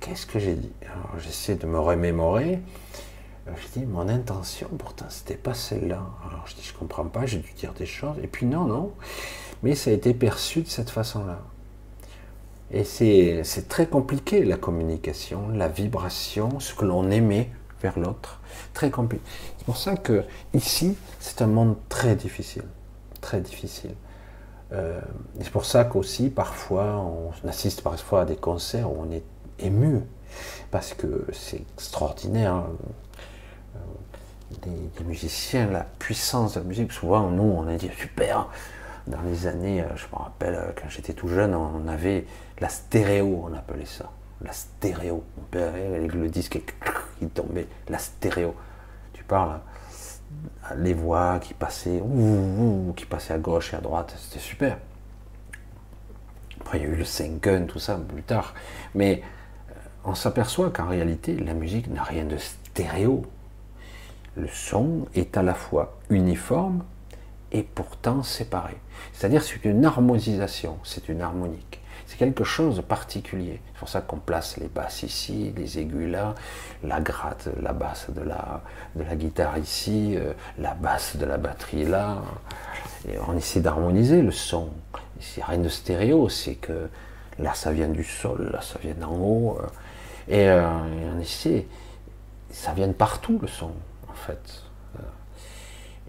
qu'est-ce que j'ai dit? Alors j'essaie de me remémorer, je dis, mon intention, pourtant, c'était pas celle-là. Alors je dis, je comprends pas, j'ai dû dire des choses. Et puis non, non. Mais ça a été perçu de cette façon-là. Et c'est très compliqué, la communication, la vibration, ce que l'on émet vers l'autre. Très compliqué. C'est pour ça que ici, c'est un monde très difficile. Très difficile. Euh, c'est pour ça qu'aussi, parfois, on assiste parfois à des concerts où on est ému. Parce que c'est extraordinaire des, musiciens, la puissance de la musique. Souvent, nous, on a dit super. Dans les années, euh, je me rappelle, euh, quand j'étais tout jeune, on avait la stéréo, on appelait ça. La stéréo. Mon père, avec le disque, il tombait. La stéréo. Tu parles, les voix qui passaient, qui passaient à gauche et à droite, c'était super. Après, il y a eu le 5 gun, tout ça, plus tard. Mais euh, on s'aperçoit qu'en réalité, la musique n'a rien de stéréo. Le son est à la fois uniforme et pourtant séparé. C'est-à-dire c'est une harmonisation, c'est une harmonique. C'est quelque chose de particulier. C'est pour ça qu'on place les basses ici, les aigus là, la gratte, la basse de la, de la guitare ici, euh, la basse de la batterie là. Et on essaie d'harmoniser le son. Il n'y a rien de stéréo, c'est que là ça vient du sol, là ça vient d'en haut. Euh, et, euh, et on essaie, ça vient de partout le son fait.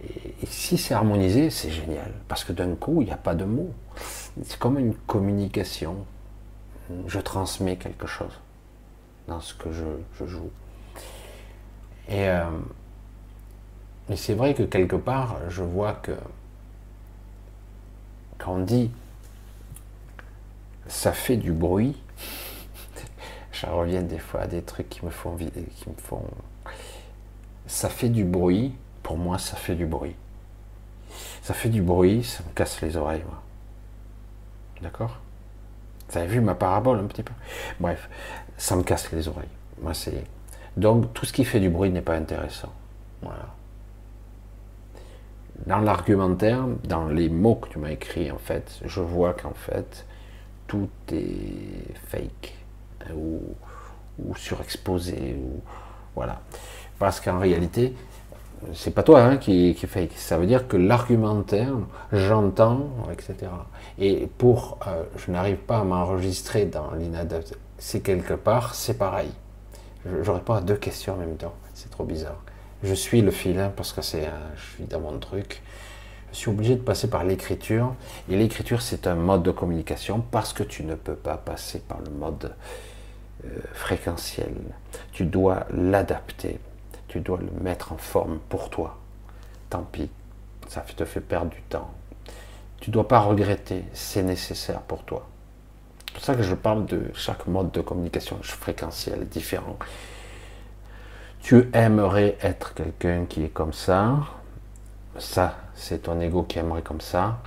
Et, si c'est harmonisé, c'est génial. Parce que d'un coup, il n'y a pas de mots. C'est comme une communication. Je transmets quelque chose dans ce que je, joue. Et, euh, c'est vrai que quelque part, je vois que quand on dit ça fait du bruit, je reviens des fois à des trucs qui me font, qui me font ça fait du bruit, pour moi, ça fait du bruit. Ça fait du bruit, ça me casse les oreilles. D'accord? Vous avez vu ma parabole un petit peu? Bref, ça me casse les oreilles. Donc, tout ce qui fait du bruit n'est pas intéressant. Voilà. Dans l'argumentaire, dans les mots que tu m'as écrits, en fait, je vois qu'en fait, tout est fake hein, ou, ou surexposé ou voilà. Parce qu'en réalité, c'est pas toi hein, qui, qui. Ça veut dire que l'argumentaire, j'entends, etc. Et pour, euh, je n'arrive pas à m'enregistrer dans l'inadaptation. C'est quelque part, c'est pareil. Je, réponds à deux questions en même temps. C'est trop bizarre. Je suis le filin parce que c'est, je suis dans mon truc. Je suis obligé de passer par l'écriture. Et l'écriture, c'est un mode de communication parce que tu ne peux pas passer par le mode euh, fréquentiel. Tu dois l'adapter tu dois le mettre en forme pour toi. Tant pis, ça te fait perdre du temps. Tu dois pas regretter, c'est nécessaire pour toi. C'est pour ça que je parle de chaque mode de communication fréquentiel différent. Tu aimerais être quelqu'un qui est comme ça, ça, c'est ton ego qui aimerait comme ça,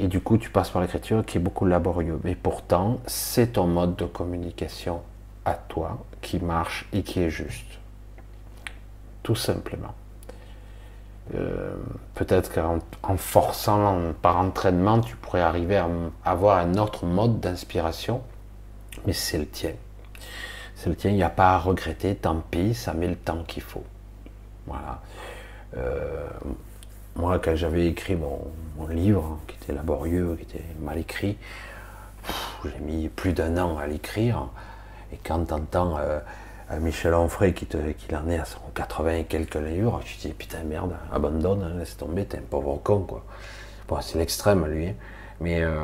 et du coup, tu passes par l'écriture qui est beaucoup laborieux. Mais pourtant, c'est ton mode de communication à toi qui marche et qui est juste tout simplement. Euh, peut-être qu'en forçant par entraînement, tu pourrais arriver à avoir un autre mode d'inspiration, mais c'est le tien. C'est le tien, il n'y a pas à regretter, tant pis, ça met le temps qu'il faut. Voilà. Euh, moi, quand j'avais écrit mon, livre, qui était laborieux, qui était mal écrit, j'ai mis plus d'un an à l'écrire, et quand t'entends euh, Michel Onfray qui, te, qui en est à son 80 et quelques livres, je te dis putain merde, abandonne, laisse tomber, t'es un pauvre con quoi. C'est l'extrême lui, hein. mais, euh,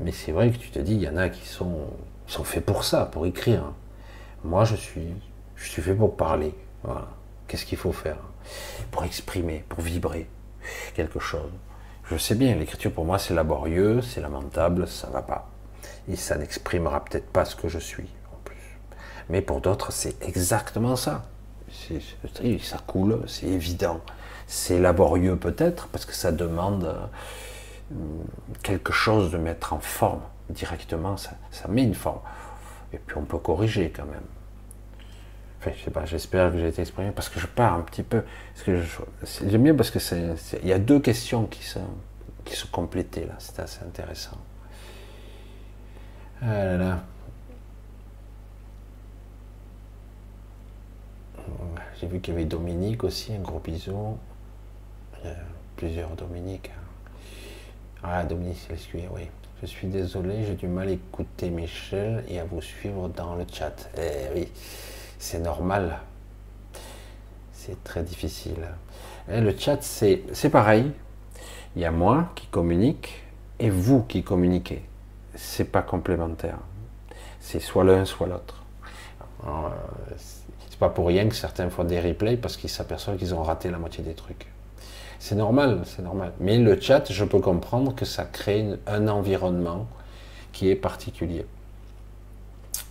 mais c'est vrai que tu te dis, il y en a qui sont, sont faits pour ça, pour écrire. Moi je suis, je suis fait pour parler. Qu'est-ce qu'il faut faire? Pour exprimer, pour vibrer quelque chose. Je sais bien, l'écriture pour moi c'est laborieux, c'est lamentable, ça va pas. Et ça n'exprimera peut-être pas ce que je suis. Mais pour d'autres, c'est exactement ça. Ça coule, c'est évident. C'est laborieux peut-être, parce que ça demande euh, quelque chose de mettre en forme directement, ça, met une forme. Et puis on peut corriger quand même. Enfin, je sais pas, j'espère que j'ai été exprimé, parce que je pars un petit peu. J'aime bien parce que il y a deux questions qui qui se complétaient là, c'est assez intéressant. Ah là là. J'ai vu qu'il y avait Dominique aussi, un gros bisou. Il a plusieurs Dominiques. Ah, Dominique Lescuyer, oui. Je suis désolé, j'ai du mal à écouter Michel et à vous suivre dans le chat. Eh oui, c'est normal. C'est très difficile. Et le chat, c'est pareil. Il y a moi qui communique et vous qui communiquez. C'est pas complémentaire. C'est soit l'un, soit l'autre. C'est pas pour rien que certains font des replays parce qu'ils s'aperçoivent qu'ils ont raté la moitié des trucs. C'est normal, c'est normal. Mais le chat, je peux comprendre que ça crée un environnement qui est particulier.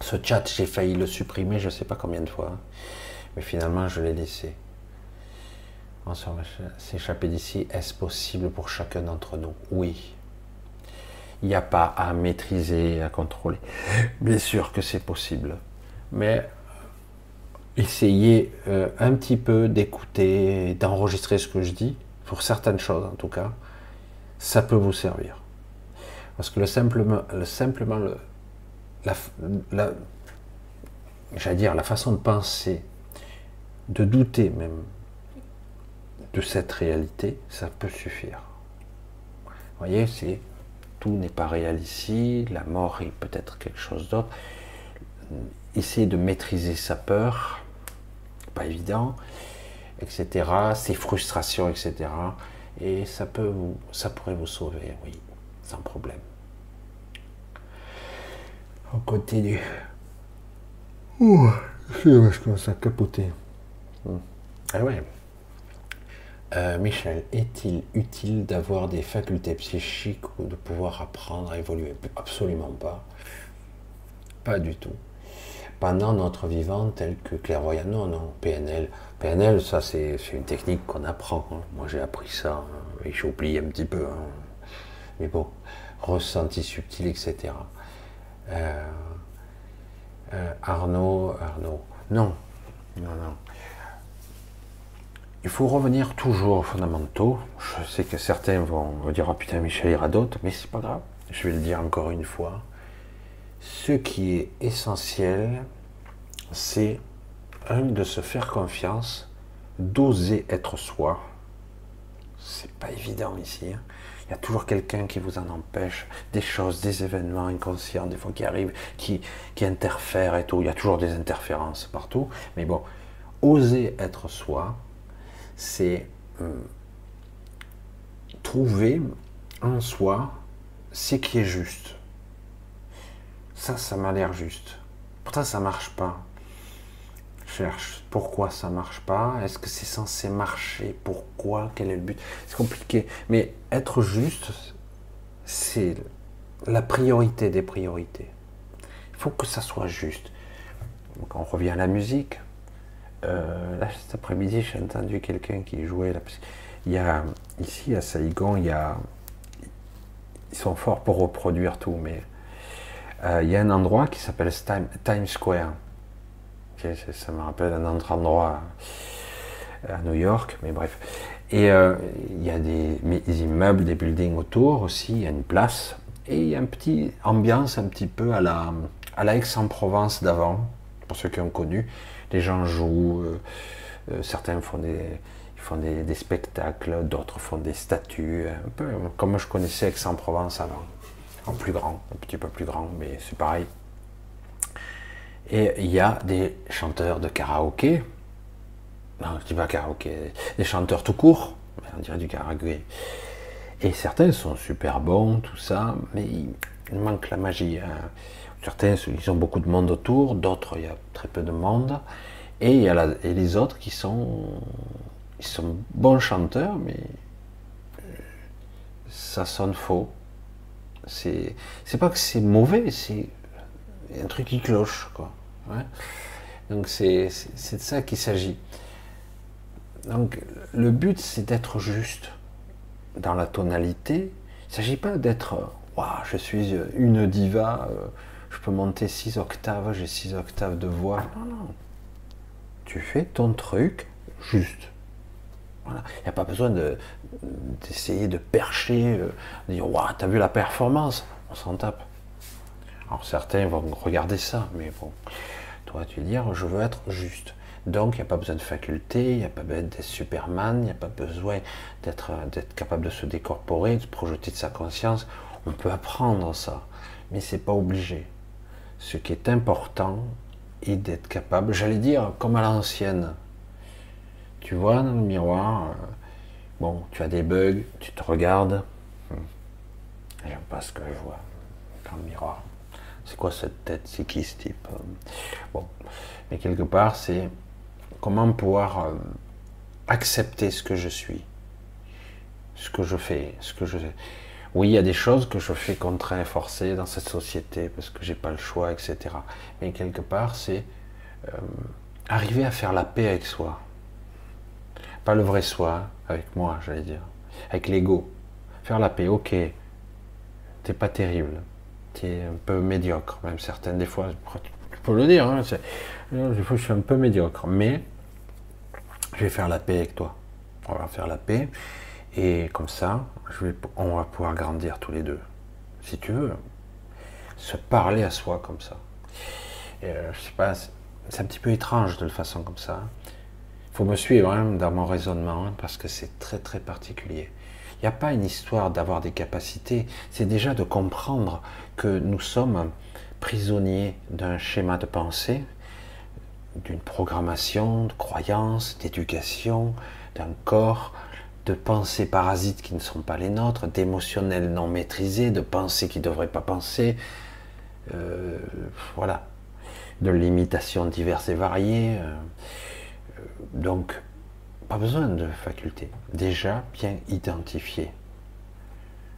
Ce chat, j'ai failli le supprimer, je ne sais pas combien de fois, mais finalement, je l'ai laissé. On va s'échapper d'ici. Est-ce possible pour chacun d'entre nous? Oui. Il n'y a pas à maîtriser, à contrôler. Bien sûr que c'est possible. Mais essayez euh, un petit peu d'écouter, d'enregistrer ce que je dis, pour certaines choses en tout cas, ça peut vous servir. Parce que le simplement, le, simplement le, la, j'allais dire, la façon de penser, de douter même de cette réalité, ça peut suffire. Vous voyez, c'est tout n'est pas réel ici, la mort est peut-être quelque chose d'autre. Essayer de maîtriser sa peur, pas évident, etc. Ses frustrations, etc. Et ça peut vous, ça pourrait vous sauver, oui, sans problème. On continue. Ouh, je commence à capoter. Hmm. Ah ouais. Euh, Michel, est-il utile d'avoir des facultés psychiques ou de pouvoir apprendre à évoluer? Absolument pas. Pas du tout. Pendant notre vivant, tel que clairvoyant, non, non, PNL. PNL, ça c'est une technique qu'on apprend. Hein. Moi j'ai appris ça, hein. et j'ai oublié un petit peu. Hein. Mais bon, ressenti subtil, etc. Euh, euh, Arnaud, Arnaud, non, non, non. Il faut revenir toujours aux fondamentaux. Je sais que certains vont dire, oh putain, Michel ira d'autres, mais c'est pas grave. Je vais le dire encore une fois. Ce qui est essentiel, c'est un de se faire confiance, d'oser être soi. C'est pas évident ici. Hein. Il y a toujours quelqu'un qui vous en empêche, des choses, des événements inconscients, des fois qui arrivent, qui, interfèrent et tout. Il y a toujours des interférences partout. Mais bon, oser être soi, c'est euh, trouver en soi ce qui est juste. Ça, ça m'a l'air juste. Pourtant, ça marche pas. Je cherche pourquoi ça marche pas? Est-ce que c'est censé marcher? Pourquoi? Quel est le but? C'est compliqué. Mais être juste, c'est la priorité des priorités. Il faut que ça soit juste. Donc on revient à la musique. Euh, là, cet après-midi, j'ai entendu quelqu'un qui jouait. Là, il y a, ici à Saigon, ils sont forts pour reproduire tout, mais euh, il y a un endroit qui s'appelle Times Square. ça me rappelle un autre endroit à New York, mais bref. Et euh, il y a des, des, immeubles, des buildings autour aussi, il y a une place, et il y a une petite ambiance un petit peu à la, à la Aix-en-Provence d'avant, pour ceux qui ont connu les gens jouent, euh, euh, certains font des, font des, spectacles, d'autres font des statues, un peu comme je connaissais Aix-en-Provence avant, en plus grand, un petit peu plus grand, mais c'est pareil. Et il y a des chanteurs de karaoké, non, je dis pas karaoké, des chanteurs tout court, on dirait du karaoké. Et certains sont super bons, tout ça, mais il manque la magie. Hein. Certains, ils ont beaucoup de monde autour, d'autres, il y a très peu de monde. Et a les autres qui sont, sont bons chanteurs, mais ça sonne faux. C'est, pas que c'est mauvais, c'est un truc qui cloche, quoi. Donc c'est, c'est de ça qu'il s'agit. Donc le but, c'est d'être juste dans la tonalité. Il ne s'agit pas d'être, waouh, je suis une diva. Euh, je peux monter 6 octaves, j'ai 6 octaves de voix. Non, non. Tu fais ton truc juste. Il n'y a pas besoin d'essayer de, percher, euh, de dire Waouh, t'as vu la performance? On s'en tape. Alors certains vont regarder ça, mais bon, toi tu veux dire Je veux être juste. Donc il n'y a pas besoin de faculté, il n'y a pas besoin d'être Superman, il n'y a pas besoin d'être capable de se décorporer, de projeter de sa conscience. On peut apprendre ça, mais c'est pas obligé ce qui est important est d'être capable, j'allais dire comme à l'ancienne. Tu vois dans le miroir, euh, bon, tu as des bugs, tu te regardes. Hmm. J'aime pas ce que je vois dans le miroir. C'est quoi cette tête? C'est qui ce type Bon, mais quelque part, c'est comment pouvoir euh, accepter ce que je suis, ce que je fais, ce que je oui, il y a des choses que je fais contraint forcé dans cette société parce que j'ai pas le choix, etc. Mais quelque part, c'est euh, arriver à faire la paix avec soi. Pas le vrai soi, avec moi, j'allais dire. Avec l'ego. Faire la paix, ok. T'es pas terrible. Tu es un peu médiocre, même certaines des fois. Tu peux le dire. Hein, je suis un peu médiocre, mais je vais faire la paix avec toi. On va faire la paix. Et comme ça, on va pouvoir grandir tous les deux. Si tu veux, se parler à soi comme ça. Euh, je sais pas, c'est un petit peu étrange de le façon comme ça. Il faut me suivre hein, dans mon raisonnement hein, parce que c'est très très particulier. Il n'y a pas une histoire d'avoir des capacités, c'est déjà de comprendre que nous sommes prisonniers d'un schéma de pensée, d'une programmation, de croyances, d'éducation, d'un corps, de pensées parasites qui ne sont pas les nôtres, d'émotionnels non maîtrisés, de pensées qui ne devraient pas penser, euh, voilà, de limitations diverses et variées. Euh, donc, pas besoin de faculté. Déjà bien identifié.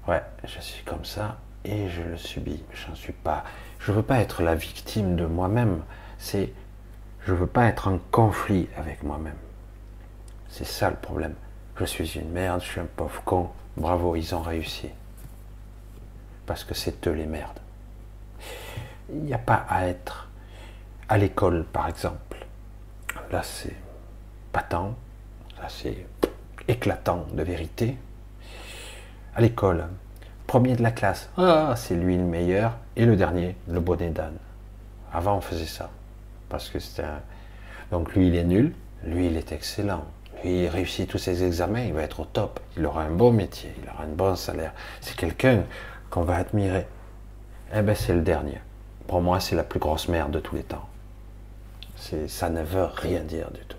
Ouais, je suis comme ça et je le subis. J'en suis pas. Je veux pas être la victime de moi-même. C'est, je veux pas être en conflit avec moi-même. C'est ça le problème. Je suis une merde, je suis un pauvre con. Bravo, ils ont réussi. Parce que c'est eux les merdes. Il n'y a pas à être à l'école, par exemple. Là, c'est patent, ça c'est éclatant de vérité. À l'école, premier de la classe, ah, c'est lui le meilleur, et le dernier, le bonnet d'âne. Avant, on faisait ça. Parce que c'était un... Donc lui, il est nul, lui, il est excellent. Lui, il réussit tous ses examens, il va être au top. Il aura un bon métier, il aura un bon salaire. C'est quelqu'un qu'on va admirer. Eh ben, c'est le dernier. Pour moi, c'est la plus grosse merde de tous les temps. Ça ne veut rien dire du tout.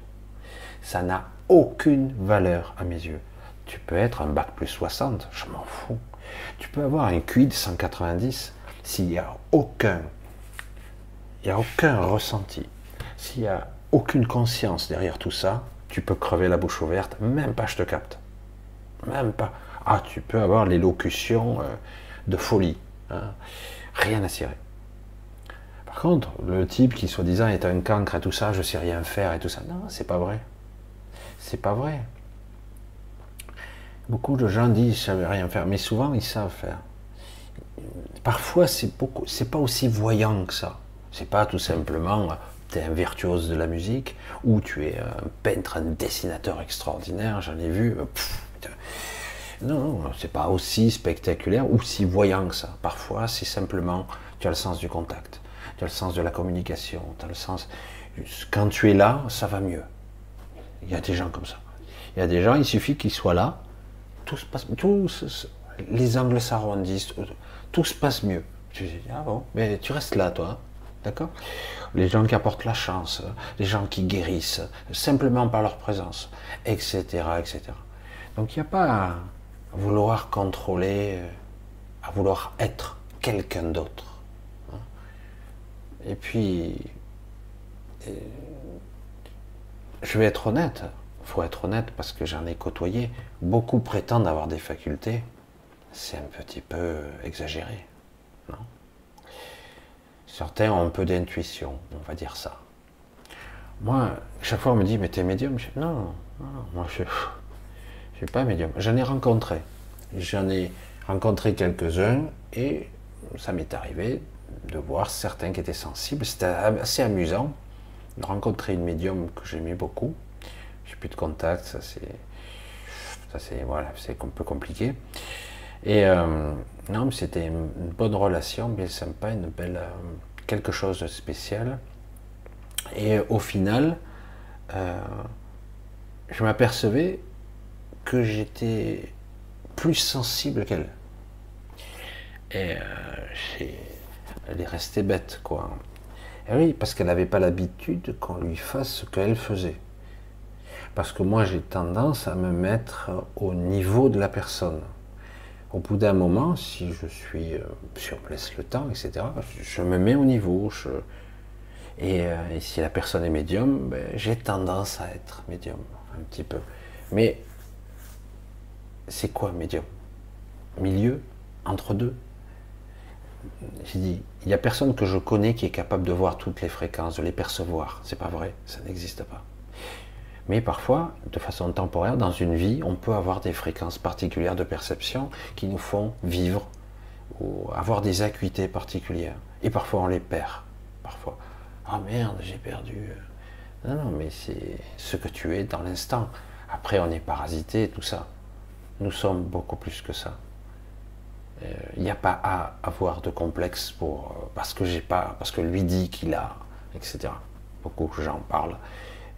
Ça n'a aucune valeur à mes yeux. Tu peux être un bac plus 60, je m'en fous. Tu peux avoir un QI de 190 s'il n'y a aucun, y a aucun ressenti, s'il n'y a aucune conscience derrière tout ça, tu peux crever la bouche ouverte, même pas je te capte. Même pas. Ah, tu peux avoir l'élocution euh, de folie. Hein. Rien à cirer. Par contre, le type qui soi-disant est un cancre et tout ça, je sais rien faire et tout ça, non, c'est pas vrai. C'est pas vrai. Beaucoup de gens disent je savais rien faire, mais souvent ils savent faire. Parfois c'est beaucoup, pas aussi voyant que ça. C'est pas tout simplement tu es un virtuose de la musique ou tu es un peintre, un dessinateur extraordinaire. J'en ai vu. Euh, non, non, c'est pas aussi spectaculaire ou si voyant que ça. Parfois c'est simplement tu as le sens du contact, tu as le sens de la communication, tu as le sens. Quand tu es là, ça va mieux. Il y a des gens comme ça. Il y a des gens, il suffit qu'ils soient là, tout les angles s'arrondissent, tout, se passe mieux. Je dis, ah bon, mais tu restes là, toi, d'accord? Les gens qui apportent la chance, les gens qui guérissent, simplement par leur présence, etc., etc. Donc il n'y a pas à vouloir contrôler, à vouloir être quelqu'un d'autre. Hein. Et puis, je vais être honnête, faut être honnête parce que j'en ai côtoyé, beaucoup prétendent avoir des facultés. C'est un petit peu exagéré, non? Certains ont un peu d'intuition, on va dire ça. Moi, chaque fois on me dit, mais t'es médium? Je non, non, moi je ne suis pas médium. J'en ai rencontré. J'en ai rencontré quelques-uns et ça m'est arrivé de voir certains qui étaient sensibles. C'était assez amusant de rencontrer une médium que j'aimais beaucoup. J'ai plus de contact, ça c'est, ça c'est voilà, un peu compliqué. Et euh, non, mais c'était une bonne relation, bien sympa, une belle, euh, quelque chose de spécial. Et au final, euh, je m'apercevais que j'étais plus sensible qu'elle. Et elle est restée bête, quoi. Eh oui, parce qu'elle n'avait pas l'habitude qu'on lui fasse ce qu'elle faisait. Parce que moi, j'ai tendance à me mettre au niveau de la personne. Au bout d'un moment, si je suis, euh, si on me laisse le temps, etc., je me mets au niveau. Euh, et, si la personne est médium, ben, j'ai tendance à être médium, un petit peu. Mais c'est quoi médium? Milieu? Entre deux? J'ai dit, il n'y a personne que je connais qui est capable de voir toutes les fréquences, de les percevoir. C'est pas vrai, ça n'existe pas. Mais parfois, de façon temporaire, dans une vie, on peut avoir des fréquences particulières de perception qui nous font vivre ou avoir des acuités particulières. Et parfois, on les perd. Parfois. Ah merde, j'ai perdu. Non, non, mais c'est ce que tu es dans l'instant. Après, on est parasité, tout ça. Nous sommes beaucoup plus que ça. Il n'y a pas à avoir de complexe pour parce que j'ai pas, parce que lui dit qu'il a, etc. Beaucoup de gens parlent.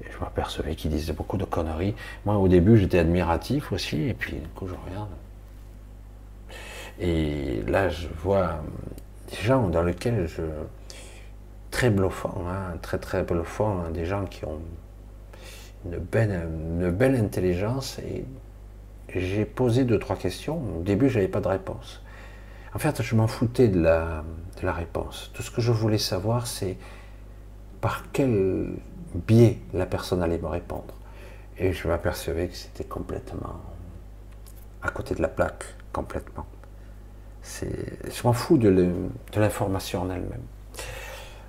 Je m'apercevais qu'ils disaient beaucoup de conneries. Moi, au début, j'étais admiratif aussi, et puis du coup, je regarde. Et là, je vois des gens dans lesquels je. très bluffant, hein, très très bluffant, hein, des gens qui ont une belle, une belle intelligence. Et j'ai posé deux, trois questions. Au début, je n'avais pas de réponse. En fait, je m'en foutais de la, de la réponse. Tout ce que je voulais savoir, c'est par quel biais la personne allait me répondre. Et je m'apercevais que c'était complètement à côté de la plaque, complètement. Je m'en fous de l'information en elle-même.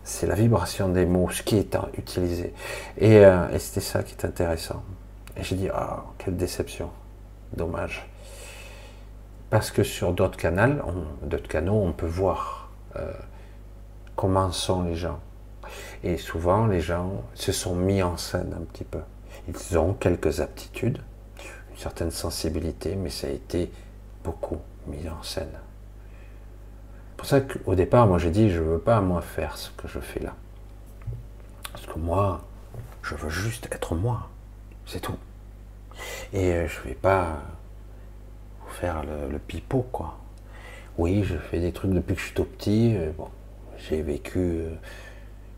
C'est la vibration des mots, ce qui est utilisé. Euh, et c'était ça qui est intéressant. Et j'ai dit, ah, quelle déception. Dommage. Parce que sur d'autres canaux, d'autres canaux, on peut voir euh, comment sont les gens. Et souvent, les gens se sont mis en scène un petit peu. Ils ont quelques aptitudes, une certaine sensibilité, mais ça a été beaucoup mis en scène. C'est pour ça qu'au départ, moi j'ai dit, je ne veux pas moi faire ce que je fais là. Parce que moi, je veux juste être moi. C'est tout. Et euh, je ne vais pas le, pipeau, quoi. Oui, je fais des trucs depuis que je suis tout petit. Euh, j'ai vécu euh,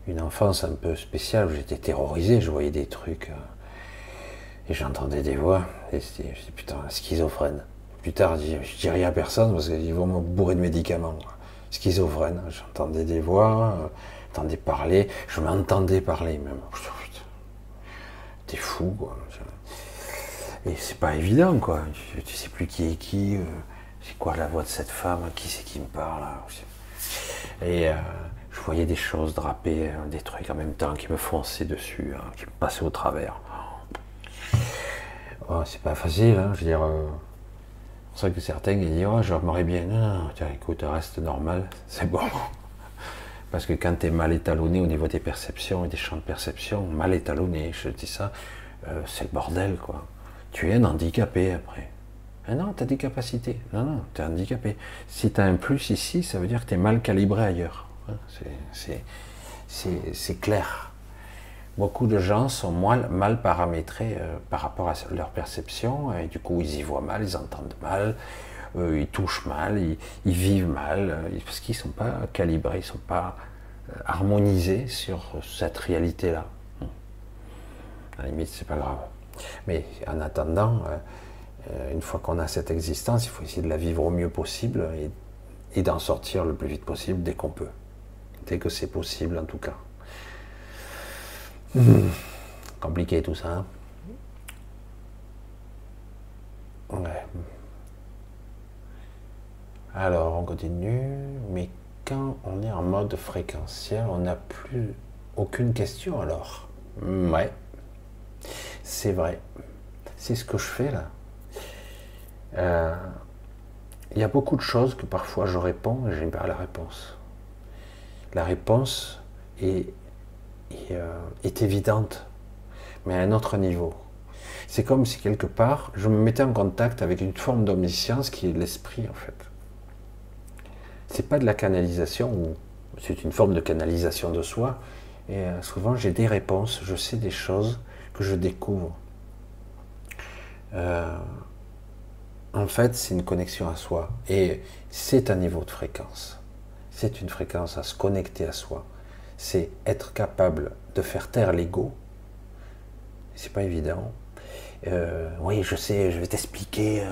une enfance un peu spéciale j'étais terrorisé, je voyais des trucs euh, et j'entendais des voix et dis putain, schizophrène. Plus tard, je dis, rien à personne parce qu'ils vont me bourrer de médicaments. Schizophrène, j'entendais des voix, j'entendais parler, je m'entendais parler même. T'es fou, quoi. Et c'est pas évident, quoi. Tu, sais plus qui est qui, euh, c'est quoi la voix de cette femme, qui c'est qui me parle. Et euh, je voyais des choses drapées, euh, des trucs en même temps qui me fonçaient dessus, hein, qui me passaient au travers. Oh, c'est pas facile, hein, je veux dire. c'est pour ça que certains disent Oh, je m'aurais bien. Non, tiens, écoute, reste normal, c'est bon. Parce que quand tu es mal étalonné au niveau des perceptions et des champs de perception, mal étalonné, je dis ça, c'est le bordel, quoi tu es un handicapé après. Ah non, tu as des capacités. Non, non, tu es handicapé. Si tu as un plus ici, ça veut dire que tu es mal calibré ailleurs. Hein, c'est clair. Beaucoup de gens sont mal, mal paramétrés euh, par rapport à leur perception, et du coup ils y voient mal, ils entendent mal, euh, ils touchent mal, ils, vivent mal, euh, parce qu'ils ne sont pas calibrés, ils ne sont pas harmonisés sur cette réalité-là. À la limite, c'est pas grave. Mais en attendant, euh, euh, une fois qu'on a cette existence, il faut essayer de la vivre au mieux possible et, d'en sortir le plus vite possible dès qu'on peut. Dès que c'est possible, en tout cas. Hmm. Compliqué tout ça. Hein ouais. Alors, on continue. Mais quand on est en mode fréquentiel, on n'a plus aucune question alors. Ouais. C'est vrai. C'est ce que je fais là. Euh, il y a beaucoup de choses que parfois je réponds et je n'ai pas la réponse. La réponse est, euh, est, évidente, mais à un autre niveau. C'est comme si quelque part je me mettais en contact avec une forme d'omniscience qui est l'esprit en fait. C'est pas de la canalisation ou c'est une forme de canalisation de soi. Et euh, souvent j'ai des réponses, je sais des choses que je découvre. Euh, en fait, c'est une connexion à soi. Et c'est un niveau de fréquence. C'est une fréquence à se connecter à soi. C'est être capable de faire taire l'ego. C'est pas évident. Euh, oui, je sais, je vais t'expliquer.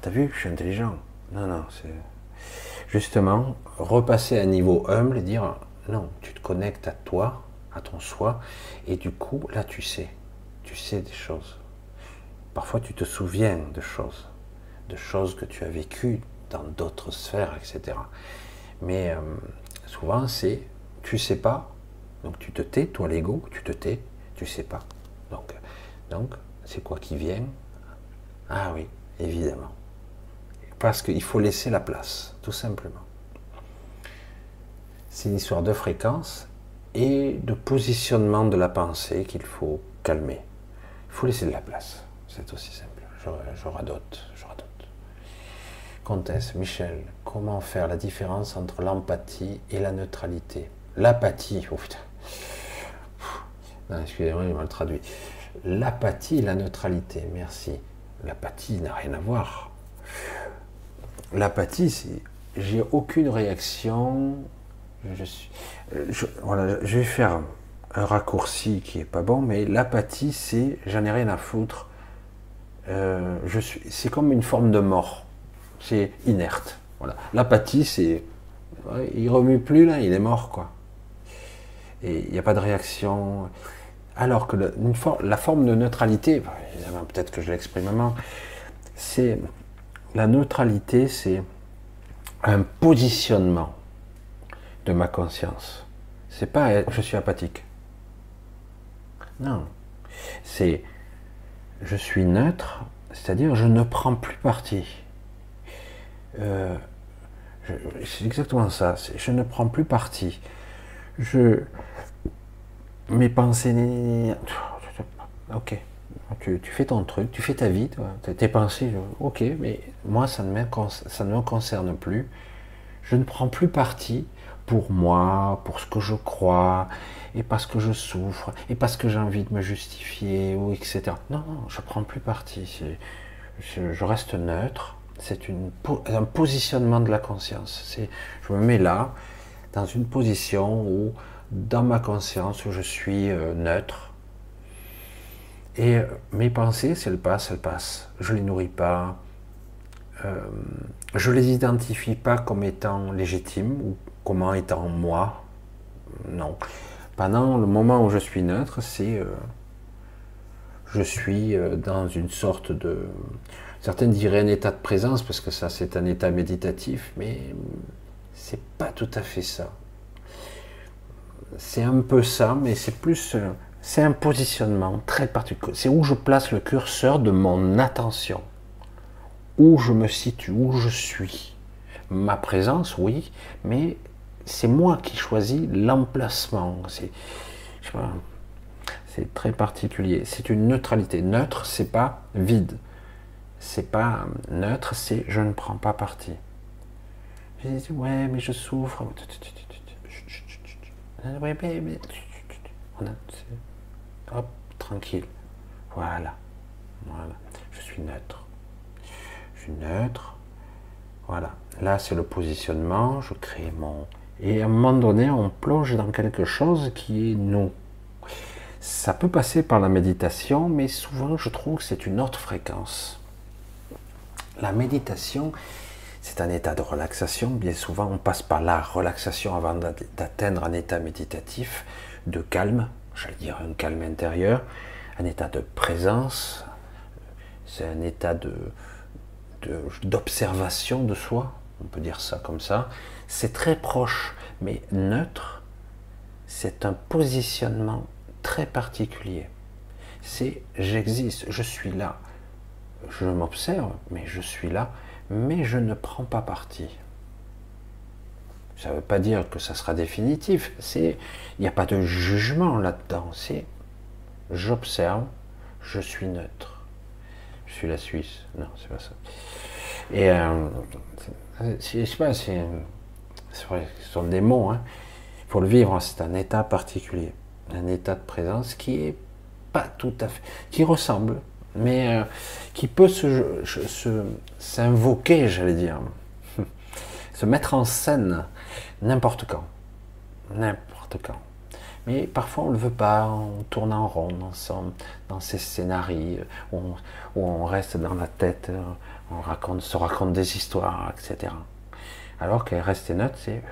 T'as vu, je suis intelligent. Non, non, c'est. Justement, repasser à un niveau humble et dire non, tu te connectes à toi, à ton soi, et du coup, là, tu sais, tu sais des choses. Parfois, tu te souviens de choses, de choses que tu as vécues dans d'autres sphères, etc. Mais euh, souvent, c'est tu sais pas, donc tu te tais, toi l'ego, tu te tais, tu sais pas. Donc, donc c'est quoi qui vient? Ah oui, évidemment. Parce qu'il faut laisser la place, tout simplement. C'est une histoire de fréquence et de positionnement de la pensée qu'il faut calmer. Il faut laisser de la place. C'est aussi simple. Je, je radote, je radote. Comtesse, Michel, comment faire la différence entre l'empathie et la neutralité? L'apathie, oh putain. Excusez-moi, j'ai mal traduit. L'apathie et la neutralité, merci. L'apathie n'a rien à voir. L'apathie, c'est j'ai aucune réaction. Je, suis, je, voilà, je vais faire un raccourci qui est pas bon, mais l'apathie, c'est j'en ai rien à foutre. Euh, c'est comme une forme de mort. C'est inerte. Voilà. L'apathie, c'est il remue plus là, il est mort quoi. Et il n'y a pas de réaction. Alors que une la forme de neutralité, peut-être que je l'exprime mal, c'est la neutralité, c'est un positionnement de ma conscience. C'est pas je suis apathique. Non. C'est je suis neutre, c'est-à-dire je ne prends plus parti. Euh, c'est exactement ça. Je ne prends plus parti. Je mes pensées. Ok. Tu, fais ton truc, tu fais ta vie, tes pensées, ok, mais moi ça ne, ça ne me concerne plus. Je ne prends plus parti pour moi, pour ce que je crois, et parce que je souffre, et parce que j'ai envie de me justifier, ou etc. Non, non, je ne prends plus parti. Je, je, reste neutre. C'est un positionnement de la conscience. Je me mets là, dans une position où, dans ma conscience, où je suis euh, neutre, et euh, mes pensées, si elles passent, elles passent. Je ne les nourris pas. Euh, je les identifie pas comme étant légitimes ou comme étant moi. Non. Pendant le moment où je suis neutre, c'est. Euh, je suis dans une sorte de. Certains diraient un état de présence, parce que ça, c'est un état méditatif, mais c'est pas tout à fait ça. C'est un peu ça, mais c'est plus c'est un positionnement très particulier. C'est où je place le curseur de mon attention. Où je me situe, où je suis. Ma présence, oui, mais c'est moi qui choisis l'emplacement. C'est, très particulier. C'est une neutralité. Neutre, c'est pas vide. C'est pas neutre, c'est je ne prends pas parti. Dis, ouais, mais je souffre. Hop, tranquille. Voilà. Voilà. Je suis neutre. Neutre. Voilà. Là, c'est le positionnement. Je crée mon. Et à un moment donné, on plonge dans quelque chose qui est nous. Ça peut passer par la méditation, mais souvent, je trouve que c'est une autre fréquence. La méditation, c'est un état de relaxation. Bien souvent, on passe par la relaxation avant d'atteindre un état méditatif de calme, j'allais dire un calme intérieur, un état de présence, c'est un état de, d'observation de, soi, on peut dire ça comme ça. C'est très proche, mais neutre, c'est un positionnement très particulier. C'est j'existe, je suis là. Je m'observe, mais je suis là, mais je ne prends pas parti. Ça ne veut pas dire que ça sera définitif. Il n'y a pas de jugement là-dedans. C'est, j'observe, je suis neutre. Je suis la Suisse. Non, c'est pas ça. Et euh, je sais pas, c'est, vrai, ce sont des mots. Hein. Faut le vivre. C'est un état particulier, un état de présence qui est pas tout à fait, qui ressemble, mais euh, qui peut se, se s'invoquer, j'allais dire, se mettre en scène n'importe quand. N'importe quand. Mais parfois on ne le veut pas, on tourne en rond dans, dans ces scénarios où on, reste dans la tête, on raconte, se raconte des histoires, etc. Alors qu'elle reste neutre, c'est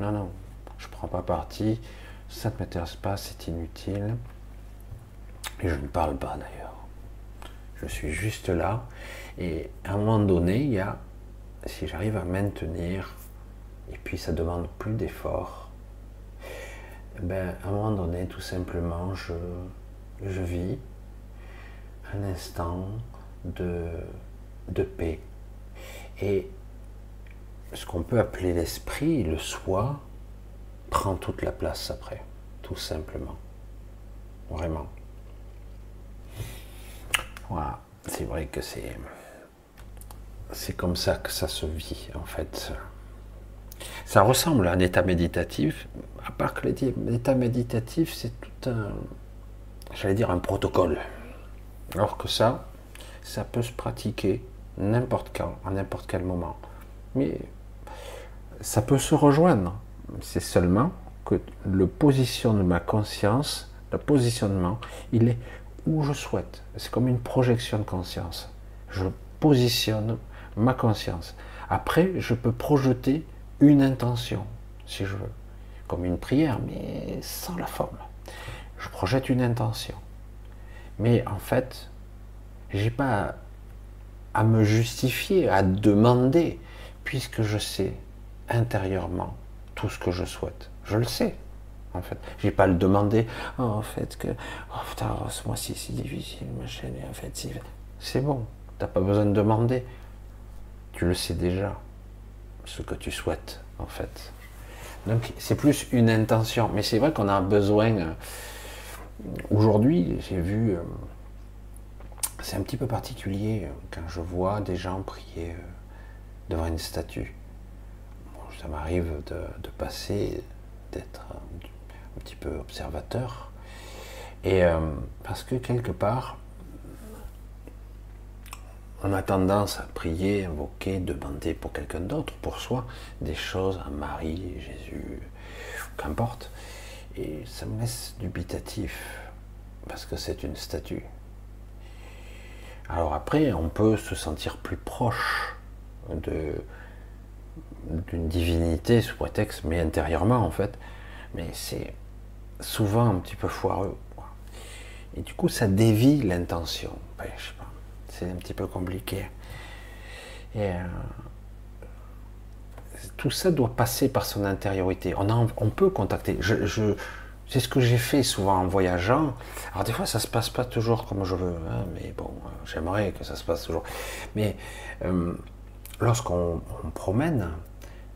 non, non, je ne prends pas parti, ça ne m'intéresse pas, c'est inutile. Et je ne parle pas d'ailleurs. Je suis juste là. Et à un moment donné, il y a, si j'arrive à maintenir et puis ça demande plus d'efforts, ben, à un moment donné, tout simplement, je, je vis un instant de, de paix. Et ce qu'on peut appeler l'esprit, le soi, prend toute la place après, tout simplement. Vraiment. Voilà, c'est vrai que c'est c'est comme ça que ça se vit en fait. Ça ressemble à un état méditatif, à part que l'état méditatif c'est tout un, j'allais dire un protocole. Alors que ça, ça peut se pratiquer n'importe quand, à n'importe quel moment. Mais ça peut se rejoindre. C'est seulement que le positionnement de ma conscience, le positionnement, il est où je souhaite. C'est comme une projection de conscience. Je positionne ma conscience. Après, je peux projeter une intention, si je veux, comme une prière, mais sans la forme. Je projette une intention. Mais en fait, j'ai pas à me justifier, à demander, puisque je sais intérieurement tout ce que je souhaite. Je le sais, en fait. J'ai pas à le demander, oh, en fait, que, oh putain, ce mois-ci c'est difficile, machin, en fait, c'est bon. T'as pas besoin de demander. Tu le sais déjà, ce que tu souhaites, en fait. Donc, c'est plus une intention. Mais c'est vrai qu'on a besoin. Euh, aujourd'hui, j'ai vu. Euh, c'est un petit peu particulier euh, quand je vois des gens prier devant une statue ça m'arrive de, passer, d'être un, petit peu observateur. Et parce que quelque part, on a tendance à prier, invoquer, demander pour quelqu'un d'autre, pour soi, des choses à Marie, Jésus, qu'importe. Et ça me laisse dubitatif, parce que c'est une statue. Alors après, on peut se sentir plus proche d'une divinité sous prétexte, mais intérieurement en fait. Mais c'est souvent un petit peu foireux. Et du coup, ça dévie l'intention. C'est un petit peu compliqué. Et euh, tout ça doit passer par son intériorité. On, peut contacter. C'est ce que j'ai fait souvent en voyageant. Alors des fois, ça se passe pas toujours comme je veux, hein, mais bon, j'aimerais que ça se passe toujours. Mais euh, lorsqu'on promène,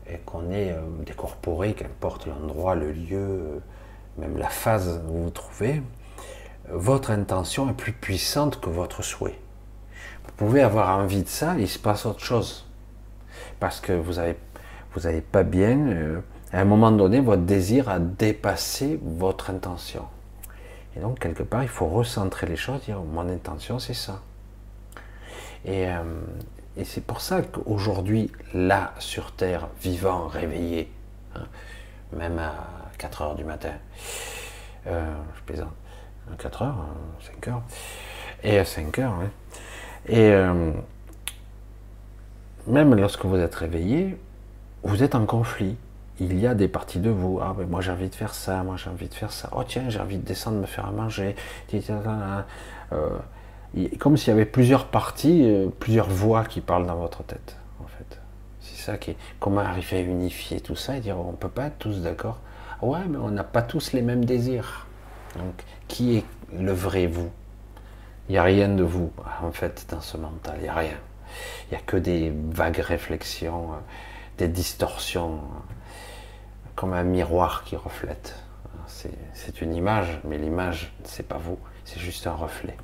et qu'on est euh, décorporé, qu'importe l'endroit, le lieu, euh, même la phase où vous vous trouvez, votre intention est plus puissante que votre souhait. Vous pouvez avoir envie de ça, il se passe autre chose. Parce que vous n'avez vous avez pas bien, euh, à un moment donné, votre désir a dépassé votre intention. Et donc, quelque part, il faut recentrer les choses, dire mon intention, c'est ça. Et, et c'est pour ça qu'aujourd'hui, là, sur Terre, vivant, réveillé, hein, même à 4 heures du matin, euh, je plaisante, 4 heures, 5 heures, et à 5 heures, et euh, même lorsque vous êtes réveillé, vous êtes en conflit. Il y a des parties de vous. Ah, ben moi j'ai envie de faire ça, moi j'ai envie de faire ça. Oh tiens, j'ai envie de descendre me faire à manger. Euh, comme s'il y avait plusieurs parties, euh, plusieurs voix qui parlent dans votre tête, en fait. C'est ça qui est. Comment arriver à unifier tout ça et dire on peut pas être tous d'accord. Ouais, mais on n'a pas tous les mêmes désirs. Donc, qui est le vrai vous? Il n'y a rien de vous, en fait, dans ce mental. Il n'y a rien. Il n'y a que des vagues réflexions, euh, des distorsions, comme un miroir qui reflète. C'est une image, mais l'image, c'est pas vous, c'est juste un reflet.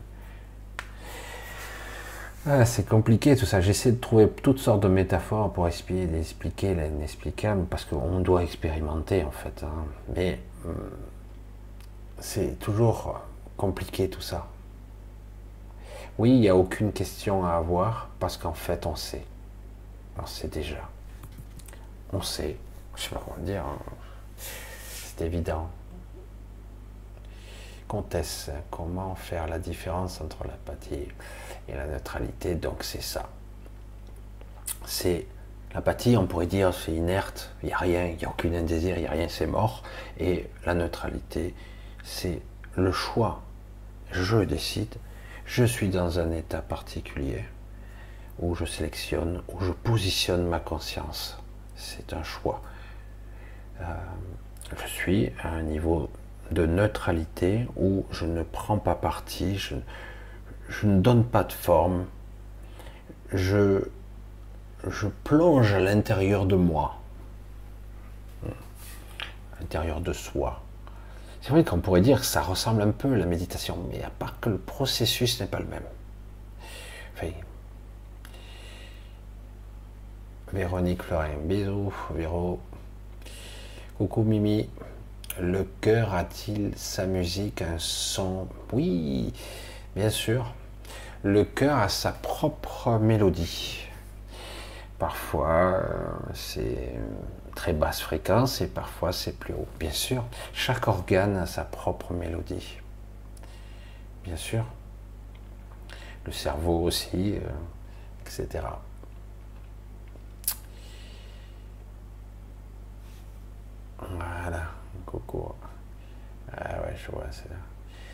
Ah, c'est compliqué tout ça. J'essaie de trouver toutes sortes de métaphores pour expliquer, expliquer l'inexplicable parce qu'on doit expérimenter en fait. Hein. Mais hum, c'est toujours compliqué tout ça. Oui, il n'y a aucune question à avoir parce qu'en fait on sait. On sait déjà. On sait. Je sais pas comment dire. Hein. C'est évident. Comtesse, comment faire la différence entre l'apathie et la neutralité? Donc c'est ça. C'est l'apathie, on pourrait dire, c'est inerte, il n'y a rien, il n'y a aucun désir, il n'y a rien, c'est mort. Et la neutralité, c'est le choix. Je décide, je suis dans un état particulier où je sélectionne, où je positionne ma conscience. C'est un choix. Euh, je suis à un niveau de neutralité où je ne prends pas parti, je, ne donne pas de forme, je, je plonge à l'intérieur de moi. l'intérieur de soi. C'est vrai qu'on pourrait dire que ça ressemble un peu à la méditation, mais à part que le processus n'est pas le même. Véronique Fleurin, bisous, Véro. Coucou Mimi. Le cœur a-t-il sa musique, un son? Oui, bien sûr. Le cœur a sa propre mélodie. Parfois, euh, c'est très basse fréquence et parfois c'est plus haut. Bien sûr, chaque organe a sa propre mélodie. Bien sûr. Le cerveau aussi, euh, etc. Voilà, coucou. Ah ouais, je vois, c'est là.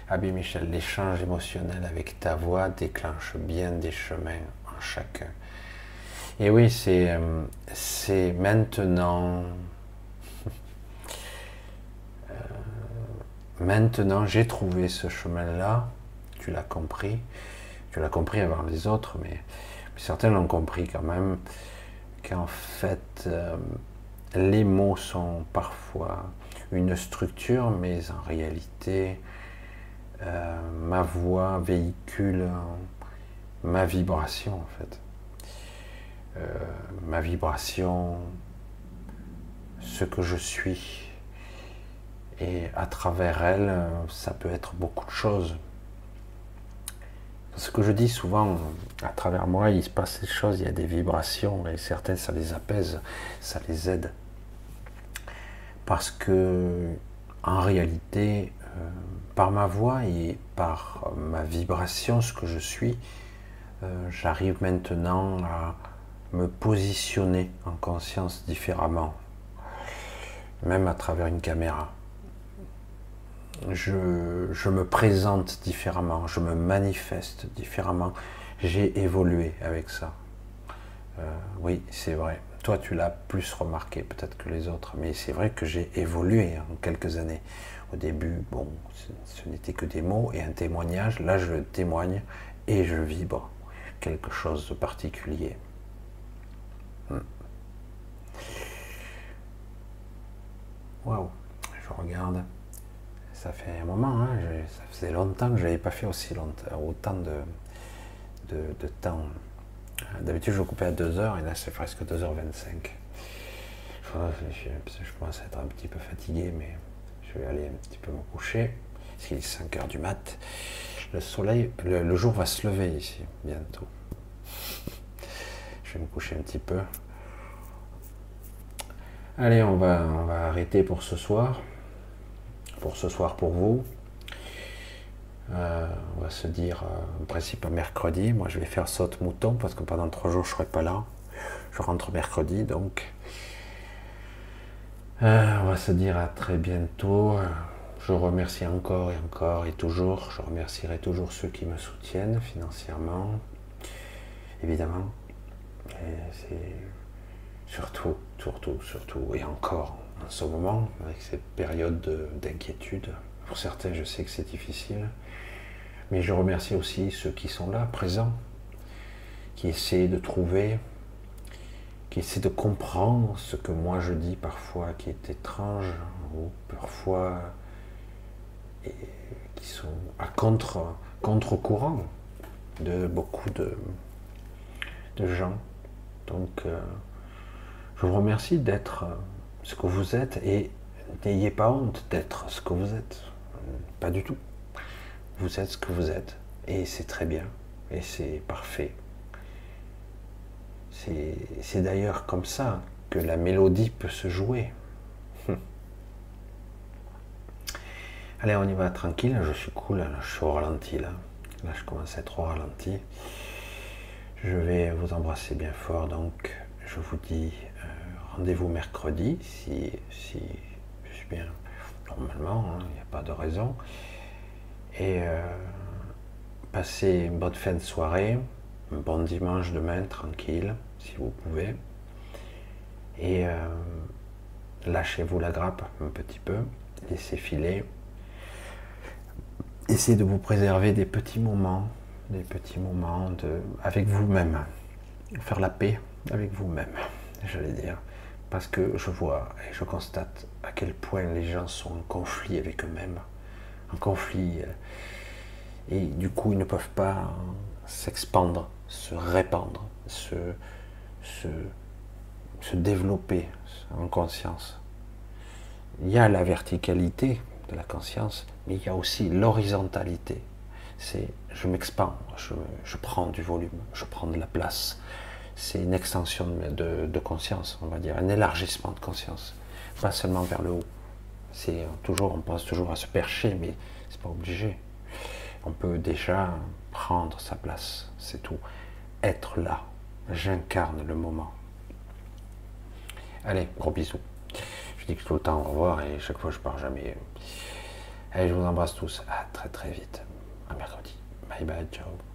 Abby Michel, l'échange émotionnel avec ta voix déclenche bien des chemins en chacun. Et oui, c'est euh, maintenant. Euh, maintenant, j'ai trouvé ce chemin-là. Tu l'as compris. Tu l'as compris avant les autres, mais, certains l'ont compris quand même. Qu'en fait, euh, les mots sont parfois une structure, mais en réalité, ma voix véhicule ma vibration en fait. Euh, ma vibration, ce que je suis. Et à travers elle, ça peut être beaucoup de choses. Ce que je dis souvent, à travers moi, il se passe des choses, il y a des vibrations, et certaines, ça les apaise, ça les aide. Parce que, en réalité, euh, par ma voix et par ma vibration, ce que je suis, euh, j'arrive maintenant à me positionner en conscience différemment, même à travers une caméra. Je, me présente différemment, je me manifeste différemment. J'ai évolué avec ça. Euh, oui, c'est vrai. Toi, tu l'as plus remarqué peut-être que les autres, mais c'est vrai que j'ai évolué en quelques années. Au début, bon, ce, n'était que des mots et un témoignage. Là, je témoigne et je vibre quelque chose de particulier. Waouh, je regarde. Ça fait un moment, hein, ça faisait longtemps que je n'avais pas fait aussi longtemps, autant de, de, temps. D'habitude, je coupais à 2 heures et là, c'est presque 2h25. Je, je commence à être un petit peu fatigué, mais je vais aller un petit peu me coucher, qu'il est 5 heures du mat. Le soleil, le, jour va se lever ici, bientôt. Je vais me coucher un petit peu. Allez, on va, arrêter pour ce soir. Pour ce soir pour vous. Euh, on va se dire, euh, en principe, mercredi. Moi, je vais faire saute mouton parce que pendant trois jours, je ne serai pas là. Je rentre mercredi, donc euh, on va se dire à très bientôt. Je remercie encore et encore et toujours. Je remercierai toujours ceux qui me soutiennent financièrement, évidemment. C'est surtout, surtout, surtout, et encore en ce moment, avec cette période d'inquiétude. Pour certains, je sais que c'est difficile. Mais je remercie aussi ceux qui sont là, présents, qui essaient de trouver qui essaie de comprendre ce que moi je dis parfois qui est étrange ou parfois qui sont à contre, contre-courant de beaucoup de, de gens. Donc euh, je vous remercie d'être ce que vous êtes et n'ayez pas honte d'être ce que vous êtes. Pas du tout. Vous êtes ce que vous êtes et c'est très bien et c'est parfait. C'est d'ailleurs comme ça que la mélodie peut se jouer. Allez, on y va tranquille, je suis cool, je suis au ralenti là. Là, je commence à être au ralenti. Je vais vous embrasser bien fort, donc je vous dis euh, rendez-vous mercredi, si, si je suis bien normalement, hein, il n'y a pas de raison. Et euh, passez une bonne fin de soirée, un bon dimanche demain, tranquille si vous pouvez. Et euh, lâchez-vous la grappe un petit peu, laissez filer. Essayez de vous préserver des petits moments, des petits moments de, avec vous-même. Faire la paix avec vous-même, j'allais dire. Parce que je vois et je constate à quel point les gens sont en conflit avec eux-mêmes, en conflit, euh, et du coup ils ne peuvent pas s'expandre, se répandre, se, se, se développer en conscience. Il y a la verticalité de la conscience, mais il y a aussi l'horizontalité. C'est je m'expand, je, je, prends du volume, je prends de la place. C'est une extension de, conscience, on va dire, un élargissement de conscience, pas seulement vers le haut. C'est toujours, on pense toujours à se percher, mais c'est pas obligé. On peut déjà prendre sa place, c'est tout. Être là, j'incarne le moment. Allez, gros bisous. Je dis que tout le temps au revoir et chaque fois je pars jamais. Allez, je vous embrasse tous. À très très vite. À mercredi. Bye bye, ciao.